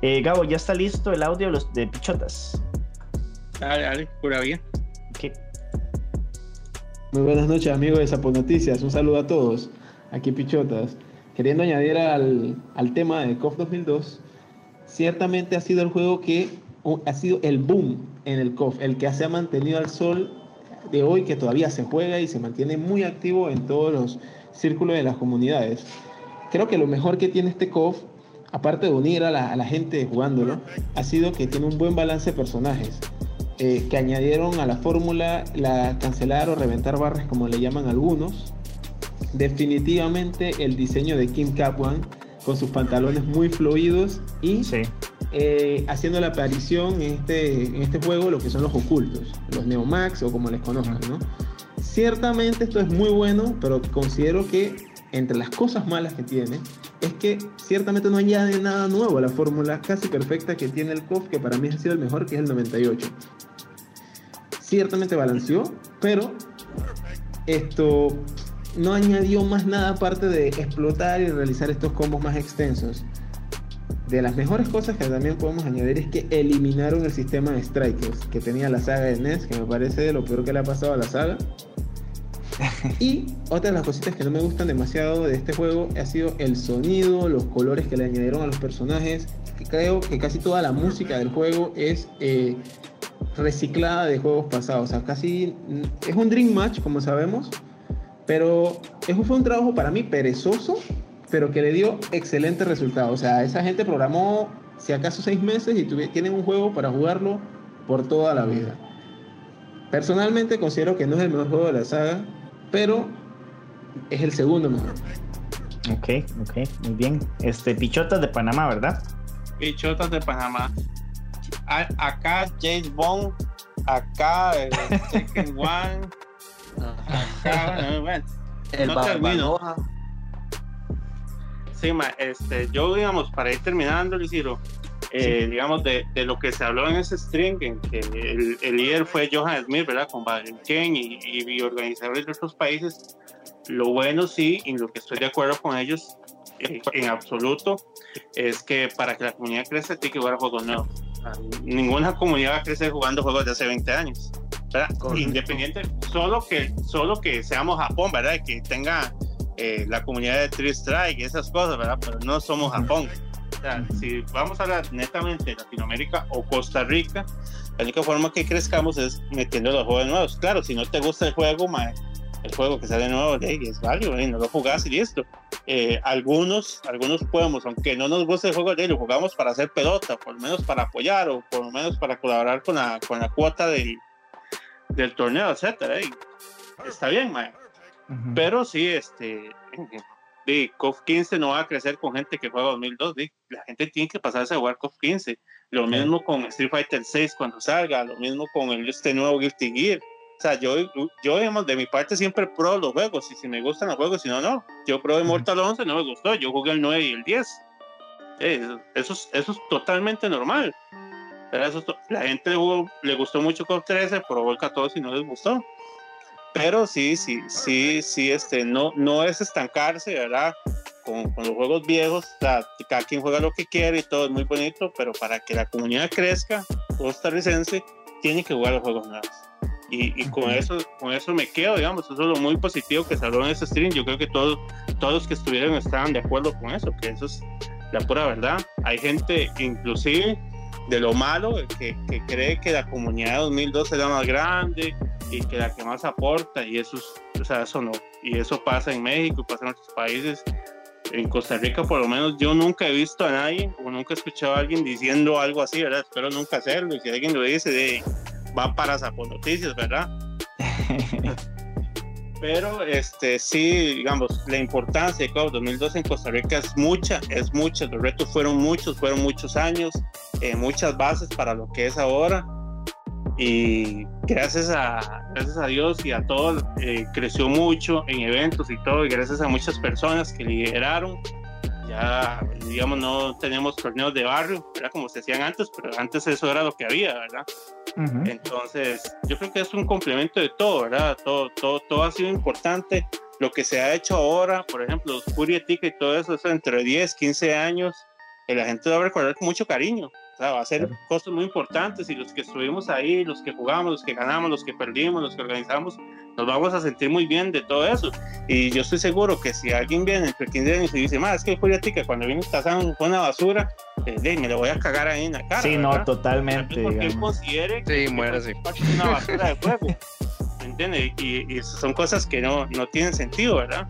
Eh, Gabo, ya está listo el audio de Pichotas. Dale, dale, pura bien. Muy buenas noches, amigos de Sapo Noticias. Un saludo a todos. Aquí Pichotas. Queriendo añadir al, al tema de KOF 2002, ciertamente ha sido el juego que ha sido el boom en el KOF, el que se ha mantenido al sol de hoy, que todavía se juega y se mantiene muy activo en todos los círculos de las comunidades. Creo que lo mejor que tiene este KOF, aparte de unir a la, a la gente jugándolo, ha sido que tiene un buen balance de personajes. Eh, que añadieron a la fórmula la cancelar o reventar barras como le llaman algunos. Definitivamente el diseño de Kim Kapwan con sus pantalones muy fluidos y eh, haciendo la aparición en este, en este juego lo que son los ocultos, los Neomax o como les conozcan, ¿no? Ciertamente esto es muy bueno, pero considero que entre las cosas malas que tiene es que ciertamente no añade nada nuevo a la fórmula casi perfecta que tiene el KOF, que para mí ha sido el mejor, que es el 98 ciertamente balanceó, pero esto no añadió más nada aparte de explotar y realizar estos combos más extensos. De las mejores cosas que también podemos añadir es que eliminaron el sistema de strikers que tenía la saga de NES, que me parece lo peor que le ha pasado a la saga. Y otra de las cositas que no me gustan demasiado de este juego ha sido el sonido, los colores que le añadieron a los personajes. creo que casi toda la música del juego es eh, reciclada de juegos pasados. O sea, casi es un Dream Match, como sabemos, pero eso fue un trabajo para mí perezoso, pero que le dio excelente resultado. O sea, esa gente programó, si acaso, seis meses y tienen un juego para jugarlo por toda la vida. Personalmente considero que no es el mejor juego de la saga, pero es el segundo mejor. Ok, ok, muy bien. Este, Pichotas de Panamá, ¿verdad? Pichotas de Panamá acá James Bond, acá el Second One, acá, bueno, el no termino. Sí, ma, este, yo digamos, para ir terminando, Luisiro, eh, digamos, de, de, lo que se habló en ese stream, que el, el líder fue Johan Smith, ¿verdad? Con Valentín y, y, organizadores de otros países. Lo bueno, sí, y lo que estoy de acuerdo con ellos eh, en absoluto, es que para que la comunidad crezca tiene que jugar juegos nuevos ninguna comunidad crecer jugando juegos de hace 20 años. Independiente, solo que, solo que seamos Japón, ¿verdad? Que tenga eh, la comunidad de Tree Strike y esas cosas, ¿verdad? Pero no somos Japón. O sea, si vamos a hablar netamente de Latinoamérica o Costa Rica, la única forma que crezcamos es metiendo los juegos nuevos. Claro, si no te gusta el juego, el juego que sale nuevo es válido, no lo jugás y listo. Eh, algunos, algunos podemos, aunque no nos guste el juego de lo jugamos para hacer pelota, por lo menos para apoyar o por lo menos para colaborar con la, con la cuota del, del torneo, etcétera. está bien, Pero sí, este, de COF 15 no va a crecer con gente que juega 2002. la gente tiene que pasarse a jugar COF 15. Lo mismo con Street Fighter 6 cuando salga, lo mismo con el, este nuevo Guilty Gear. O sea, yo, yo digamos, de mi parte siempre pruebo los juegos, y si me gustan los juegos, si no, no. Yo probé Mortal 11, no me gustó, yo jugué el 9 y el 10. Eh, eso, es, eso es totalmente normal. Pero eso, la gente le, le gustó mucho con 13, probó el 14 y no les gustó. Pero sí, sí, sí, sí, este, no, no es estancarse, ¿verdad? Con, con, los juegos viejos, cada quien juega lo que quiere y todo es muy bonito, pero para que la comunidad crezca costarricense, tiene que jugar los juegos nuevos. Y, con eso con eso me quedo, digamos, eso es lo muy positivo que salió en ese stream. Yo creo que todos, todos los que estuvieron estaban de acuerdo con eso, que eso es la pura verdad. Hay gente, inclusive, de lo malo, que, que cree que la comunidad de 2012 es la más grande y que la que más aporta, y eso, o sea, eso no. Y eso pasa en México, pasa en otros países. En Costa Rica, por lo menos, yo nunca he visto a nadie o nunca he escuchado a alguien diciendo algo así, ¿verdad? Espero nunca hacerlo. Y si alguien lo dice, de va para Sapo Noticias, ¿verdad? pero este sí, digamos, la importancia de COP 2002 en Costa Rica es mucha, es mucha. Los retos fueron muchos, fueron muchos años, eh, muchas bases para lo que es ahora. Y gracias a, gracias a Dios y a todos, eh, creció mucho en eventos y todo, y gracias a muchas personas que lideraron. Ya, digamos, no tenemos torneos de barrio, era como se hacían antes, pero antes eso era lo que había, ¿verdad? Entonces, yo creo que es un complemento de todo, ¿verdad? Todo, todo, todo ha sido importante. Lo que se ha hecho ahora, por ejemplo, los Purietica y todo eso, eso entre 10, 15 años, que la gente va a recordar con mucho cariño. Sea, va a ser cosas muy importantes y los que estuvimos ahí, los que jugamos, los que ganamos, los que perdimos, los que organizamos, nos vamos a sentir muy bien de todo eso. Y yo estoy seguro que si alguien viene entre 15 años y dice, más es que Purietica cuando viene Tazán fue una basura, eh, me lo voy a cagar ahí en la cara. Sí, no, totalmente. Porque él considere que sí, muere así. es una basura de juego. ¿Me entiendes? Y, y, son cosas que no, no tienen sentido, ¿verdad?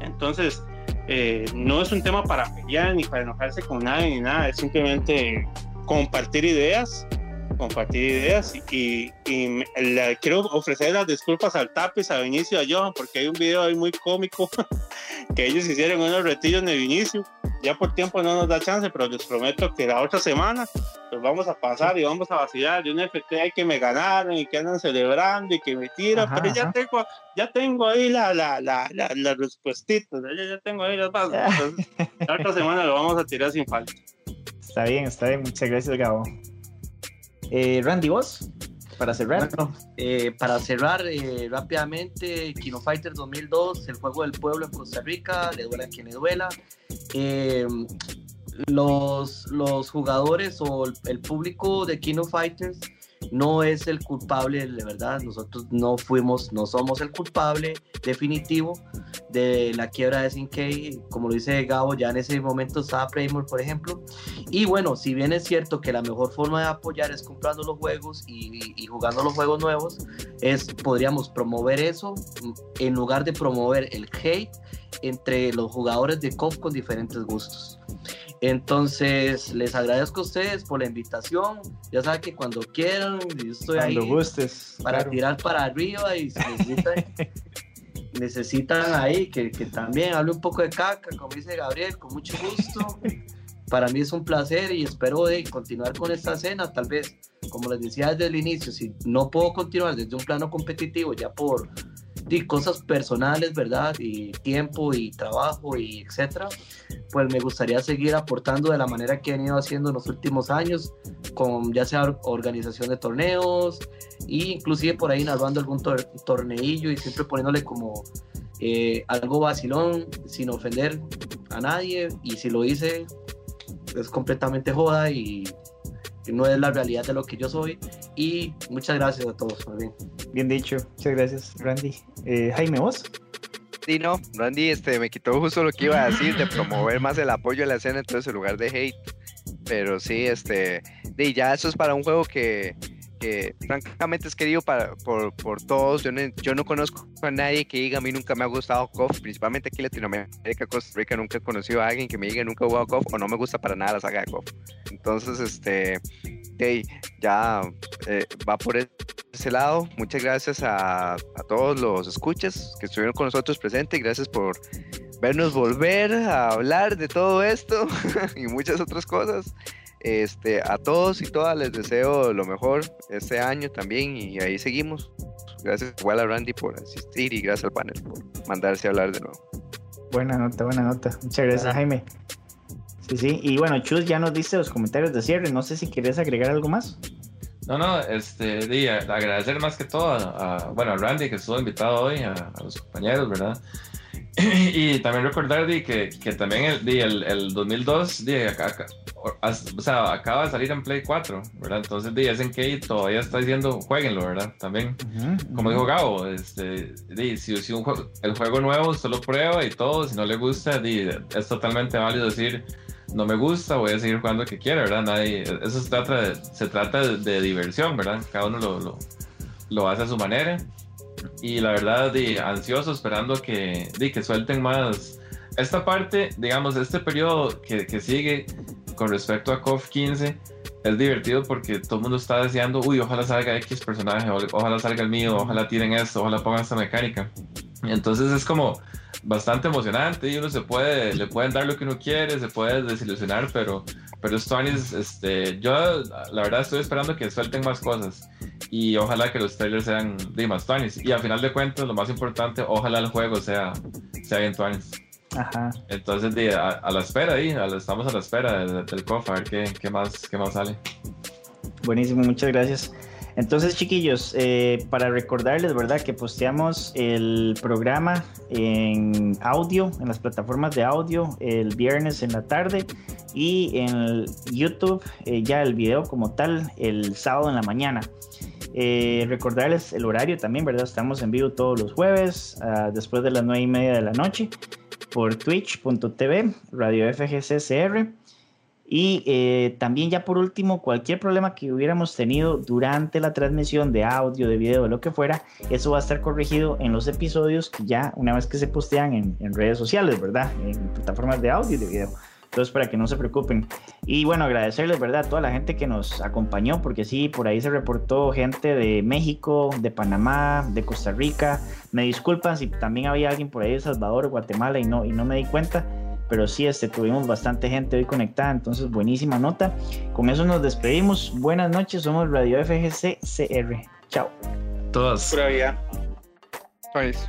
Entonces, eh, no es un tema para pelear ni para enojarse con nadie ni nada, es simplemente compartir ideas compartir ideas y, y quiero ofrecer las disculpas al Tapis, a Vinicio, a Johan, porque hay un video ahí muy cómico que ellos hicieron unos retillos de Vinicio. Ya por tiempo no nos da chance, pero les prometo que la otra semana los vamos a pasar y vamos a vacilar de un FT hay que me ganaron y que andan celebrando y que me tiran, pero ya tengo, ya tengo ahí la, la, la, la, la respuestita, ya, ya tengo ahí las bases. la otra semana lo vamos a tirar sin falta. Está bien, está bien, muchas gracias Gabo. Eh, Randy, vos, para cerrar. Eh, para cerrar eh, rápidamente, Kino Fighter 2002, el juego del pueblo en Costa Rica, le duela a quien le duela. los, los jugadores o el público de Kino Fighters no es el culpable, de verdad, nosotros no fuimos, no somos el culpable definitivo de la quiebra de Sinkei, como lo dice Gabo, ya en ese momento estaba Playmore, por ejemplo, y bueno, si bien es cierto que la mejor forma de apoyar es comprando los juegos y, jugando los juegos nuevos, es, podríamos promover eso en lugar de promover el hate entre los jugadores de COF con diferentes gustos. Entonces, les agradezco a ustedes por la invitación. Ya saben que cuando quieran, yo estoy cuando ahí gustes, para tirar para arriba y si necesitan, necesitan ahí que, que, también hable un poco de caca, como dice Gabriel, con mucho gusto. Para mí es un placer y espero de continuar con esta cena. Tal vez, como les decía desde el inicio, si no puedo continuar desde un plano competitivo, ya por y cosas personales, ¿verdad? Y tiempo y trabajo y etcétera, pues me gustaría seguir aportando de la manera que he venido haciendo en los últimos años, con ya sea organización de torneos, e inclusive por ahí narrando algún torneillo y siempre poniéndole como eh, algo vacilón, sin ofender a nadie, y si lo hice, es completamente joda y no es la realidad de lo que yo soy. Y muchas gracias a todos. Bien. Bien dicho, muchas gracias, Randy. Eh, Jaime, ¿vos? Sí, no, Randy este, me quitó justo lo que iba a decir de promover más el apoyo a la escena, entonces en lugar de hate. Pero sí, este, y ya eso es para un juego que, que francamente es querido para, por, por todos. Yo no, yo no, conozco a nadie que diga a mí nunca me ha gustado KOF, principalmente aquí en Latinoamérica, Costa Rica, nunca he conocido a alguien que me diga nunca he jugado KOF o no me gusta para nada la saga de KOF. Entonces, este, okay, ya eh, va por ese lado. Muchas gracias a, a, todos los escuchas que estuvieron con nosotros presentes. Gracias por vernos volver a hablar de todo esto y muchas otras cosas. Este, a todos y todas les deseo lo mejor este año también y ahí seguimos. Gracias igual a Randy por asistir y gracias al panel por mandarse a hablar de nuevo. Buena nota, buena nota. Muchas gracias, Jaime. Sí, sí. Y bueno, Chus ya nos dice los comentarios de cierre. No sé si quieres agregar algo más. No, no, este, di, agradecer más que todo a, bueno, a Randy que estuvo invitado hoy, a, a los compañeros, ¿verdad? y también recordar di, que, que también el, di, el, el 2002 di, acá, o sea, acaba de salir en Play 4, ¿verdad? Entonces di, SNK todavía está diciendo, jueguenlo, ¿verdad? También, uh -huh, como dijo Gabo, este, di, si, si un juego, el juego nuevo usted lo prueba y todo, si no le gusta, di, es totalmente válido decir, no me gusta, voy a seguir jugando que quiera, ¿verdad? Nadie, eso se trata de, se trata de, de diversión, ¿verdad? Cada uno lo, lo, lo hace a su manera y la verdad, di, ansioso, esperando que, di, que suelten más. Esta parte, digamos, este periodo que, que sigue con respecto a KOF 15 es divertido porque todo el mundo está deseando, uy, ojalá salga X personaje, ojalá salga el mío, ojalá tiren esto, ojalá pongan esta mecánica. Entonces es como bastante emocionante y uno se puede, le pueden dar lo que uno quiere, se puede desilusionar, pero, pero Stoneys, este, yo la verdad estoy esperando que suelten más cosas y ojalá que los trailers sean de más Stoneys. Y al final de cuentas, lo más importante, ojalá el juego sea, sea bien Stoneys. Ajá. Entonces, a, la espera ahí, estamos a la espera del, del COF, a ver qué, qué, más, qué más sale. Buenísimo, muchas gracias. Entonces, chiquillos, eh, para recordarles, ¿verdad? Que posteamos el programa en audio, en las plataformas de audio, el viernes en la tarde y en YouTube eh, ya el video como tal el sábado en la mañana. Eh, recordarles el horario también, ¿verdad? Estamos en vivo todos los jueves, ah, después de las nueve y media de la noche, por twitch.tv, radio FGCCR. Y eh, también ya por último, cualquier problema que hubiéramos tenido durante la transmisión de audio, de video, de lo que fuera, eso va a estar corregido en los episodios que ya una vez que se postean en, redes sociales, ¿verdad? En plataformas de audio y de video. Entonces, para que no se preocupen. Y bueno, agradecerles, ¿verdad? A toda la gente que nos acompañó, porque sí, por ahí se reportó gente de México, de Panamá, de Costa Rica. Me disculpan si también había alguien por ahí de Salvador, Guatemala y no, y no me di cuenta pero sí este, tuvimos bastante gente hoy conectada, entonces buenísima nota. Con eso nos despedimos. Buenas noches, somos Radio FGC CR. Chao. Todas. Pura vida. Pues.